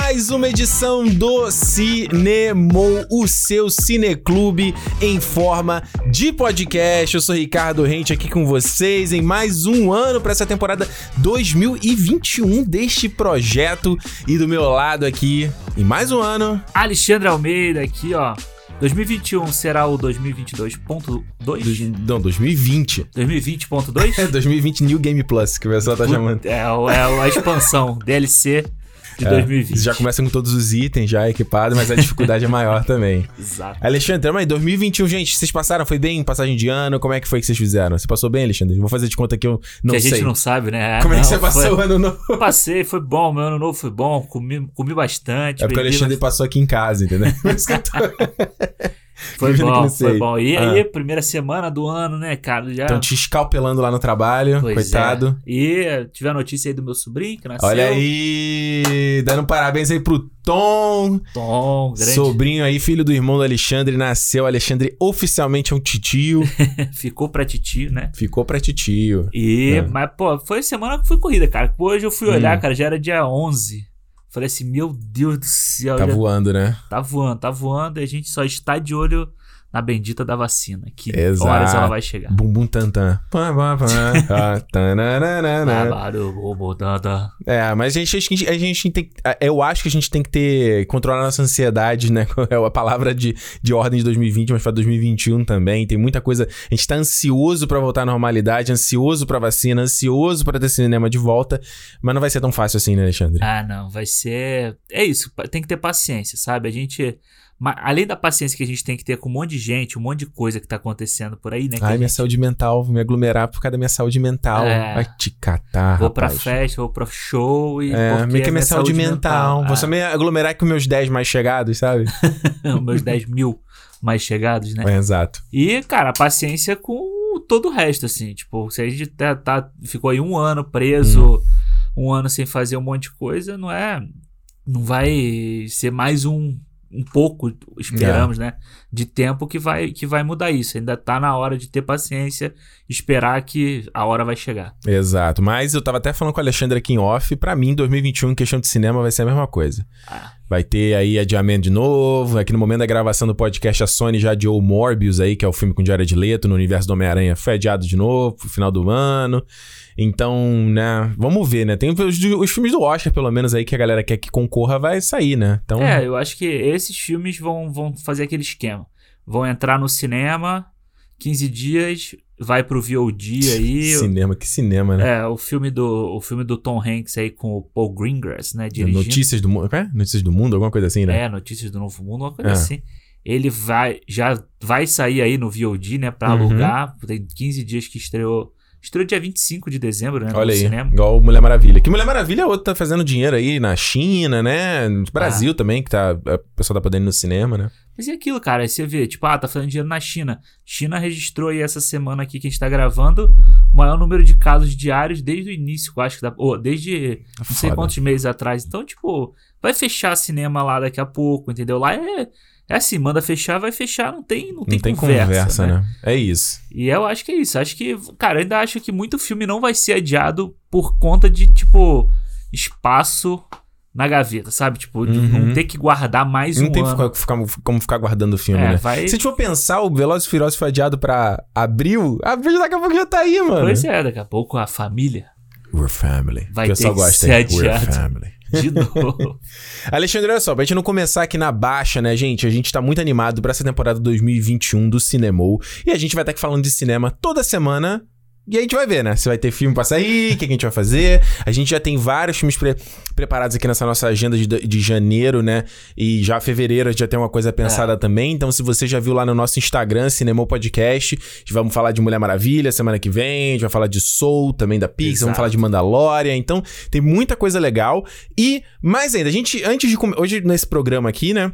Mais uma edição do Cinemou, o seu cineclube em forma de podcast. Eu sou Ricardo Rente aqui com vocês em mais um ano para essa temporada 2021 deste projeto. E do meu lado aqui, em mais um ano, Alexandre Almeida aqui, ó. 2021 será o 2022.2? Dois- não, 2020. 2020.2? É 2020 New Game Plus, que o pessoal tá chamando. É, é a expansão DLC de É, 2020. já começa com todos os itens já equipados, mas a dificuldade é maior também. Exato. Alexandre, aí, 2021, gente, vocês passaram? Foi bem? Passagem de ano? Como é que foi que vocês fizeram? Você passou bem, Alexandre? Vou fazer de conta que eu não que a sei. gente não sabe, né? Como é que Não, você passou foi- o ano novo? Passei, foi bom, meu ano novo foi bom, comi, comi bastante. É porque o Alexandre passou aqui em casa, entendeu? Por isso que eu tô- Foi bom, foi bom. E Ah. aí, primeira semana do ano, né, cara? Já... Estão te escalpelando lá no trabalho, Pois coitado. é. E tive a notícia aí do meu sobrinho que nasceu. Olha aí, dando parabéns aí pro Tom, Tom, grande. sobrinho aí, filho do irmão do Alexandre, nasceu. Alexandre oficialmente é um titio, Ficou pra titio, né? ficou pra titio. E, É. mas, pô, foi semana que foi corrida, cara. Hoje eu fui olhar, Hum. cara, já era dia 11. Falei assim, meu Deus do céu. Tá já- voando, né? tá voando, tá voando. E a gente só está de olho na bendita da vacina. Que Exato. horas ela vai chegar. Bumbum pá. Ah, dada. É, mas a gente, a gente, a gente tem. Eu acho que a gente tem que ter. controlar nossa ansiedade, né? É a palavra de, de ordem de 2020, mas pra 2021 também. Tem muita coisa. A gente tá ansioso pra voltar à normalidade, ansioso pra vacina, ansioso pra ter cinema de volta. Mas não vai ser tão fácil assim, né, Alexandre? Ah, não, vai ser. É isso, tem que ter paciência, sabe? A gente. Ma- Além da paciência que a gente tem que ter com um monte de gente, um monte de coisa que tá acontecendo por aí, né? Ai, minha saúde mental, vou me aglomerar por causa da minha saúde mental. É. Vai te catar, Vou pra rapaz. festa, vou pra show e. É, meio que a minha saúde, mental. Vou Ah, só me aglomerar com meus 10 mais chegados, sabe? meus 10 mil mais chegados, né? É, exato. E, cara, paciência com todo o resto, assim. Tipo, se a gente tá, tá- ficou aí um ano preso, um ano sem fazer um monte de coisa, não é. Não vai ser mais um. Um pouco, esperamos, né? De tempo que vai, que vai mudar isso. Ainda tá na hora de ter paciência, esperar que a hora vai chegar. Exato. Mas eu tava até falando com o Alexandre aqui em off. Pra mim, 2021, em questão de cinema, vai ser a mesma coisa. Ah. Vai ter aí adiamento de novo. Aqui no momento da gravação do podcast, a Sony já adiou o Morbius aí, que é o filme com Jared Leto no universo do Homem-Aranha. Foi adiado de novo pro final do ano. Então, né, vamos ver, né? Tem os, os filmes do Oscar, pelo menos, aí que a galera quer que concorra, vai sair, né? Então, É, eu acho que esses filmes vão, vão fazer aquele esquema. Vão entrar no cinema, 15 dias, vai pro VOD aí. cinema, que cinema, né? É, o filme do o filme do Tom Hanks aí com o Paul Greengrass, né, dirigindo. Notícias do mundo. É? Notícias do mundo, alguma coisa assim, né? É, Notícias do Novo Mundo, uma coisa É. assim. Ele vai já vai sair aí no VOD, né, pra Uhum. alugar. Tem 15 dias que estreou. Estreou dia 25 de dezembro, né, Olha aí, cinema. igual Mulher Maravilha. Que Mulher Maravilha é outro tá fazendo dinheiro aí na China, né? No Ah. Brasil também, que tá, a pessoa tá podendo ir no cinema, né? Mas e aquilo, cara? Aí você vê, tipo, ah, tá fazendo dinheiro na China. China registrou aí essa semana aqui que a gente tá gravando o maior número de casos diários desde o início, eu acho que da, ou desde não sei quantos meses atrás. Então, tipo, vai fechar cinema lá daqui a pouco, entendeu? Lá é, é assim, manda fechar, vai fechar, não tem, não tem, Não tem conversa, conversa, né? né? É isso. E eu acho que é isso. Acho que, cara, eu ainda acho que muito filme não vai ser adiado por conta de, tipo, espaço na gaveta, sabe? Tipo, de Uhum. não ter que guardar mais não um tem ano. ficar- ficar- como ficar guardando o filme, É, né? vai- Se a gente for pensar, o Velozes e Furiosos foi adiado pra abril, abril daqui a pouco já tá aí, mano. Pois é, daqui a pouco a família We're family. Vai o pessoal ter que gosta, ser hein? We're adiado. family. de novo. Alexandre, olha só, pra gente não começar aqui na baixa, né, gente? A gente tá muito animado pra essa temporada 2021 do Cinemou. E a gente vai estar aqui falando de cinema toda semana. E a gente vai ver, né? Se vai ter filme pra sair, o que, que a gente vai fazer. A gente já tem vários filmes pre- preparados aqui nessa nossa agenda de, de janeiro, né? E já fevereiro a gente já tem uma coisa pensada também. Então, se você já viu lá no nosso Instagram, Cinemou Podcast, vamos falar de Mulher Maravilha semana que vem. A gente vai falar de Soul, também da Pix. Exato. Vamos falar de Mandalorian. Então, tem muita coisa legal. E, mais ainda, a gente, antes de... Hoje, nesse programa aqui, né?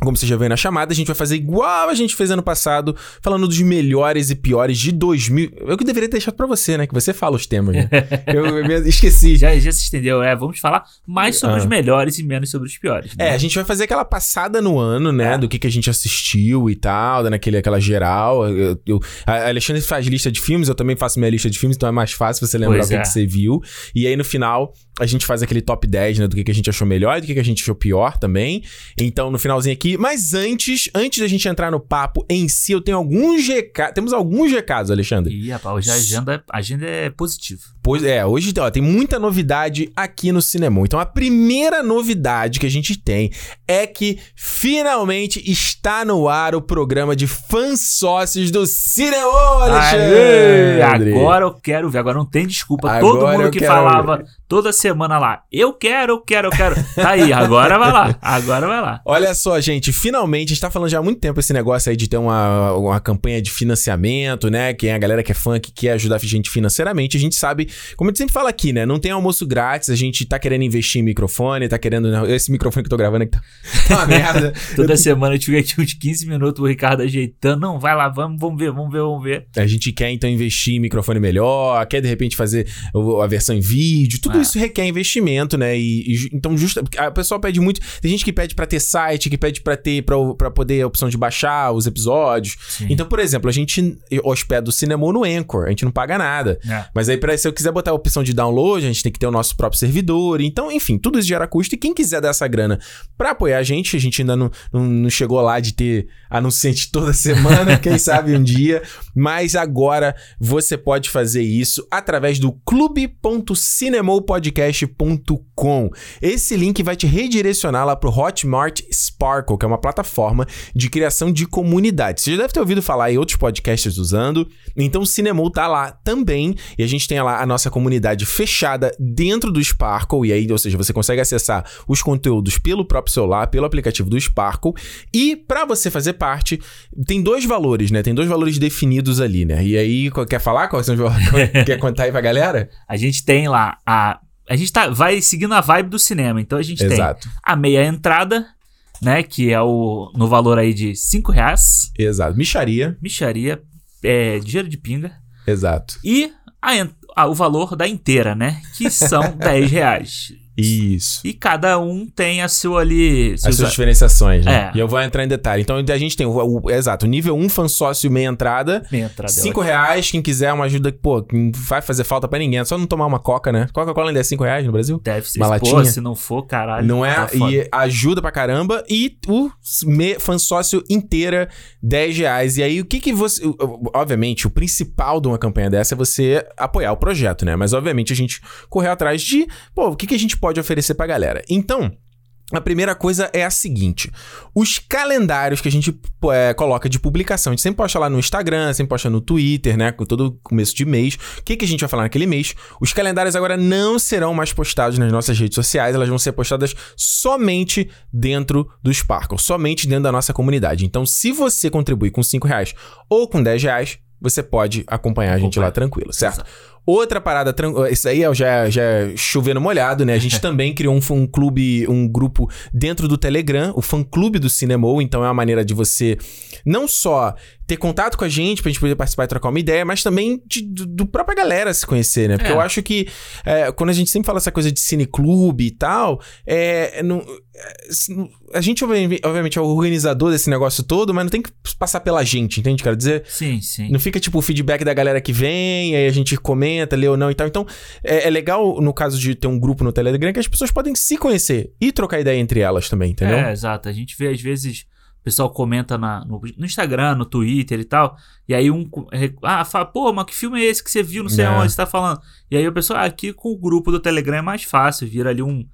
Como você já veio na chamada, a gente vai fazer igual a gente fez ano passado, falando dos melhores e piores de 2000. Eu que deveria ter deixado pra você, né? Que você fala os temas, né? eu, eu esqueci. Já, já se estendeu, é. Vamos falar mais sobre Ah. os melhores e menos sobre os piores. É, né? a gente vai fazer aquela passada no ano, né? É. Do que, que a gente assistiu e tal, dando aquele, aquela geral. Eu, eu- a Alexandre faz lista de filmes, eu também faço minha lista de filmes, então é mais fácil você lembrar Pois o que, é. que você viu. E aí no final a gente faz aquele top 10, né? Do que, que a gente achou melhor e do que, que a gente achou pior também. Então no finalzinho aqui. Mas antes, antes da gente entrar no papo em si, eu tenho alguns recados. Temos alguns recados, Alexandre. Ih, rapaz, hoje a agenda, a agenda é positiva. Pois é, hoje ó, tem muita novidade aqui no Cinema. Então a primeira novidade que a gente tem é que finalmente está no ar o programa de fãs sócios do Cinema, Aê! Alexandre. Agora eu quero ver. Agora não tem desculpa. Agora Todo mundo que falava toda semana lá, eu quero, eu quero, eu quero. Tá aí, agora vai lá. Agora vai lá. Olha só, gente, finalmente, a gente tá falando já há muito tempo esse negócio aí de ter uma, uma campanha de financiamento, né? Quem é a galera que é fã, que quer ajudar a gente financeiramente, a gente sabe, como a gente sempre fala aqui, né? Não tem almoço grátis, a gente tá querendo investir em microfone, tá querendo. Esse microfone que eu tô gravando aqui tá, tá uma merda. Toda semana eu tive aqui uns 15 minutos o Ricardo ajeitando. Não, vai lá, vamos, vamos ver, vamos ver, vamos ver. A gente quer então investir em microfone melhor, quer de repente fazer a versão em vídeo, tudo Ah. isso requer investimento, né? E, e então justa, a pessoa pede muito, tem gente que pede pra ter site, que pede pra ter para para poder a opção de baixar os episódios. Sim. Então, por exemplo, a gente hospeda o Cinema no Anchor, a gente não paga nada. É. Mas aí, pra, se eu quiser botar a opção de download, a gente tem que ter o nosso próprio servidor. Então, enfim, tudo isso gera custo. E quem quiser dar essa grana pra apoiar a gente, a gente ainda não, não, não chegou lá de ter anunciante toda semana, quem sabe um dia. Mas agora você pode fazer isso através do clube.cinemopodcast.com. Esse link vai te redirecionar lá pro Hotmart Sparkle, que é uma plataforma de criação de comunidade. Você já deve ter ouvido falar em outros podcasts usando. Então o Cinemol tá lá também. E a gente tem lá a nossa comunidade fechada dentro do Sparkle. E aí, ou seja, você consegue acessar os conteúdos pelo próprio celular, pelo aplicativo do Sparkle. E para você fazer parte, tem dois valores, né? Tem dois valores definidos ali, né? E aí, quer falar? Quais são os valores? quer contar aí pra galera? A gente tem lá a. A gente tá, vai seguindo a vibe do cinema. Então a gente Exato. tem a meia entrada, né? Que é o no valor aí de 5 reais. Exato. Micharia. Micharia, é, dinheiro de pinga. Exato. E a a- o valor da inteira, né? Que são 10 reais. Isso. E cada um tem a sua ali. As suas diferenciações, né? É. E eu vou entrar em detalhe. Então, a gente tem o, o- exato, o nível 1 fan sócio meia entrada. meia entrada. 5 reais, quem quiser uma ajuda que, pô, não vai fazer falta pra ninguém. É só não tomar uma coca, né? Coca-Cola ainda é 5 reais no Brasil? Deve ser. Uma Pô, latinha? se não for, caralho. Não é? tá e ajuda pra caramba. E o me, fan sócio inteira, 10 reais. E aí, o que que você... Obviamente, o principal de uma campanha dessa é você apoiar o projeto, né? Mas, obviamente, a gente correu atrás de... Pô, o que que a gente pode oferecer pra galera? Então... A primeira coisa é a seguinte: os calendários que a gente é, coloca de publicação, a gente sempre posta lá no Instagram, sempre posta no Twitter, né? Com todo começo de mês. O que, que a gente vai falar naquele mês? Os calendários agora não serão mais postados nas nossas redes sociais, elas vão ser postadas somente dentro do Sparkle, somente dentro da nossa comunidade. Então, se você contribui com 5 reais ou com 10 reais, você pode acompanhar a gente lá tranquilo, certo? Outra parada, isso aí é já, já é chovendo molhado, né? A gente também criou um, um clube, um grupo dentro do Telegram, o fã clube do Cinemou. Então é uma maneira de você não só ter contato com a gente, pra gente poder participar e trocar uma ideia, mas também de, do, do própria galera se conhecer, né? Porque É. eu acho que é, quando a gente sempre fala essa coisa de cineclube e tal, é, não- a gente obvi- obviamente é o organizador desse negócio todo, mas não tem que passar pela gente, entende? Quero dizer, Sim, sim. não fica tipo o feedback da galera que vem, aí a gente comenta, lê ou não e tal. Então, é, é legal no caso de ter um grupo no Telegram que as pessoas podem se conhecer e trocar ideia entre elas também, entendeu? É, exato. A gente vê, às vezes, o pessoal comenta na- no, no Instagram, no Twitter e tal. E aí um. Ah, fala, pô, mas que filme é esse que você viu? Não sei É. onde você tá falando. E aí o pessoal, ah, aqui com o grupo do Telegram é mais fácil, vira ali um,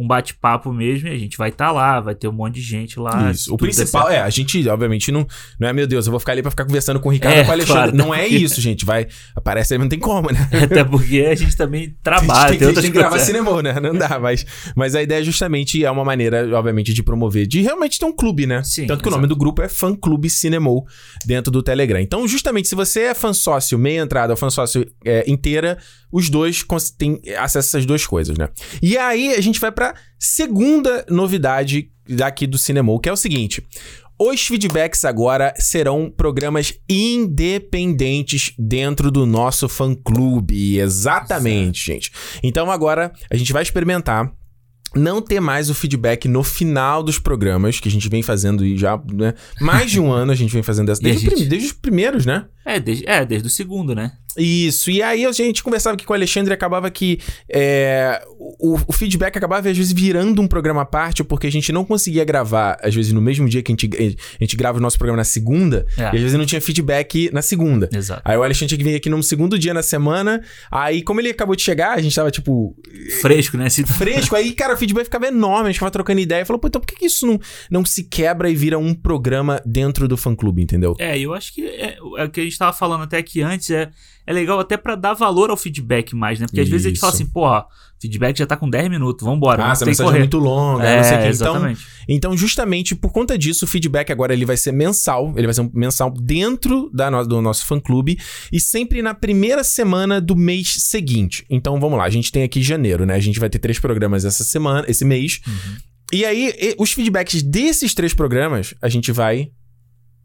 um bate-papo mesmo e a gente vai estar tá lá, vai ter um monte de gente lá. Isso. O principal é, a gente, obviamente, não, não é, meu Deus, eu vou ficar ali pra ficar conversando com o Ricardo É, e com o Alexandre. claro, não é isso, gente. Vai, aparece aí, não tem como, né? Até porque a gente também trabalha, a gente tem tem, outras tem que gravar cinema, né? Não dá, mas, mas a ideia justamente é uma maneira, obviamente, de promover, de realmente ter um clube, né? Sim, Tanto que o nome do grupo é Fã Clube Cinemou dentro do Telegram. Então, justamente, se você é fã sócio meia entrada ou fã sócio é, inteira, os dois têm acesso a essas duas coisas, né? E aí a gente vai pra para segunda novidade daqui do Cinemol, que é o seguinte. Os feedbacks agora serão programas independentes dentro do nosso fã-clube. Exatamente, gente. Então agora a gente vai experimentar não ter mais o feedback no final dos programas, que a gente vem fazendo e já, né? Mais de um ano a gente vem fazendo dessa. Desde, gente... desde os primeiros, né? É desde, é, desde o segundo, né? Isso, e aí a gente conversava aqui com o Alexandre e acabava que é, o, o, feedback acabava às vezes virando um programa à parte, porque a gente não conseguia gravar, às vezes no mesmo dia que a gente, a gente grava o nosso programa na segunda, é. e às vezes não tinha feedback na segunda. Exato. Aí o Alexandre tinha que vir aqui no segundo dia na semana, aí como ele acabou de chegar, a gente tava tipo. Fresco, né? Fresco, aí cara, o feedback ficava enorme, a gente ficava trocando ideia, falou, pô, então por que isso não, não se quebra e vira um programa dentro do fã clube, entendeu? É, eu acho que é, é o que a gente tava falando até aqui antes é é legal até para dar valor ao feedback mais, né? Porque às vezes a gente fala assim, porra, feedback já tá com 10 minutos, vambora. Ah, essa mensagem é muito longa, é, não sei o que. Então, exatamente. então, justamente por conta disso, o feedback agora ele vai ser mensal, ele vai ser um mensal dentro da no, do nosso fã-clube e sempre na primeira semana do mês seguinte. Então, vamos lá, a gente tem aqui janeiro, né? A gente vai ter três programas essa semana, esse mês. Uhum. E aí, os feedbacks desses três programas, a gente vai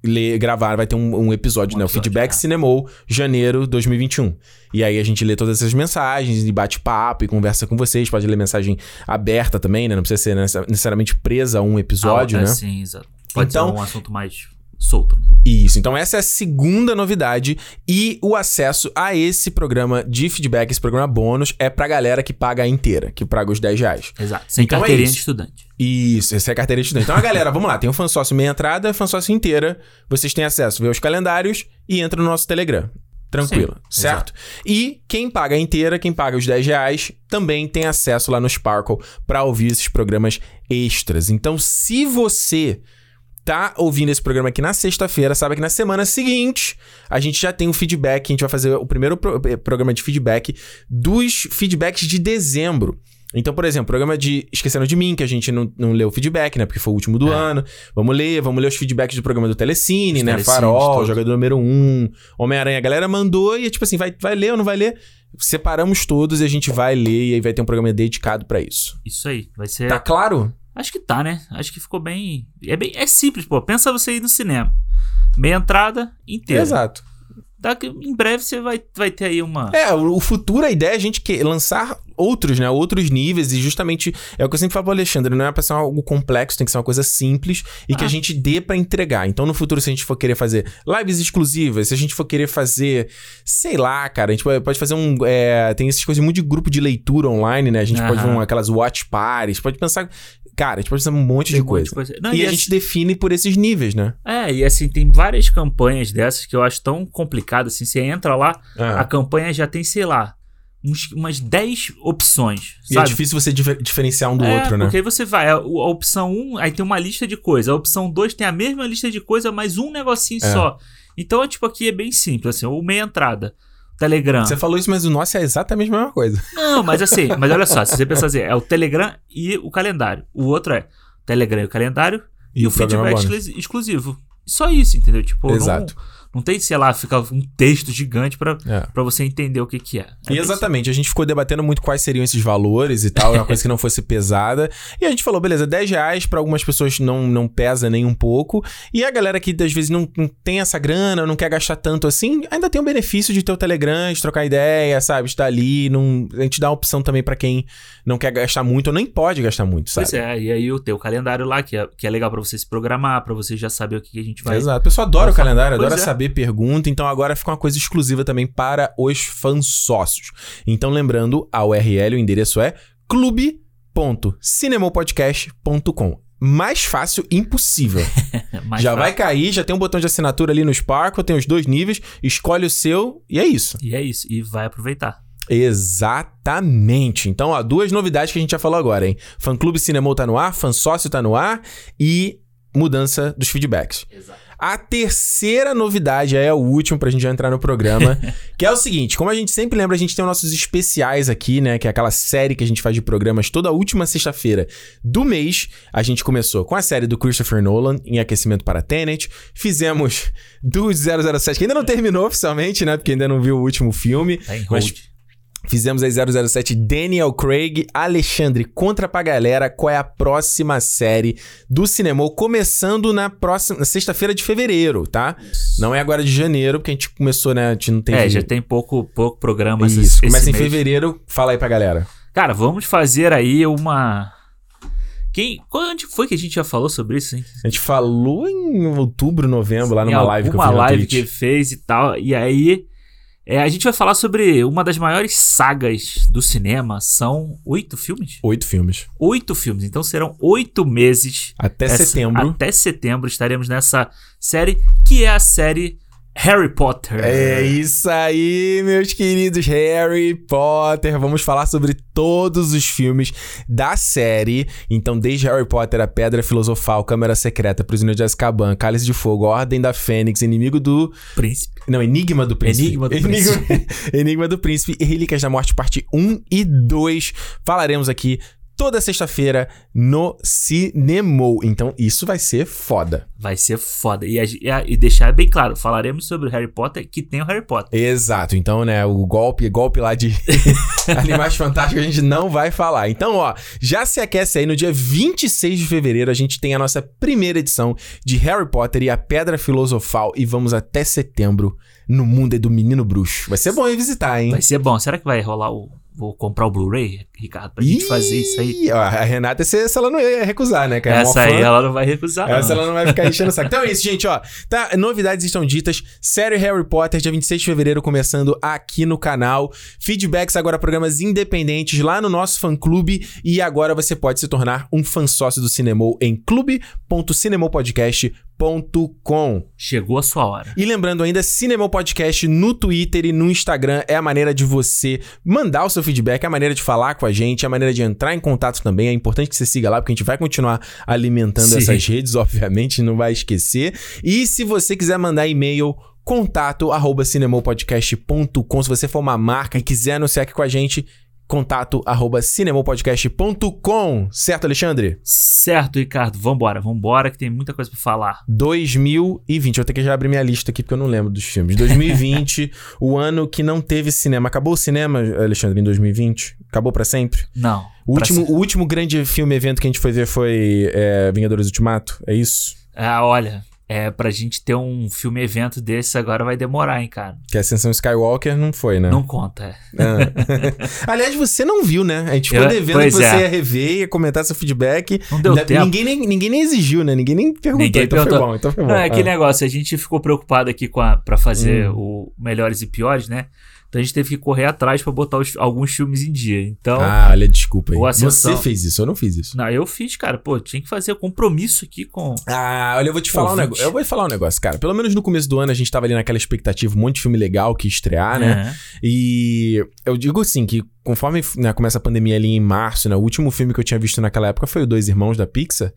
ler, gravar, vai ter um, um episódio, um né? Episódio, o Feedback é. Cinemou, janeiro 2021. E aí a gente lê todas essas mensagens e bate papo e conversa com vocês. Pode ler mensagem aberta também, né? Não precisa ser necessariamente presa a um episódio, ah, é, né? Sim, exato. Pode então, ser um assunto mais solto, né? Isso. Então, essa é a segunda novidade. E o acesso a esse programa de feedback, esse programa bônus, é pra galera que paga a inteira, que paga os 10 reais. Exato. Sem então é carteirinha é de estudante. Isso, essa é a carteirinha de estudante. Então, a galera, vamos lá. Tem o um sócio meia entrada, fan sócio inteira. Vocês têm acesso, vê os calendários e entra no nosso Telegram. Tranquilo, Sim, certo? Exato. E quem paga a inteira, quem paga os 10 reais, também tem acesso lá no Sparkle para ouvir esses programas extras. Então, se você tá ouvindo esse programa aqui na sexta-feira, sabe que na semana seguinte a gente já tem o um feedback, a gente vai fazer o primeiro pro eh, programa de feedback dos feedbacks de dezembro. Então, por exemplo, programa de Esquecendo de Mim, que a gente não, não leu o feedback, né? Porque foi o último do é. ano. Vamos ler, vamos ler os feedbacks do programa do Telecine, os né? Farol, todo. Jogador número 1, um, Homem-Aranha. A galera mandou e é tipo assim, vai, vai ler ou não vai ler? Separamos todos e a gente vai ler e aí vai ter um programa dedicado para isso. Isso aí, vai ser... Tá claro? Acho que tá, né? Acho que ficou bem. É, bem... é simples, pô. Pensa você ir no cinema. Meia entrada inteira. Exato. Daqui, em breve você vai, vai ter aí uma. É, o, futuro, a ideia é a gente que lançar outros, né? Outros níveis. E justamente é o que eu sempre falo pro Alexandre: não é pra ser algo complexo, tem que ser uma coisa simples e ah. que a ah. gente dê para entregar. Então, no futuro, se a gente for querer fazer lives exclusivas, se a gente for querer fazer, sei lá, cara, a gente pode fazer um. É, tem essas coisas muito de grupo de leitura online, né? A gente pode fazer aquelas watch parties, pode pensar. Cara, a gente pode fazer um monte de coisa. Monte de coisa. Não, e, e, a gente define por esses níveis, né? É, e assim, tem várias campanhas dessas que eu acho tão complicado. Assim, você entra lá, ah. a campanha já tem, sei lá, uns, umas 10 opções. E é difícil você dif diferenciar um do é, outro, né? Porque aí você vai, a, a, opção 1, aí tem uma lista de coisas. A opção 2 tem a mesma lista de coisas, mas um negocinho é. só. Então, é, tipo, aqui é bem simples, assim, o meia entrada. Telegram. Você falou isso, mas o nosso é exatamente a mesma coisa. Não, mas assim, mas olha só, se você pensar assim, é o Telegram e o calendário. O outro é Telegram e o calendário e, e o, o feedback exclusivo. Só isso, entendeu? Tipo, Exato. Não, não tem, sei lá, fica um texto gigante para é. você entender o que, que é. é exatamente. A gente ficou debatendo muito quais seriam esses valores e tal, uma coisa que não fosse pesada. E a gente falou, beleza, 10 reais para algumas pessoas não, não pesa nem um pouco. E a galera que às vezes não, não tem essa grana, não quer gastar tanto assim, ainda tem o benefício de ter o Telegram, de trocar ideia, sabe? Estar ali. Não... A gente dá a opção também para quem não quer gastar muito ou nem pode gastar muito, sabe? Pois é, e aí o teu calendário lá, que é, que é legal para você se programar, para você já saber o que a gente vai. Exato. O pessoal adora o calendário, adora é. saber saber pergunta, então agora fica uma coisa exclusiva também para os fãs sócios. Então lembrando, a URL, o endereço é clube.cinemopodcast.com mais fácil impossível. mais já fácil. vai cair, já tem um botão de assinatura ali no Sparkle, tem os dois níveis, escolhe o seu e é isso. E é isso, e vai aproveitar. Exatamente. Então, ó, duas novidades que a gente já falou agora, hein? Fã Clube Cinema tá no ar, fã sócio tá no ar e mudança dos feedbacks. Exato. A terceira novidade é o último pra gente já entrar no programa, que é o seguinte, como a gente sempre lembra, a gente tem os nossos especiais aqui, né, que é aquela série que a gente faz de programas toda última sexta-feira do mês. A gente começou com a série do Christopher Nolan em aquecimento para Tenet, fizemos do 007, que ainda não terminou oficialmente, né, porque ainda não viu o último filme, tá mas Fizemos aí 007 Daniel Craig. Alexandre, contra pra galera qual é a próxima série do cinema, começando na próxima sexta-feira de fevereiro, tá? Não é agora de janeiro, porque a gente começou, né? A gente não tem. É, já tem pouco, pouco programa Isso, esse, começa esse em mês. fevereiro. Fala aí pra galera. Cara, vamos fazer aí uma. Quem. Onde foi que a gente já falou sobre isso, hein? A gente falou em outubro, novembro, lá numa live que eu fiz na live que ele fez e tal. E aí. É, a gente vai falar sobre uma das maiores sagas do cinema. São oito filmes? Oito filmes. Oito filmes. Então serão oito meses. Até essa- setembro. Até setembro estaremos nessa série, que é a série Harry Potter. É isso aí, meus queridos Harry Potter. Vamos falar sobre todos os filmes da série. Então, desde Harry Potter, A Pedra Filosofal, Câmara Secreta, Prisioneiro de Azkaban, Cálice de Fogo, Ordem da Fênix, Inimigo do... Príncipe. Não, Enigma do Príncipe. Enigma do Enigma, Enigma do Príncipe e Relíquias da Morte, parte 1 e 2. Falaremos aqui toda sexta-feira no Cinemou. Então, isso vai ser foda. Vai ser foda. E, e e deixar bem claro, falaremos sobre o Harry Potter, que tem o Harry Potter. Exato. Então, né, o golpe, golpe lá de Animais Fantásticos a gente não vai falar. Então, ó, já se aquece aí no dia 26 de fevereiro, a gente tem a nossa primeira edição de Harry Potter e a Pedra Filosofal e vamos até setembro no mundo do Menino Bruxo. Vai ser bom revisitar, hein? Vai ser bom. Será que vai rolar o. Vou comprar o Blu-ray, Ricardo, pra gente fazer isso aí? Ih, ó, a Renata, essa, essa ela não ia recusar, né? Que é Essa aí ela não vai recusar. Essa não. ela não vai ficar enchendo o saco. Então é isso, gente, ó. Tá, novidades estão ditas. Série Harry Potter, dia 26 de fevereiro, começando aqui no canal. Feedbacks agora, programas independentes lá no nosso fã-clube. E agora você pode se tornar um fã sócio do Cinemol em clube.cinemopodcast.com. Chegou a sua hora. E lembrando ainda, Cinemol Podcast no Twitter e no Instagram é a maneira de você mandar o seu feedback, é a maneira de falar com a gente, é a maneira de entrar em contato também. É importante que você siga lá, porque a gente vai continuar alimentando Sim. essas redes, obviamente, não vai esquecer. E se você quiser mandar e-mail, contato arroba cinemopodcast.com. Se você for uma marca e quiser anunciar aqui com a gente, contato arroba cinemopodcast.com. Certo, Alexandre? Certo, Ricardo. Vambora, vambora, que tem muita coisa pra falar. 2020. Eu vou ter que já abrir minha lista aqui porque eu não lembro dos filmes. 2020, o ano que não teve cinema. Acabou o cinema, Alexandre, em 2020? Acabou pra sempre? Não. O último, ser- o último grande filme evento que a gente foi ver foi é, Vingadores Ultimato? É isso? Ah, olha, é pra gente ter um filme evento desse agora vai demorar, hein, cara. Que a Ascensão Skywalker não foi, né? Não conta, é. Ah. Aliás, você não viu, né? A gente ficou Eu- devendo que você é. ia rever, ia comentar seu feedback. Não deu Ainda- tempo. Ninguém nem, ninguém nem exigiu, né? Ninguém nem perguntou. Ninguém então perguntou. foi bom, então foi bom. Não, é Ah. negócio, a gente ficou preocupado aqui com a, pra fazer Hum. o melhores e piores, né? Então a gente teve que correr atrás pra botar os- alguns filmes em dia. Então, Ah, olha, desculpa aí. Ascensão- Você fez isso, eu não fiz isso. não, eu fiz, cara, pô, tinha que fazer compromisso aqui com. Ah, olha, eu vou te falar um negócio. Eu vou te falar um negócio, cara. Pelo menos no começo do ano a gente tava ali naquela expectativa, um monte de filme legal que estrear, né? É. E eu digo assim que conforme né, começa a pandemia ali em março, né? O último filme que eu tinha visto naquela época foi o Dois Irmãos da Pixar.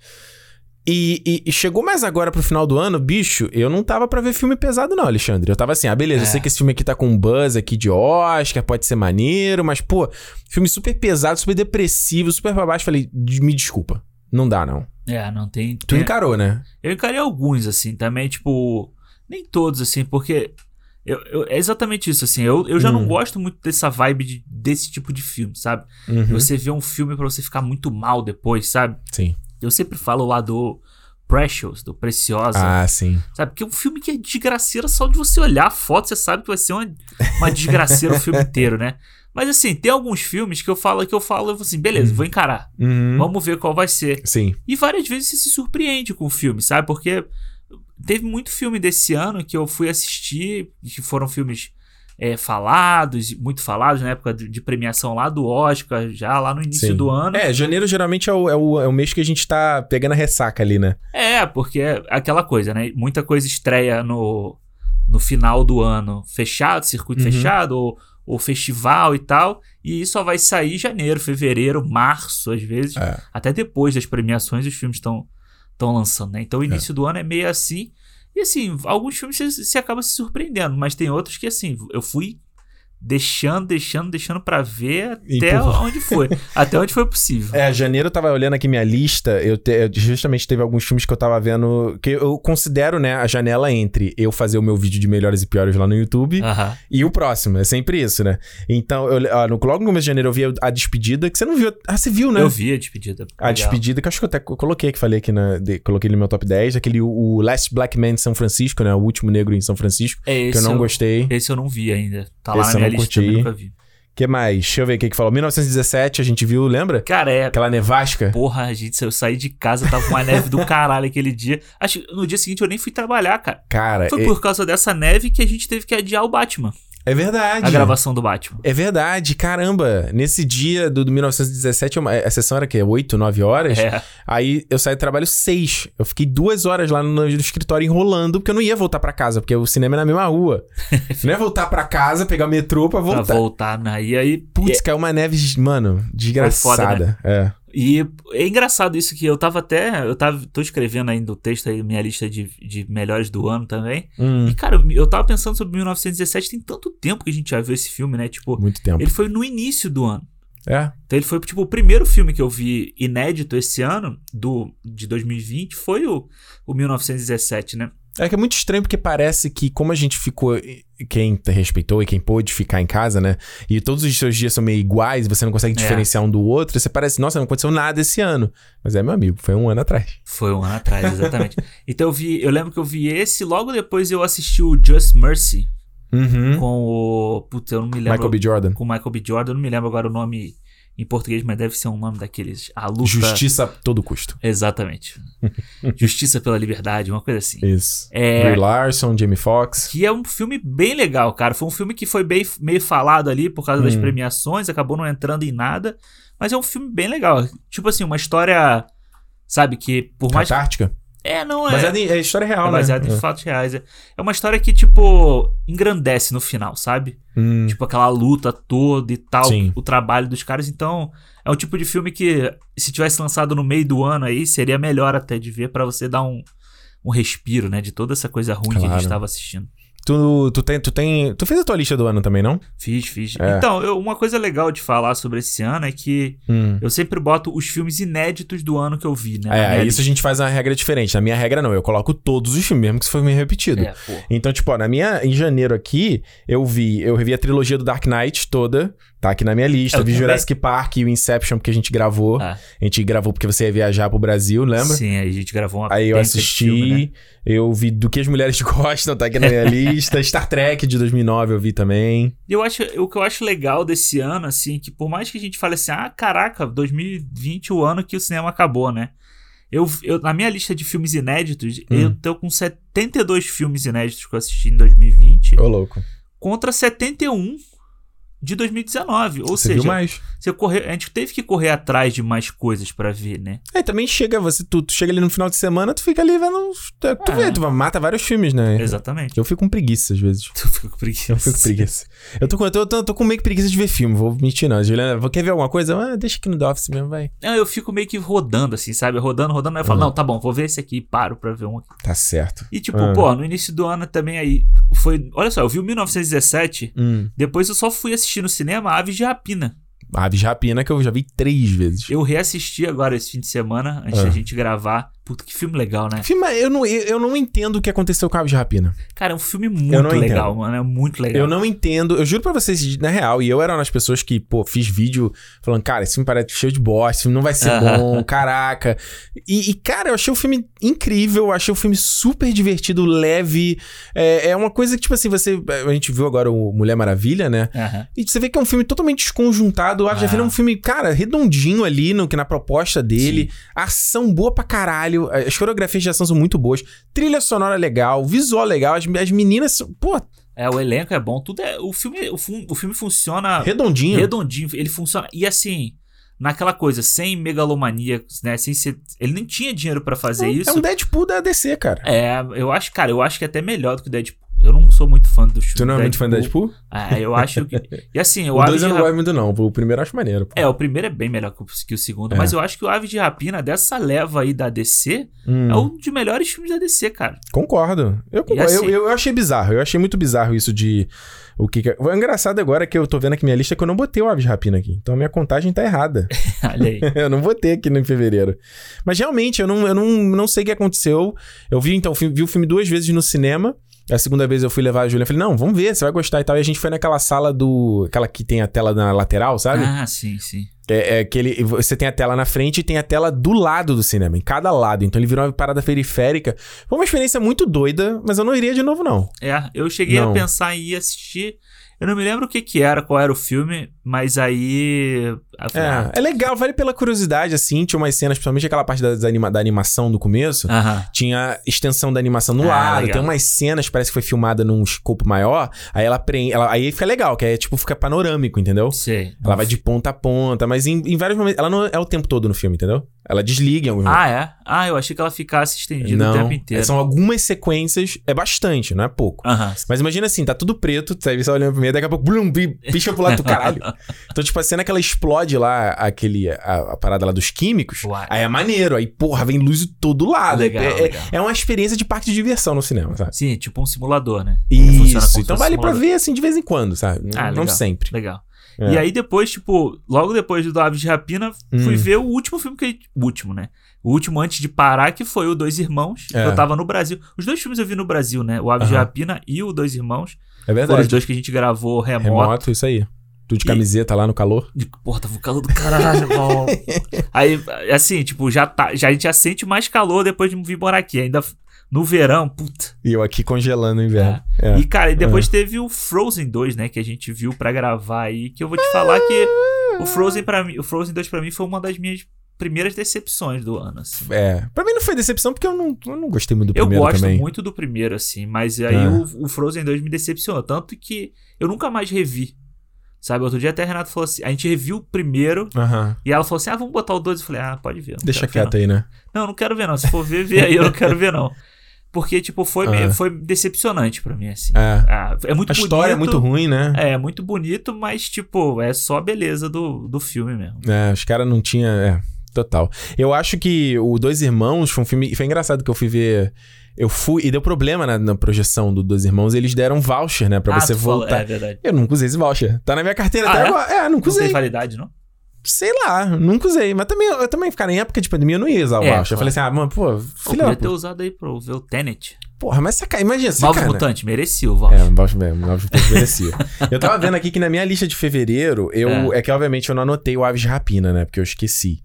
E, e- e chegou mais agora pro final do ano, bicho, eu não tava pra ver filme pesado não, Alexandre. Eu tava assim, ah, beleza, eu É. sei que esse filme aqui tá com um buzz aqui de Oscar, pode ser maneiro, mas, pô, filme super pesado, super depressivo, super pra baixo. Falei, "De- me desculpa, não dá não. É, não tem. Tu tem- encarou, né? Eu encarei alguns, assim, também, tipo. Nem todos, assim, porque. eu- eu- é exatamente isso, assim. Eu, eu já não Hum. gosto muito dessa vibe de- desse tipo de filme, sabe? Uhum, Você vê um filme pra você ficar muito mal depois, sabe? Sim. Eu sempre falo lá do Precious, do Preciosa. Ah, sim. Sabe? Porque é um filme que é desgraceira só de você olhar a foto, você sabe que vai ser uma, uma desgraceira o filme inteiro, né? Mas assim, tem alguns filmes que eu falo que eu falo, assim, beleza, vou encarar. Uhum. Vamos ver qual vai ser. Sim. E várias vezes você se surpreende com o filme, sabe? Porque teve muito filme desse ano que eu fui assistir, que foram filmes é, falados, muito falados na época de, de premiação lá do Oscar, já lá no início Sim. do ano. É, janeiro geralmente é o, é, o, é o mês que a gente tá pegando a ressaca ali, né? É, porque é aquela coisa, né? Muita coisa estreia no, no final do ano fechado, circuito Uhum. fechado, ou, ou festival e tal. E só vai sair janeiro, fevereiro, março, às vezes. É. Até depois das premiações os filmes estão estão lançando, né? Então o início do ano é meio assim. E assim, alguns filmes você, você acaba se surpreendendo, mas tem outros que assim, eu fui deixando, deixando, deixando pra ver até Empurra. onde foi. até onde foi possível. É, janeiro eu tava olhando aqui minha lista, eu, te- eu justamente teve alguns filmes que eu tava vendo, que eu considero, né, a janela entre eu fazer o meu vídeo de melhores e piores lá no YouTube Aham. e o próximo, é sempre isso, né? Então, eu, ó, no, logo no começo de janeiro eu vi a Despedida, que você não viu, ah, você viu, né? Eu vi a despedida. A Legal. Despedida, que eu acho que eu até coloquei aqui, falei aqui, na, de- coloquei no meu top 10, aquele, o, Last Black Man em São Francisco, né, o último negro em São Francisco, É, que eu não gostei. Esse eu não vi ainda. Tá lá Esse na eu minha não curti. também nunca vi. que mais? Deixa eu ver o que que falou. 1917 a gente viu, lembra? Cara, é. Aquela nevasca. Porra, a gente, eu saí de casa, tava com uma neve do caralho aquele dia. Acho que no dia seguinte eu nem fui trabalhar, cara. Cara, Foi é, por causa dessa neve que a gente teve que adiar o Batman. É verdade. A gravação do Batman. É verdade, caramba. Nesse dia do, do 1917, uma- a sessão era o quê? 8, 9 horas? É. Aí eu saí do trabalho 6. Eu fiquei duas horas lá no, no escritório enrolando, porque eu não ia voltar pra casa, porque o cinema é na mesma rua. não é voltar pra casa, pegar o metrô pra Pra voltar. voltar, né? E aí. Putz, caiu uma neve, mano, desgraçada. É. E é engraçado isso que eu tava até. Eu tava. tô escrevendo ainda o texto aí, minha lista de, de melhores do ano também. Hum, E, cara, eu tava pensando sobre 1917, tem tanto tempo que a gente já viu esse filme, né? Tipo, muito tempo. ele foi no início do ano. É. Então ele foi, tipo, o primeiro filme que eu vi inédito esse ano, do, de 2020, foi o, o 1917, né? É que é muito estranho porque parece que, como a gente ficou. Quem respeitou e quem pôde ficar em casa, né? E todos os seus dias são meio iguais, você não consegue É. diferenciar um do outro, você parece, nossa, não aconteceu nada esse ano. Mas é, meu amigo, foi um ano atrás. Foi um ano atrás, exatamente. então eu vi, eu lembro que eu vi esse, logo depois eu assisti o Just Mercy Uhum. com o. Putz, eu não me lembro. Michael B. Jordan. Com o Michael B. Jordan, eu não me lembro agora o nome em português, mas deve ser um nome daqueles. A luta. Justiça a todo custo. Exatamente. Justiça pela liberdade, uma coisa assim. Isso. É, Brie Larson, Jamie Foxx. Que é um filme bem legal, cara. Foi um filme que foi bem, meio falado ali por causa das Hum. premiações, acabou não entrando em nada. Mas é um filme bem legal. Tipo assim, uma história. Sabe, que por mais. Antártica. É, não é. Baseado em é história real, é baseado né? em fatos reais. É é uma história que, tipo, engrandece no final, sabe? Hum. Tipo, aquela luta toda e tal, Sim. o trabalho dos caras. Então, é um tipo de filme que, se tivesse lançado no meio do ano aí, seria melhor até de ver pra você dar um, um respiro, né? De toda essa coisa ruim que a Claro. gente estava assistindo. Tu, tu, tem, tu tem. Tu fez a tua lista do ano também, não? Fiz, fiz. É. Então, eu- uma coisa legal de falar sobre esse ano é que Hum. eu sempre boto os filmes inéditos do ano que eu vi, né? É, isso a gente faz uma regra diferente. Na minha regra, não. Eu coloco todos os filmes, mesmo que isso foi meio repetido. É. Então, tipo, ó, na minha. Em janeiro aqui, eu vi. Eu revi a trilogia do Dark Knight toda. Tá aqui na minha lista. Eu vi também. Jurassic Park e o Inception, porque a gente gravou. Ah. A gente gravou porque você ia viajar pro Brasil, lembra? Sim, aí a gente gravou uma Aí eu assisti, filme, né? eu vi Do que as Mulheres Gostam, tá aqui na minha lista. Star Trek de 2009 eu vi também. E eu acho, o que eu acho legal desse ano, assim, que por mais que a gente fale assim, ah, caraca, 2020 o ano que o cinema acabou, né? Eu, eu, na minha lista de filmes inéditos, Hum. eu tô com 72 filmes inéditos que eu assisti em 2020 Ô, louco. contra 71 de 2019. Ou Você seja, mais? Você corre... a gente teve que correr atrás de mais coisas pra ver, né? É, também chega, você, tu, tu chega ali no final de semana, tu fica ali vendo. Tu, tu É. vê, tu mata vários filmes, né? Exatamente. Eu fico com preguiça às vezes. Tu fica com preguiça. Eu fico com preguiça. Eu tô com, eu tô, tô, tô com meio que preguiça de ver filme, vou mentir não. Juliana, vou- quer ver alguma coisa? Ah, deixa aqui no The Office mesmo, vai. Não, eu fico meio que rodando, assim, sabe? Rodando, rodando. Aí eu falo, Uhum. não, tá bom, vou ver esse aqui e paro pra ver um aqui. Tá certo. E tipo, Ah. pô, no início do ano também aí foi. Olha só, eu vi o 1917, Hum. depois eu só fui assistir no cinema Aves de Rapina. Aves de Rapina que eu já vi três vezes. Eu reassisti agora esse fim de semana, antes Ah. da gente gravar. Puta, que filme legal, né? Filme, eu não, eu, não entendo o que aconteceu com Aves de Rapina. Cara, é um filme muito legal, entendo. mano. É muito legal. Eu não entendo, eu juro pra vocês, na real, e eu era uma das pessoas que, pô, fiz vídeo falando, cara, esse filme parece cheio de bosta, esse filme não vai ser Aham. bom, caraca. E, e, cara, eu achei o filme incrível, eu achei o filme super divertido, leve. É, é uma coisa que, tipo assim, você. A gente viu agora o Mulher Maravilha, né? Aham. E você vê que é um filme totalmente desconjuntado. O Aves de Ah. Rapina é um filme, cara, redondinho ali no, que na proposta dele. Ação boa pra caralho. As coreografias de ação são muito boas. Trilha sonora legal, visual legal. As, as meninas, são- pô, É, o elenco é bom, tudo é. O filme, o, o filme funciona redondinho. redondinho, ele funciona. E assim, naquela coisa, sem megalomania, né? Sem ser. Ele nem tinha dinheiro pra fazer isso. É um Deadpool da DC, cara. É, eu acho, cara, eu acho que é até melhor do que o Deadpool. Eu não sou muito fã do filme. Tu não é muito fã do Deadpool? É, eu acho que. E assim, o O Aves 2 de eu não gosto muito, não. O primeiro eu acho maneiro. pô. É, o primeiro é bem melhor que o, que o segundo, É. mas eu acho que o Aves de Rapina, dessa leva aí da DC, Hum, é um dos melhores filmes da DC, cara. Concordo. Eu, concordo. assim- eu, eu achei bizarro. Eu achei muito bizarro isso de. O que que é- O engraçado agora é que eu tô vendo aqui minha lista que eu não botei o Aves Rapina aqui. Então a minha contagem tá errada. Olha aí. eu não botei aqui no em fevereiro. Mas realmente, eu não, eu não, não sei o que aconteceu. Eu vi, então, vi o filme duas vezes no cinema. A segunda vez eu fui levar a Julia e falei, não, vamos ver, você vai gostar e tal. E a gente foi naquela sala do. Aquela que tem a tela na lateral, sabe? Ah, sim, sim. É, é aquele, você tem a tela na frente e tem a tela do lado do cinema, em cada lado. Então ele virou uma parada periférica. Foi uma experiência muito doida, mas eu não iria de novo, não. É, eu cheguei Não. a pensar em ir assistir. Eu não me lembro o que que era, qual era o filme, mas aí. falei, ah, É, é legal, vale pela curiosidade, assim. Tinha umas cenas, principalmente aquela parte da, da anima- da animação do começo. Aham. Tinha extensão da animação no Ah, lado, legal. tem umas cenas, parece que foi filmada num escopo maior. Aí ela prende. Ela, aí fica legal, que é tipo, fica panorâmico, entendeu? Sei. Ela vai de ponta a ponta, mas em, em vários momentos. Ela não é o tempo todo no filme, entendeu? Ela desliga em alguns. Ah, é? Ah, eu achei que ela ficasse estendida não, o tempo inteiro. são algumas sequências, é bastante, não é pouco. Aham. Mas imagina assim, tá tudo preto, você só olhando primeiro, daqui a pouco, blum, pisca pro lado do caralho. Então, tipo, a cena que ela explode lá, aquele, a, a parada lá dos químicos, Uai. aí é maneiro, aí, porra, vem luz de todo lado. Legal, é, é- legal. é uma experiência de parque de diversão no cinema, sabe? Sim, tipo um simulador, né? Isso, então vale pra simulador. ver, assim, de vez em quando, sabe? Não, Ah, não legal. sempre. Legal. É. E aí depois, tipo, logo depois do Aves de Rapina, fui Hum. ver o último filme que... O último, né? O último antes de parar, que foi o Dois Irmãos. É. que Eu tava no Brasil. Os dois filmes eu vi no Brasil, né? O Aves de Aham. Rapina e o Dois Irmãos. É Foram verdade. os dois que a gente gravou remoto. Remoto, isso aí. Tu de E- camiseta lá no calor. De, porra, tava o calor do caralho, irmão. Aí, assim, tipo, já tá, já, a gente já sente mais calor depois de vir morar aqui. Ainda no verão, puta. E eu aqui congelando no inverno. É. E, cara, e depois teve o Frozen 2, né? Que a gente viu pra gravar aí. Que eu vou te falar que o Frozen para mim, o Frozen 2 pra mim foi uma das minhas primeiras decepções do ano, assim. É. Pra mim não foi decepção, porque eu não, eu não gostei muito do Eu primeiro gosto também. muito do primeiro, assim, mas aí É. o, o Frozen 2 me decepcionou. Tanto que eu nunca mais revi. Sabe, outro dia até a Renata falou assim: a gente reviu o primeiro e ela falou assim: ah, vamos botar o 2. Eu falei: ah, pode ver. Deixa quieto aí, né? Não, não quero ver, não. Se for ver, vê aí, eu não quero ver, não. Porque, tipo, foi, meio- foi decepcionante pra mim, assim. É. Ah, é muito A história é bonito, muito ruim, né? É, muito bonito, mas, tipo, é só a beleza do, do filme mesmo. É, os caras não tinham. É, total. Eu acho que o Dois Irmãos foi um filme. Foi engraçado que eu fui ver. Eu fui. E deu problema na, na projeção do Dois Irmãos. Eles deram voucher, né? Pra Ah, você tu falou- voltar. é verdade. Eu nunca usei esse voucher. Tá na minha carteira Ah, até é? agora. É, nunca Não tem usei. validade, não? Sei lá, nunca usei. Mas também, eu também, cara, em época de pandemia eu não ia usar o É, voucher. Eu falei assim, ah, mano, pô, filha podia da ter usado aí pra ver o Tenet. Porra, mas saca, imagina, Novos sacana. Mutantes, merecia o É, voucher. um voucher mesmo, um voucher pouco merecia. eu tava vendo aqui que na minha lista de fevereiro, eu. É. que obviamente eu não anotei o Aves de Rapina, né? Porque eu esqueci.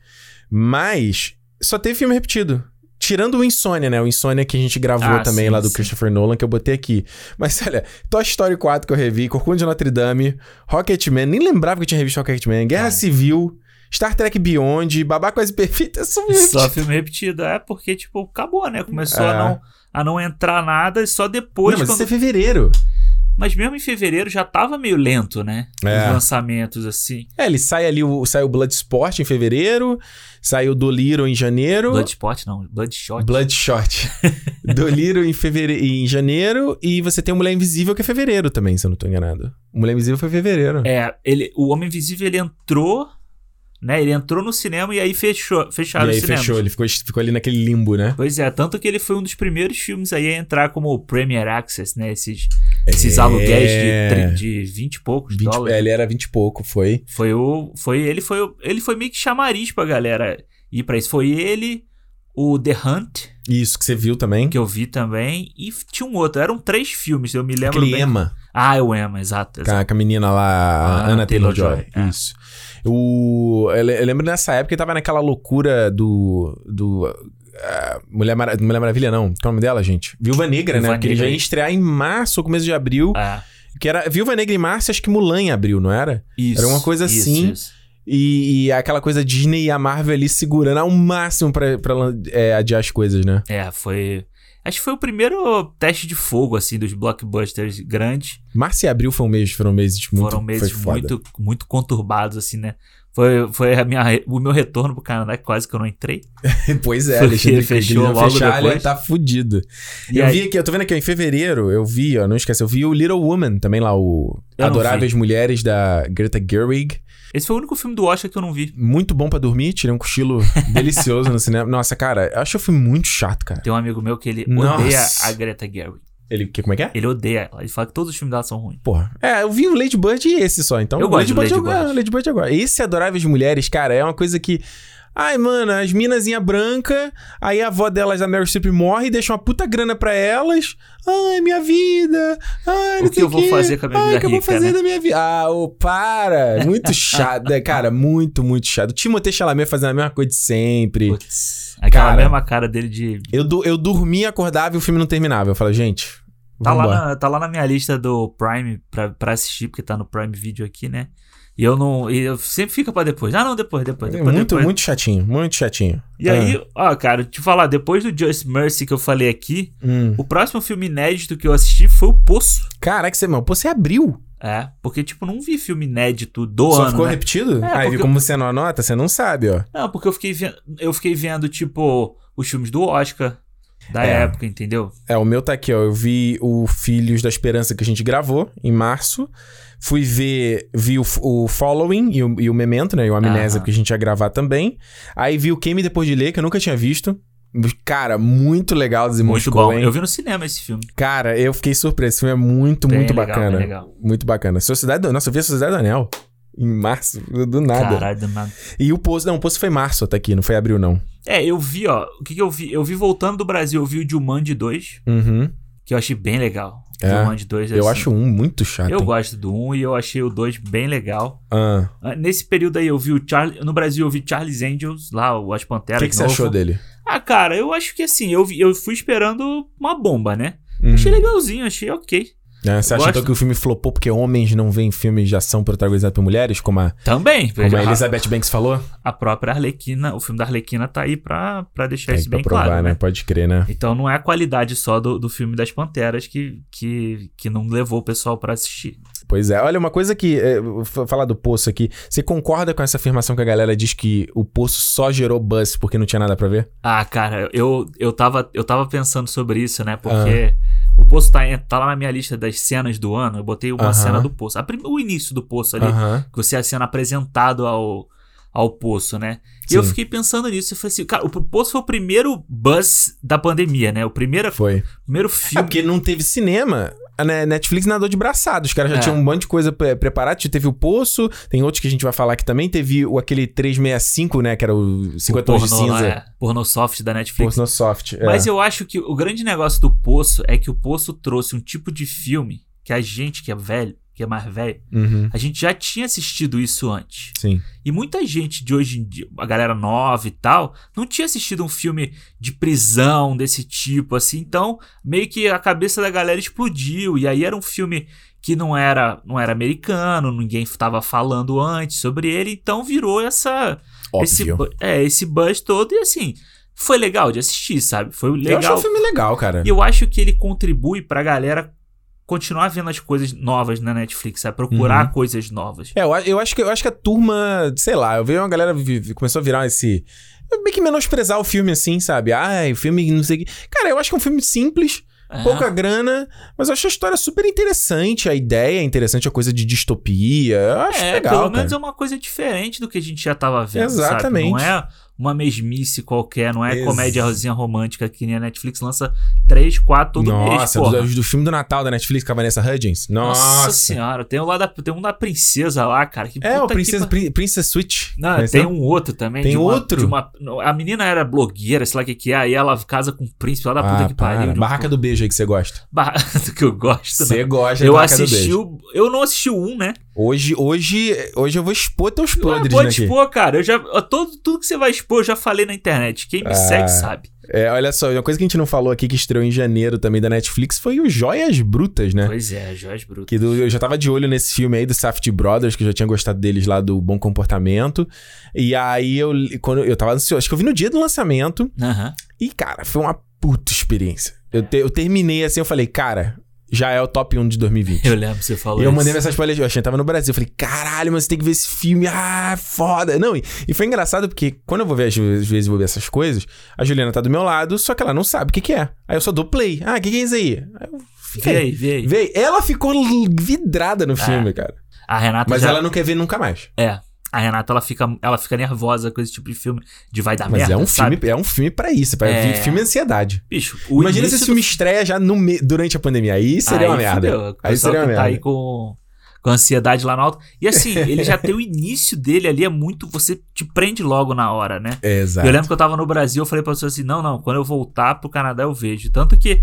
Mas só teve filme repetido. Tirando o Insônia, né? O Insônia que a gente gravou Ah, também sim, lá do sim. Christopher Nolan, que eu botei aqui. Mas olha, Toy Story 4 que eu revi, Corcunda de Notre Dame, Rocketman, nem lembrava que eu tinha revisto Rocketman, Guerra É. Civil, Star Trek Beyond, Babá Quase Perfeita, é só filme Só repetido. filme repetido. É porque, tipo, acabou, né? Começou É. a, não, a não entrar nada e só depois. Não, mas quando- isso é fevereiro. Mas mesmo em fevereiro já tava meio lento, né? É. Os lançamentos, assim. É, ele sai ali, o, sai o Bloodsport em fevereiro, sai o Doliro em janeiro. Bloodspot, não. Bloodshot. Bloodshot. Doliro em, fevereiro, em janeiro e você tem o Mulher Invisível que é fevereiro também, se eu não tô enganado. O Mulher Invisível foi fevereiro. É, ele, o Homem Invisível, ele entrou, né? Ele entrou no cinema e aí fechou, fecharam e aí fechou, ele ficou, ficou ali naquele limbo, né? Pois é, tanto que ele foi um dos primeiros filmes aí a entrar como Premier Access, né? Esses, esses É. aluguéis de, de 20 e poucos 20, dólares. é, ele era 20 e pouco, foi. Foi o. Foi ele, foi Ele foi meio que chamariz pra galera ir pra isso. Foi ele, o The Hunt, Isso que você viu também. que eu vi também, e tinha um outro. Eram três filmes, eu me lembro Aquele bem. Emma, Ah, o Emma, exato. com exato. a, com a menina lá, a Ah, Anna Taylor-Joy. É. Isso. O, eu, eu lembro nessa época que tava naquela loucura do... do ah, Mulher, Mara- Mulher Maravilha, não. Qual é o nome dela, gente? Viúva Negra, Viúva né? Porque ele já Negra. ia estrear em março ou começo de abril. É, Que era Viúva Negra em março, acho que Mulan em abril, não era? isso. Era uma coisa isso, assim. isso. E, e aquela coisa Disney e a Marvel ali segurando ao máximo pra, pra é, adiar as coisas, né? É, foi. Acho que foi o primeiro teste de fogo, assim, dos blockbusters grandes. Março e abril foi um mês, foram meses tipo, muito, Foram meses muito, muito conturbados, assim, né? Foi, foi a minha, o meu retorno pro Canadá, quase que eu não entrei. pois é, Alexandre fechou Fechou logo fechar, ele depois. tá fudido. E eu aí- vi aqui, eu tô vendo aqui, ó, em fevereiro, eu vi, ó, não esquece, eu vi o Little Woman, também lá, o Eu Adoráveis Mulheres da Greta Gerwig. Esse foi o único filme do Oscar que eu não vi. Muito bom pra dormir, tirei um cochilo delicioso no cinema. Nossa, cara, eu acho que eu fui muito chato, cara. Tem um amigo meu que ele Nossa. odeia a Greta Gerwig. Ele, que, como é que é? Ele odeia ela. Ele fala que todos os filmes dela são ruins. Porra. É, eu vi o Lady Bird e esse só, então. Eu gosto Lady Lady Bird. Bird. É, Lady Bird agora. Esse Adoráveis Mulheres, cara, é uma coisa que. Ai, mano, as minazinha branca, aí a avó delas, a Meryl Streep, morre e deixa uma puta grana pra elas. Ai, minha vida. Ai, não O que eu vou fazer com a minha Ai, vida o que eu vou rica, fazer né? da minha vida? Ah, ô, para. Muito chato, cara, muito, muito chato. O Timothée Chalamet fazendo a mesma coisa de sempre. Putz. Aquela Cara. mesma cara dele de. Eu, du- eu dormia, acordava e o filme não terminava. Eu falei, gente, Tá lá, na, tá lá na minha lista do Prime pra, pra assistir, porque tá no Prime Video aqui, né? E eu não. E eu sempre fica pra depois. Ah, não, depois, depois, É depois. muito, depois. muito chatinho, muito chatinho. E aí, ó, cara, te falar, depois do Just Mercy que eu falei aqui, Ah, hum. o próximo filme inédito que eu assisti foi O Poço. Caraca, você, mano, pô, você abriu. É, porque, tipo, não vi filme inédito do Só ano. ficou né? repetido? É, Aí, porque como você não anota, você não sabe, ó. Não, porque eu fiquei, vendo, eu fiquei vendo, tipo, os filmes do Oscar da É. época, entendeu? É, o meu tá aqui, ó. Eu vi o Filhos da Esperança que a gente gravou em março. Fui ver, vi o, o Following e o, e o Memento, né? E o Amnésia, Aham. que a gente ia gravar também. Aí vi o Queime Depois de Ler, que eu nunca tinha visto. Cara, muito legal dos irmãos Muito bom. Coen. Eu vi no cinema esse filme. Cara, eu fiquei surpreso. Esse filme é muito, Bem muito legal, bacana. legal. Muito bacana. Sociedade do... Nossa, eu vi a Sociedade do Anel. Em março, do nada. Caralho, do nada. E o Poço... Não, o Poço foi março, tá aqui. Não foi abril, não. É, eu vi, ó. O que, que eu vi? Eu vi voltando do Brasil, eu vi o Jumanji 2, Uhum. que eu achei bem legal. É, Jumanji 2, Eu assim, acho um muito chato. Eu hein? gosto do 1 e eu achei o 2 bem legal. Ah. Ah, Nesse período aí eu vi o Charlie. No Brasil eu vi Charlie's Angels, lá, o As O Panteras. que, que você achou dele? Ah, cara, eu acho que assim, eu, vi- eu fui esperando uma bomba, né? Uhum. Achei legalzinho, achei ok. É, você acha Gosto. então que o filme flopou porque homens não veem filmes de ação protagonizados por mulheres, como a, Também. como a Elizabeth Banks falou? a, própria Arlequina, o filme da Arlequina tá aí pra, pra deixar Tem isso pra bem provar, claro, né? né? Pode crer, né? Então não é a qualidade só do, do filme das Panteras que, que, que não levou o pessoal pra assistir. Pois é. Olha, uma coisa que. É, falar do Poço aqui. Você concorda com essa afirmação que a galera diz que o Poço só gerou buzz porque não tinha nada pra ver? Ah, cara, eu, eu, tava, eu tava pensando sobre isso, né? Porque Ah. o Poço tá, em- tá lá na minha lista das cenas do ano. Eu botei uma cena do Poço. A prim- o início do Poço ali, que você é sendo apresentado ao, ao Poço, né? E eu Sim. fiquei pensando nisso. Eu falei assim, cara, o Poço foi o primeiro buzz da pandemia, né? O primeiro, Foi. primeiro É filme. porque não teve cinema. A Ne- Netflix nadou de braçado. Os caras já É. tinham um monte de coisa pre- preparada. Teve o Poço, tem outros que a gente vai falar aqui também. Teve o, aquele 365, né? Que era o 50 tons de cinza. é, pornosoft da Netflix. Poço no soft. é. Mas eu acho que o grande negócio do Poço é que o Poço trouxe um tipo de filme que a gente que é velho, que é mais velho, Uhum, a gente já tinha assistido isso antes. Sim. E muita gente de hoje em dia, a galera nova e tal, não tinha assistido um filme de prisão desse tipo, assim. Então, meio que a cabeça da galera explodiu. E aí era um filme que não era, não era americano, ninguém estava falando antes sobre ele. Então virou essa. Esse, Óbvio. bu- é, esse buzz todo. E assim, foi legal de assistir, sabe? Foi Eu legal. acho um filme legal, cara. E eu acho que ele contribui pra galera continuar vendo as coisas novas na Netflix, sabe? Procurar Uhum. coisas novas. É, eu, eu acho que, eu acho que a turma, sei lá, eu vejo uma galera vi- começou a virar esse. Meio que menosprezar o filme assim, sabe? Ai, o filme não sei o que. Cara, eu acho que é um filme simples, É. pouca grana, mas eu acho a história super interessante, a ideia é interessante, a coisa de distopia. Eu acho É, legal. pelo menos cara. é uma coisa diferente do que a gente já tava vendo. Exatamente. Sabe? Não é uma mesmice qualquer, não é Ex- comédiazinha romântica que nem a Netflix lança três, quatro todo mês. Nossa, do, do filme do Natal da Netflix com a Vanessa Hudgens. Nossa. Nossa senhora, tem um, lá da, tem um da princesa lá, cara. Que É, puta o que Princess, Switch. Não, tem um outro também. Tem uma- outro? uma- a menina era blogueira, sei lá o que que é, aí ela casa com o príncipe lá da puta Ah, que pariu. um- Barraca do Beijo aí que você gosta. Barra... do que eu gosto, né? Você gosta da Eu Barraca assisti o... Eu não assisti o 1, né? Hoje, hoje, hoje eu vou expor teus podres, né? aqui. expor, cara. Eu já... Todo, tudo que você vai expor, eu já falei na internet. Quem me Ah. segue sabe. É, olha só, uma coisa que a gente não falou aqui que estreou em janeiro também da Netflix foi o Joias Brutas, né? Pois é, Jorge Bruto. Que do- eu já tava de olho nesse filme aí do Safety Brothers, que eu já tinha gostado deles lá do Bom Comportamento. E aí eu, quando eu tava ansioso, acho que eu vi no dia do lançamento. Aham. E, cara, foi uma puta experiência. Eu, te- eu terminei assim, eu falei, cara, já é o top 1 de 2020. Eu lembro que você falou eu isso. mandei mensagem pra ele, eu achei que tava no Brasil. Eu falei, caralho, mas você tem que ver esse filme. Ah, foda. Não, e, e foi engraçado porque quando eu vou ver, às vezes, vou ver essas coisas, a Juliana tá do meu lado, só que ela não sabe o que, que é. Aí eu só dou play. Ah, o que, que é isso aí? Aí eu Vê aí, vê aí. Vê, ela ficou vidrada no filme, cara. A Renata Mas já... ela não quer ver nunca mais. É. A Renata, ela fica, ela fica nervosa com esse tipo de filme. De vai dar Mas merda, é um sabe? filme, é um filme para isso, para É. filme ansiedade. Bicho, Imagina se esse do filme estreia já no me- durante a pandemia. Aí seria uma Aí merda. fudeu. O Aí seria uma que tá merda. aí com, com ansiedade lá no alto. E assim, ele já tem o início dele ali, é muito. Você te prende logo na hora, né? Exato. Eu lembro que eu tava no Brasil, eu falei pra você assim: não, não, quando eu voltar pro Canadá eu vejo. Tanto que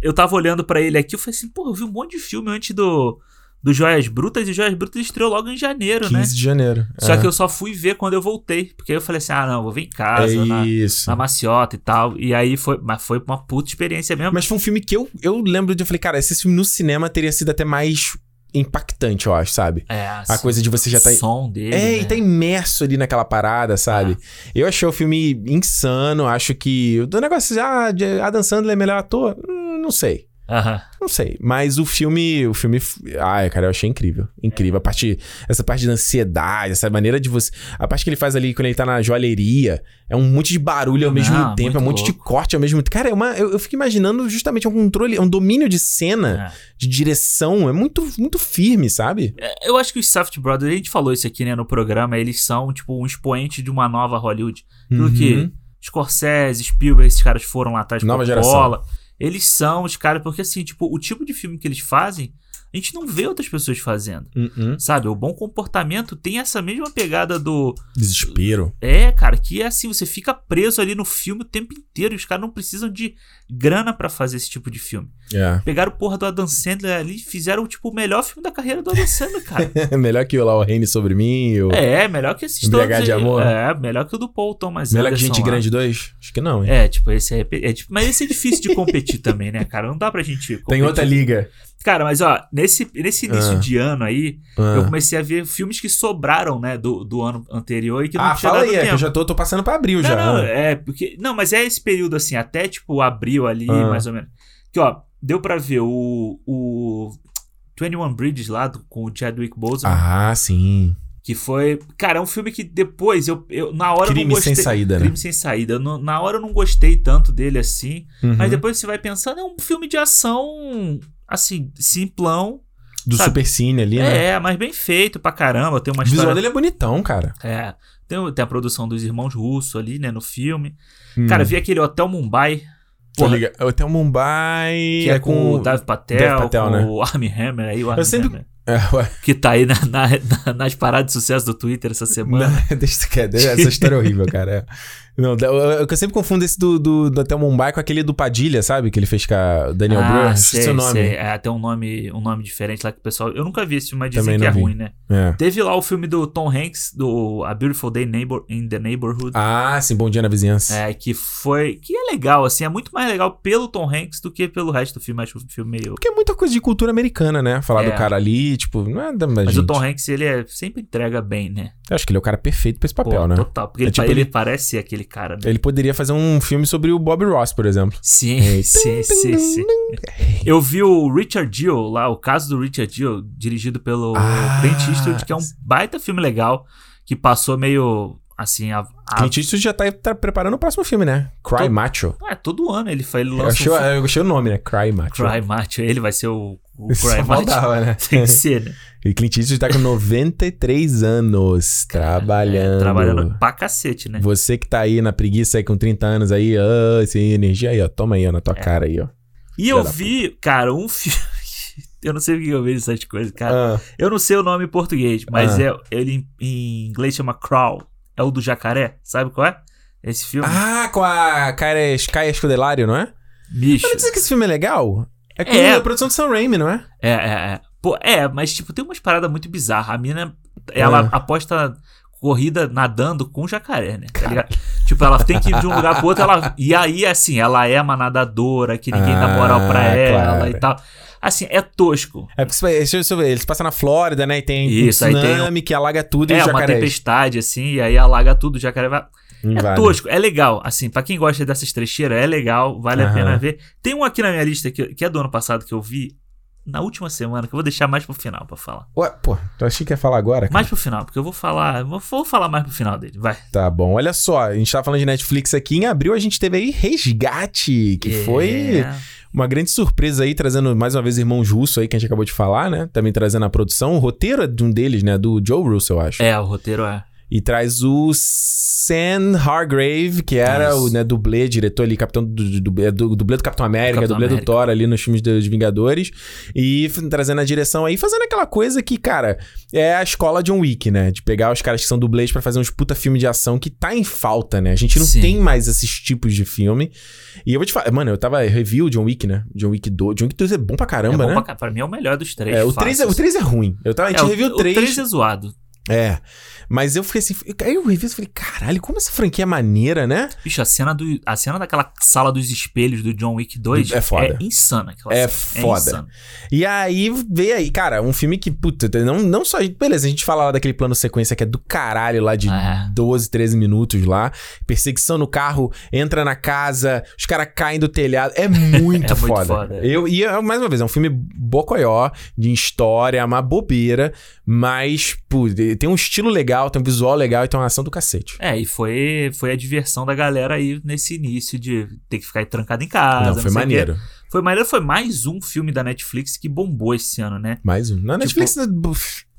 eu tava olhando pra ele aqui, eu falei assim: pô, eu vi um monte de filme antes do, do Joias Brutas, e Joias Brutas estreou logo em janeiro, 15 né? de janeiro. Só É. que eu só fui ver quando eu voltei. Porque aí eu falei assim: ah, não, vou ver em casa, na, É isso. na maciota e tal. E aí foi. Mas foi uma puta experiência mesmo. Mas foi um filme que eu, eu lembro de. Eu falei, cara, esse filme no cinema teria sido até mais impactante, eu acho, sabe? é, A coisa de você já tá. O som dele. É, né? e tá imerso ali naquela parada, sabe? Eu achei o filme insano, acho que. O negócio ah, de Adam Sandler é melhor ator? Hum, não sei. Aham. Não sei. Mas o filme. O filme. Ai, cara, eu achei incrível. Incrível. A parte. Essa parte da ansiedade, essa maneira de você. A parte que ele faz ali quando ele tá na joalheria. É um monte de barulho ao mesmo Não, tempo, é um monte de louco. corte ao mesmo tempo. Cara, é uma, eu, eu fico imaginando justamente um controle, é um domínio de cena, É. de direção. É muito, muito firme, sabe? É, Eu acho que os Soft Brothers, a gente falou isso aqui, né, no programa, eles são, tipo, um expoente de uma nova Hollywood. Pelo Uhum. que Scorsese, Spielberg, esses caras foram lá atrás, Nova Coppola. Eles são os caras, porque assim, tipo, o tipo de filme que eles fazem, a gente não vê outras pessoas fazendo. Uhum. Sabe? O bom comportamento tem essa mesma pegada do. Desespero. É, cara, que é assim, você fica preso ali no filme o tempo inteiro e os caras não precisam de grana pra fazer esse tipo de filme. É. Pegaram o porra do Adam Sandler ali e fizeram, tipo, o melhor filme da carreira do Adam Sandler, cara. Melhor que o lá o Reine sobre mim. O... É, melhor que esses Embriagado todos de aí. Amor? É, melhor que o do Paul Thomas Melhor que Anderson Gente lá. Grande 2? Acho que não, hein? É, tipo, esse é, é tipo, mas esse é difícil de competir também, né, cara? Não dá pra gente competir. Tem outra liga. Cara, mas ó, nesse, nesse início Ah. de ano aí, Ah. eu comecei a ver filmes que sobraram, né, do, do ano anterior e que não Ah, tinha fala aí, é que tempo. eu já tô, tô passando pra abril Não, já. não, é, porque. Não, mas é esse período assim, até tipo abril ali, Ah. mais ou menos. Que, ó, deu pra ver o. o 21 Bridges lá do- com o Chadwick Boseman, Ah, sim. que foi. Cara, é um filme que depois eu. eu na hora eu Crime não gostei. sem saída, né? Crime sem saída. Eu não- na hora eu não gostei tanto dele assim. Uhum. Mas depois você vai pensando, é um filme de ação, assim, simplão. Do sabe? Super Cine ali, né? É, mas bem feito pra caramba. Tem uma O visual história. dele é bonitão, cara. É. Tem, tem a produção dos irmãos Russo ali, né, no filme. Hum. Cara, vi aquele Hotel Mumbai. Porra, ligado. Hotel Mumbai. que é, com, o Dave Patel, Dave Patel, com né? o Armie Hammer aí, o Armie sempre- Hammer, É, que tá aí na- na- na- nas paradas de sucesso do Twitter essa semana. Não, deixa quieto. Essa história é horrível, cara. É. Não, eu, eu- sempre confundo esse do, do, do Hotel Mumbai com aquele do Padilha, sabe? Que ele fez com a Daniel ah, Brühl. sei, o nome. sei. É, tem um nome, um nome diferente lá que o pessoal... Eu nunca vi esse filme, mas Também dizem que é vi. ruim, né? É. Teve lá o filme do Tom Hanks, do A Beautiful Day Neighbor, in the Neighborhood. Ah, sim, Bom Dia na Vizinhança. É, que foi. Que é legal, assim, é muito mais legal pelo Tom Hanks do que pelo resto do filme. Acho o filme meio. Porque é muita coisa de cultura americana, né? Falar É. do cara ali, tipo, não é da Mas gente. o Tom Hanks, ele é, sempre entrega bem, né? Eu acho que ele é o cara perfeito pra esse papel, Pô, né? Total. Porque É ele, tipo ele ele- parece aquele cara, né? Ele poderia fazer um filme sobre o Bob Ross, por exemplo. Sim, Ei, sim, sim, sim. Eu vi o Richard Gill lá, o caso do Richard Gill, dirigido pelo Ah. Clint Eastwood, que é um baita filme legal, que passou meio assim, a. a- Clint Eastwood já tá, tá preparando o próximo filme, né? Cry Tô- Macho. Ah, todo ano ele, ele Eu lança achei, um eu achei o nome, né? Cry Macho. Cry Macho. Ele vai ser o, o Cry Macho. faltava, né? Tem que ser, né? E Clint Eastwood tá com 93 anos, trabalhando. É, trabalhando pra cacete, né? Você que tá aí na preguiça aí com 30 anos aí, ah, sem energia aí, ó. Toma aí, ó, na tua É. cara aí, ó. E eu vi, cara, um filme. eu não sei porque eu vejo essas coisas, cara. Ah, Eu não sei o nome em português, mas Ah. é, ele em, inglês chama Crawl. É o do jacaré. Sabe qual é? Esse filme. Ah, com a Kaia Escudelário, não é? Bicho. Mas não dizer que esse filme é legal? É com É. a produção do Sam Raimi, não é? É, é, é. Pô, é, mas tipo, tem umas paradas muito bizarras. A mina, ela Ah. aposta corrida nadando com jacaré, né? Tá ligado? Tipo, ela tem que ir de um lugar pro outro, ela... E aí, assim, ela é uma nadadora, que ninguém dá moral pra Ah, ela claro. e tal. Assim, é tosco. É porque, deixa eu- deixa eu ver, eles passam na Flórida, né? E tem Isso, um aí tem tsunami que alaga tudo e É os uma jacarés tempestade, assim, e aí alaga tudo, o jacaré vai... É invadem. tosco, é legal. Assim, pra quem gosta dessas trecheiras, é legal, vale a pena ver. Tem um aqui na minha lista que, que é do ano passado que eu vi. na última semana, que eu vou deixar mais pro final pra falar. Ué, pô, tu achei que ia falar agora? cara? Mais pro final, porque eu vou falar. Vou, falar mais pro final dele. Vai. Tá bom, olha só, a gente tava falando de Netflix aqui, em abril a gente teve aí Resgate, que foi É. uma grande surpresa aí, trazendo mais uma vez irmãos Russo aí, que a gente acabou de falar, né? Também trazendo a produção, o roteiro é de um deles, né? Do Joe Russo, eu acho. É, o roteiro é. E traz o Sam Hargrave, que era o né, dublê, diretor ali, capitão do, do, é do- dublê do Capitão América, Capitão dublê do América. Thor ali nos filmes dos Vingadores. E trazendo a direção aí, fazendo aquela coisa que, cara, é a escola John Wick, né? De pegar os caras que são dublês pra fazer uns puta filme de ação que tá em falta, né? A gente não Sim. tem mais esses tipos de filme. E eu vou te falar, mano, eu tava review John Wick, né? John Wick 2. John Wick 2 é bom pra é caramba, bom né? pra, pra mim é o melhor dos três. É, o 3, é, o. 3 é ruim. Eu tava, a gente É, o- reviu o O 3. 3 é zoado. É. Mas eu fiquei assim. Aí eu revi e falei, caralho, como essa franquia é maneira, né? Bicho, a cena, do, a cena daquela sala dos espelhos do John Wick 2 É foda. é insana. aquela É cena. foda. insana. E aí veio aí, cara, um filme que, puta, não, não só. Beleza, a gente fala lá daquele plano sequência que é do caralho lá de É. 12, 13 minutos lá. Perseguição no carro, entra na casa, os caras caem do telhado. É muito, É muito foda. foda. Eu, e é, mais uma vez, é um filme bocoió, de história, uma bobeira, mas, pô, tem um estilo legal, tem um visual legal e tem uma ação do cacete. É, e foi, foi a diversão da galera aí nesse início de ter que ficar trancado em casa. não, foi sei o quê. maneiro. Foi maneiro, foi mais um filme da Netflix que bombou esse ano, né? Mais um. Na Netflix.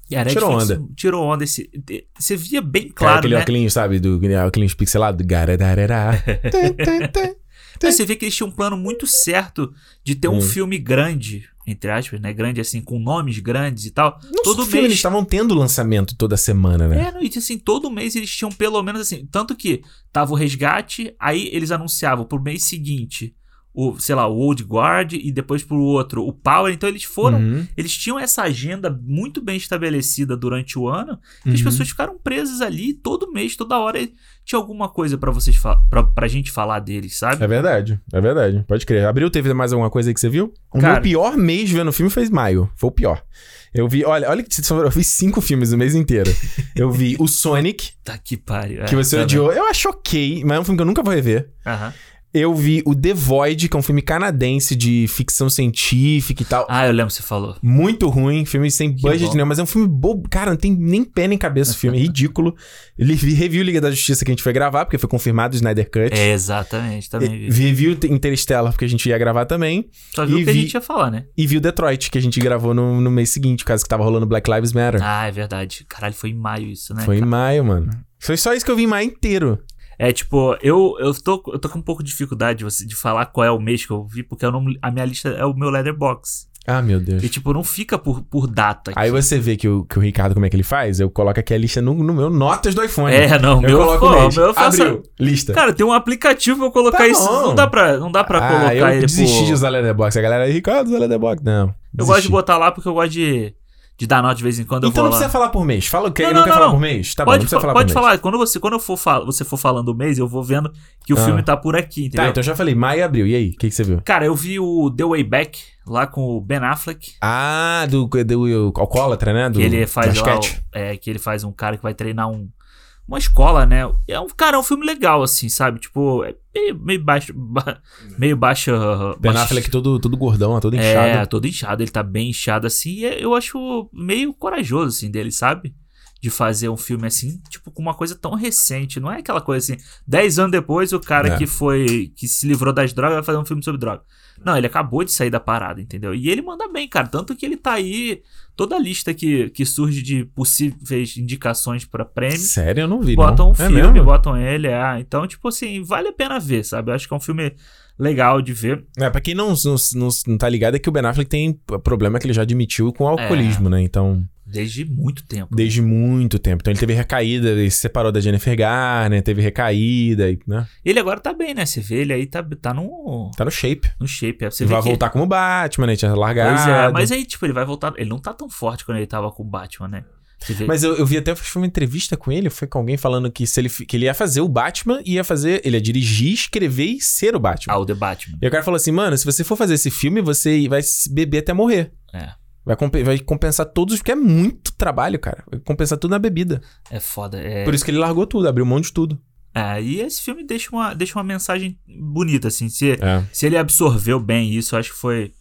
E a Tirou Netflix onda. Tirou onda. Esse, você via bem Claro, claro, aquele né? óculos, sabe? Do óculos pixelado. Garadarará. Então, você vê que eles tinham um plano muito certo de ter um Hum. filme grande, entre aspas, né? Grande assim, com nomes grandes e tal. Não todo só filme, eles mês. estavam tendo lançamento toda semana, né? É, e assim, todo mês eles tinham pelo menos assim. Tanto que tava o resgate, aí eles anunciavam pro mês seguinte o, sei lá, o Old Guard e depois pro outro o Power. Então eles foram. Uhum, Eles tinham essa agenda muito bem estabelecida durante o ano. E as uhum. pessoas ficaram presas ali todo mês, toda hora tinha alguma coisa pra vocês pra, pra gente falar deles, sabe? É verdade, é verdade. Pode crer. Abril teve mais alguma coisa aí que você viu? O Cara- meu pior mês vendo filme foi maio. Foi o pior. Eu vi, olha, olha que eu vi cinco filmes o mês inteiro. Eu vi o Sonic, Tá que pariu. que é, você tá odiou. Eu acho ok, mas é um filme que eu nunca vou rever. Aham. Eu vi o The Void, que é um filme canadense de ficção científica e tal. Ah, eu lembro que você falou. Muito ruim, filme sem budget bom. nenhum, mas é um filme bobo. Cara, não tem nem pé nem cabeça o filme, é ridículo. Ele vi review Liga da Justiça que a gente foi gravar, porque foi confirmado o Snyder Cut. É, exatamente, também vi. Review Interstellar, porque a gente ia gravar também. Só viu o que a vi- gente ia falar, né? E viu Detroit, que a gente gravou no, no mês seguinte, caso que tava rolando Black Lives Matter. Ah, é verdade. Caralho, foi em maio isso, né? foi em cara? maio, mano. Foi só isso que eu vi em maio inteiro. É, tipo, eu, eu, tô, eu tô com um pouco de dificuldade de, você- de falar qual é o mês que eu vi, porque eu não, a minha lista é o meu Letterbox. Ah, meu Deus. E, tipo, não fica por, por data. Aí aqui. você vê que o, que o Ricardo, como é que ele faz? Eu coloco aqui a lista no, no meu Notas do iPhone. É, não, eu meu, coloco pô, mês. meu eu faço- Abriu, lista. Cara, tem um aplicativo pra eu colocar Tá isso. bom. Não dá pra, não dá pra ah, colocar eu ele desisti por... de usar Letterboxd. A galera, Ricardo, usa Letterboxd. Não. Eu gosto de desisti. botar lá porque eu gosto de, de dar nota de vez em quando. eu Então não lá. precisa falar por mês. Fala o quê? Não, Não, não, quer não, falar não. por mês? Tá bom, pode não precisa fa- falar pode por mês. falar. Quando você, quando eu for fal- você for falando o mês, eu vou vendo que o Ah. filme tá por aqui, entendeu? Tá, então eu já falei, maio e abril. E aí, o que, que você viu? Cara, eu vi o The Way Back lá com o Ben Affleck. Ah, do, do alcoólatra, né? Do que ele faz lá, é, que ele faz um cara que vai treinar um, uma escola, né? É um cara, é um filme legal, assim, sabe? Tipo, é meio, meio baixo, ba- meio baixo. Ben baixo- Affleck todo, todo gordão, todo É, inchado. todo inchado, ele tá bem inchado assim, e eu acho meio corajoso, assim, dele, sabe? De fazer um filme assim, tipo, com uma coisa tão recente. Não é aquela coisa assim, 10 anos depois, o cara É. que foi. que se livrou das drogas vai fazer um filme sobre droga. Não, ele acabou de sair da parada, entendeu? E ele manda bem, cara. Tanto que ele tá aí. Toda a lista que, que surge de possíveis indicações pra prêmio. Sério, eu não vi, Botam não. um É filme, mesmo? botam ele, é. Então, tipo assim, vale a pena ver, sabe? Eu acho que é um filme legal de ver. É, pra quem não, não, não, não tá ligado, é que o Ben Affleck tem problema que ele já admitiu com o alcoolismo, né? Então, Desde muito tempo. desde muito tempo. Então ele teve recaída, ele se separou da Jennifer Garner, teve recaída, e, né? Ele agora tá bem, né? Você vê, ele aí tá, tá no, Tá no shape. no shape. é, Você vai voltar como Batman, né? Tinha largado. Pois é, mas aí, tipo, ele vai voltar. Ele não tá tão forte quando ele tava com o Batman, né? Mas eu, eu vi até foi uma entrevista com ele, foi com alguém falando que, se ele, que ele ia fazer o Batman, ia fazer. Ele ia dirigir, escrever e ser o Batman. Ah, o The Batman. E o cara falou assim, mano, se você for fazer esse filme, você vai beber até morrer. É. Vai, compe- vai compensar todos, porque é muito trabalho, cara. Vai compensar tudo na bebida. É foda. É... Por isso que ele largou tudo, abriu mão de tudo. é, e esse filme deixa uma, deixa uma mensagem bonita, assim. Se, É. se ele absorveu bem isso, eu acho que foi,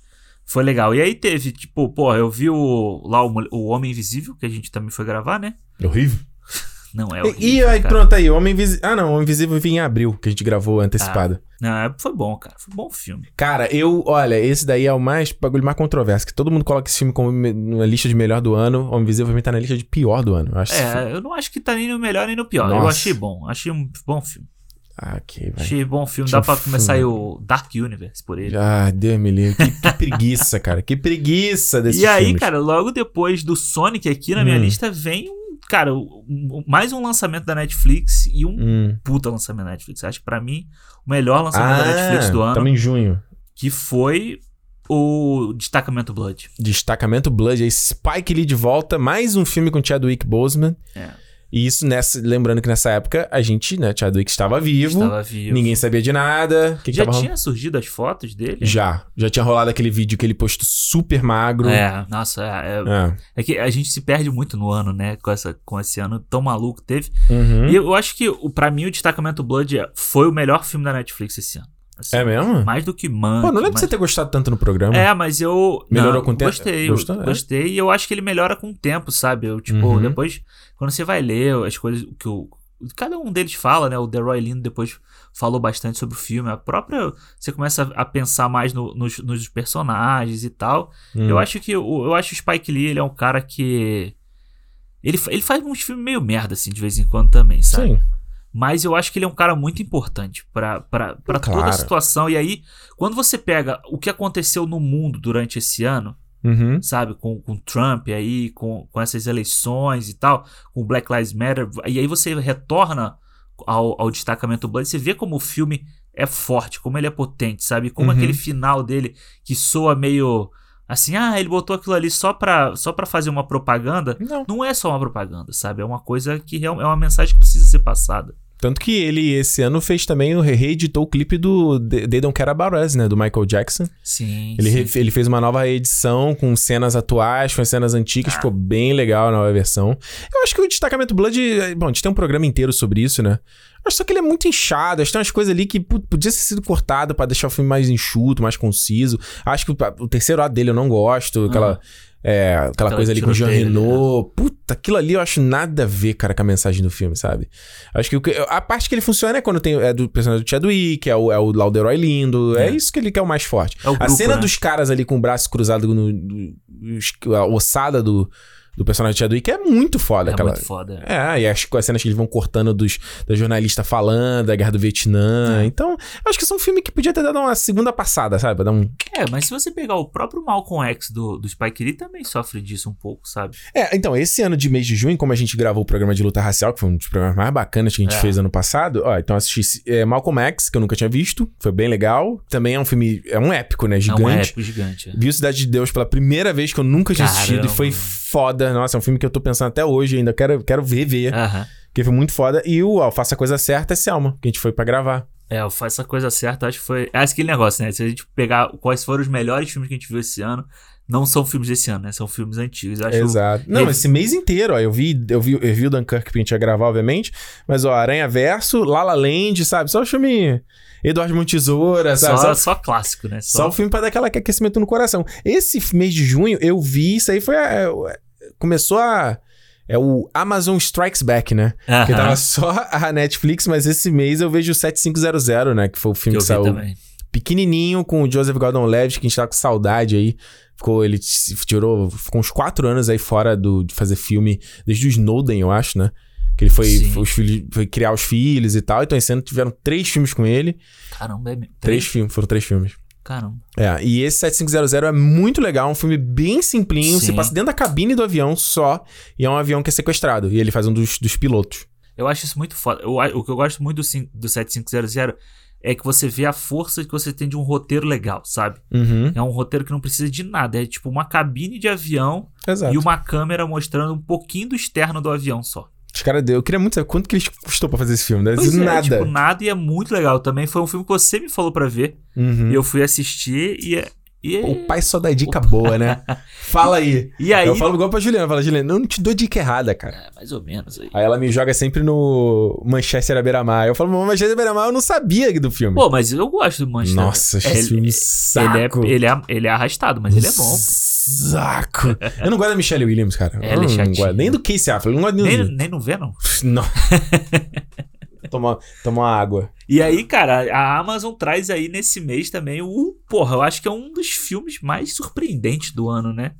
Foi legal. E aí teve, tipo, pô, eu vi o, lá o, o Homem Invisível, que a gente também foi gravar, né? Horrível. Não, é E- horrível, e aí, cara. pronto, aí, Homem Invisível. Ah, não, Homem Invisível vinha em abril, que a gente gravou antecipado. Não, é- foi bom, cara. Foi um bom filme. Cara, eu, olha, esse daí é o mais bagulho mais controverso, que todo mundo coloca esse filme como me- na lista de melhor do ano, Homem Invisível também tá na lista de pior do ano. Eu acho esse filme- É, eu não acho que tá nem no melhor nem no pior. Eu Nossa. achei bom. Achei um bom filme. Ah, ok, vai. Achei bom filme. Achei Dá pra um começar aí o Dark Universe por ele. Ah, Deus me livre. Que, que preguiça, cara. Que preguiça desse E aí, cara, logo depois do Sonic aqui na minha Hum. lista vem um, cara, mais um lançamento da Netflix e um Hum. puta lançamento da Netflix. Acho que pra mim o melhor lançamento da Netflix do ano, Estamos Ah, em junho. que foi o Destacamento Blood. Destacamento Blood, aí Spike Lee de volta, mais um filme com Chadwick Boseman. É. E isso nessa, lembrando que nessa época a gente, né, Chadwick estava vivo, Estava vivo. ninguém sabia de nada. Que, que Já rolando? tinha surgido as fotos dele? Já, já tinha rolado aquele vídeo que ele postou super magro. É, nossa, é, é- É. é que a gente se perde muito no ano, né? Com, essa, com esse ano tão maluco que teve. Uhum. E eu acho que, o, pra mim, o Destacamento Blood foi o melhor filme da Netflix esse ano. Assim, É mesmo? Mais do que Man. Pô, não lembro de você ter gostado tanto no programa. É, mas eu. Melhorou não, com o tempo? Gostei, Gostou? É? gostei. E eu acho que ele melhora com o tempo, sabe? Eu, tipo, Uhum. depois, quando você vai ler as coisas que o. Cada um deles fala, né? O The Roy Lindo depois falou bastante sobre o filme. A própria. Você começa a pensar mais no- nos, nos personagens e tal. Hum. Eu acho que eu acho que o Spike Lee, ele é um cara que. Ele, ele faz uns filmes meio merda, assim, de vez em quando também, sabe? Sim. Mas eu acho que ele é um cara muito importante pra pra- pra toda a Claro. situação. E aí, quando você pega o que aconteceu no mundo durante esse ano, Uhum. sabe, com, com Trump aí, com, com essas eleições e tal, com Black Lives Matter, e aí você retorna ao, ao destacamento Blood, você vê como o filme é forte, como ele é potente, sabe? Como Uhum. aquele final dele que soa meio assim, ah, ele botou aquilo ali só pra, só pra fazer uma propaganda. Não. Não é só uma propaganda, sabe? É uma coisa que é uma mensagem que precisa ser passada. Tanto que ele, esse ano, fez também, o reeditou o clipe do The They Don't Care About Us, né? Do Michael Jackson. Sim. Ele, sim. re- ele fez uma nova edição com cenas atuais, com as cenas antigas, ficou bem legal a nova versão. Eu acho que o Destacamento Blood. eh, Bom, a gente tem um programa inteiro sobre isso, né? Acho só que ele é muito inchado. Acho que tem umas coisas ali que podia ter sido cortado pra deixar o filme mais enxuto, mais conciso. Acho que o, o terceiro ato dele eu não gosto. Aquela. é, aquela, Aquela coisa ali com o Jean ali, né? Renault. Puta, aquilo ali eu acho nada a ver, cara, com a mensagem do filme, sabe? Acho que o que- a parte que ele funciona é quando tem é do personagem do Chadwick, é o, é o Lauderoy lindo. É. É. isso que ele quer o mais forte. É o a grupo, cena né? dos caras ali com o braço cruzado no, no- os- a ossada do, do personagem do Chadwick é muito foda. É aquela... muito foda. É, e as, as cenas que eles vão cortando dos, da jornalista falando, da guerra do Vietnã. É. Então, acho que são um filme que podia ter dado uma segunda passada, sabe? Pra dar um. É, mas se você pegar o próprio Malcolm X do, do Spike Lee, também sofre disso um pouco, sabe? É, então, esse ano de mês de junho, como a gente gravou o programa de luta racial, que foi um dos programas mais bacanas que a gente É. fez ano passado, ó, então eu assisti é, Malcolm X, que eu nunca tinha visto, foi bem legal. Também é um filme, é um épico, né? É um Gigante. épico gigante. é. Vi o Cidade de Deus pela primeira vez que eu nunca tinha assistido e Caramba, foi. Foda. Nossa, é um filme que eu tô pensando até hoje ainda. Quero, quero ver, ver. Aham. Porque foi muito foda. E o ó, Faça a Coisa Certa é Selma, que a gente foi pra gravar. É, eu faço essa coisa certa, acho que foi. É aquele negócio, né? Se a gente pegar quais foram os melhores filmes que a gente viu esse ano, não são filmes desse ano, né? São filmes antigos. Eu acho Exato. Não, Ele- esse mês inteiro, ó. Eu vi, eu vi, eu vi o Dunkirk pra gente ia gravar, obviamente. Mas, ó, Aranha Verso, La La Land, sabe? Só o filme Eduardo Montesoura, só, sabe? Só, só clássico, né? só o filme pra dar aquela aquecimento no coração. Esse mês de junho, eu vi, isso aí foi. a- é, começou a. É o Amazon Strikes Back, né? Aham, Que tava só a Netflix, mas esse mês eu vejo o 7500, né? Que foi o que filme eu que, vi saiu também. pequenininho com o Joseph Gordon-Levitt, que a gente tá com saudade aí. Ficou, ele tirou, ficou uns quatro anos aí fora do, de fazer filme, desde o Snowden, eu acho, né? Que ele foi, foi, os filhos- foi criar os filhos e tal. Então esse ano tiveram três filmes com ele. Caramba, é mesmo. Três filmes, foram três filmes. Caramba. É, e esse 7500 é muito legal, um filme bem simplinho. Você Sim. passa dentro da cabine do avião só, e é um avião que é sequestrado. E ele faz um dos, dos pilotos. Eu acho isso muito foda. Eu o que eu gosto muito do, do 7500 é que você vê a força que você tem de um roteiro legal, sabe? Uhum, É um roteiro que não precisa de nada. É tipo uma cabine de avião exato. e uma câmera mostrando um pouquinho do externo do avião só. Os caras deu. Eu queria muito saber quanto que eles custou pra fazer esse filme. Pois é, nada. tipo, nada e é muito legal também. Foi um filme que você me falou pra ver Uhum. e eu fui assistir e é, E, O pai só dá dica boa, né? Fala aí. e aí. Eu falo igual pra Juliana. Fala, Juliana, eu não te dou dica errada, cara. É, mais ou menos aí. Aí ela me joga sempre no Manchester à beira-mar. Eu falo, mas Manchester à beira-mar eu não sabia do filme. Pô, mas eu gosto do Manchester. Nossa, esse ele, filme ele, saco. é, ele, é, ele é arrastado, mas ele é bom. Saco. Eu não gosto da Michelle Williams, cara. Ela é eu não chatinha. gosto. Nem do Casey Affleck. Não gosto nem, Nem, nem no Venom. Não. toma, toma uma água. E aí, cara, a Amazon traz aí nesse mês também o. Porra, eu acho que é um dos filmes mais surpreendentes do ano, né?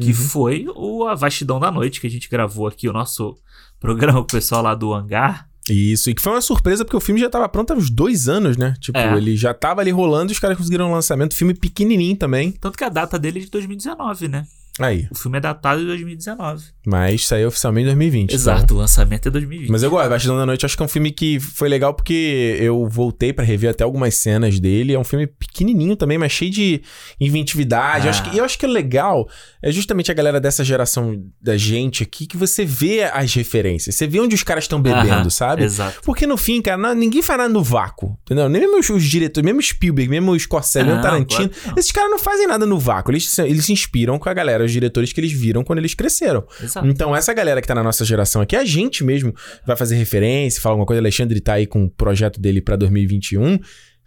Que Uhum. foi o A Vastidão da Noite, que a gente gravou aqui, o nosso programa com o pessoal lá do Hangar. Isso, e que foi uma surpresa porque o filme já tava pronto há uns dois anos, né? Tipo, É. ele já tava ali rolando e os caras conseguiram um lançamento. Filme pequenininho também. Tanto que a data dele é de 2019, né? Aí, O filme é datado de 2019. mas saiu oficialmente em 2020. tá? Exato, o lançamento é 2020. Mas eu gosto, Bastidão da Noite, acho que é um filme que foi legal porque eu voltei pra rever até algumas cenas dele. É um filme pequenininho também, mas cheio de inventividade. Eu, acho Ah. que, eu acho que é legal, é justamente a galera dessa geração da gente aqui que você vê as referências. Você vê onde os caras estão bebendo, Aham, sabe? Exato. Porque no fim, cara, não- ninguém faz nada no vácuo, entendeu? Nem mesmo os, os diretores, mesmo Spielberg, mesmo Scorsese, mesmo Não, Tarantino. claro. Esses caras não fazem nada no vácuo. Eles, eles se inspiram com a galera, os diretores que eles viram quando eles cresceram. Exato. Então, essa galera que tá na nossa geração aqui, a gente mesmo vai fazer referência, fala alguma coisa. Alexandre tá aí com o projeto dele pra 2021.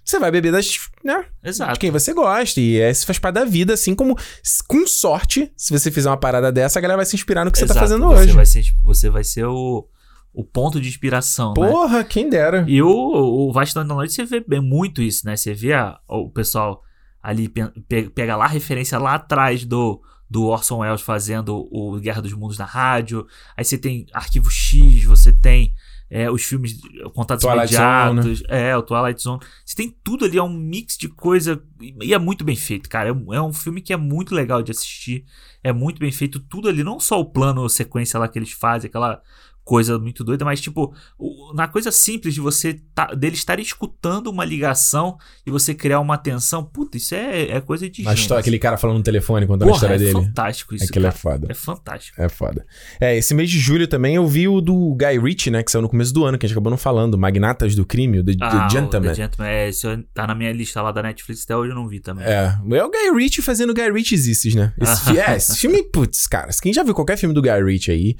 Você vai beber das, né, de Exato. quem você gosta. E esse faz parte da vida, assim como, com sorte, se você fizer uma parada dessa, a galera vai se inspirar no que você tá Exato. fazendo você hoje. Vai ser, tipo, você vai ser o, o ponto de inspiração, né? Porra, quem dera. E o, o Vastidão da Noite você vê bem muito isso, né? Você vê a- o pessoal ali pe- pega lá a referência lá atrás do, do Orson Welles fazendo o Guerra dos Mundos na rádio. Aí você tem Arquivo X, você tem é, os filmes Contatos Twilight Zone, né? Imediatos, é, o Twilight Zone. Você tem tudo ali, é um mix de coisa e é muito bem feito, cara. É, um- é um filme que é muito legal de assistir. É muito bem feito tudo ali, não só o plano sequência lá que eles fazem, aquela coisa muito doida, mas tipo, o- na coisa simples de você tá, dele estar escutando uma ligação e você criar uma atenção, puta, isso é, é coisa de A história, aquele cara falando no telefone, contando Porra, a história é dele. fantástico isso, Aquilo é cara. foda. É fantástico. É foda. É, esse mês de julho também eu vi o do Guy Ritchie, né? Que saiu no começo do ano, que a gente acabou não falando. Magnatas do Crime, o The, The Ah, o Gentleman. The Gentleman, é, esse tá na minha lista lá da Netflix, até hoje eu não vi também. É, é o Guy Ritchie fazendo Guy Ritchiezices, né? Esse, é, esse filme, putz, cara, quem já viu qualquer filme do Guy Ritchie aí,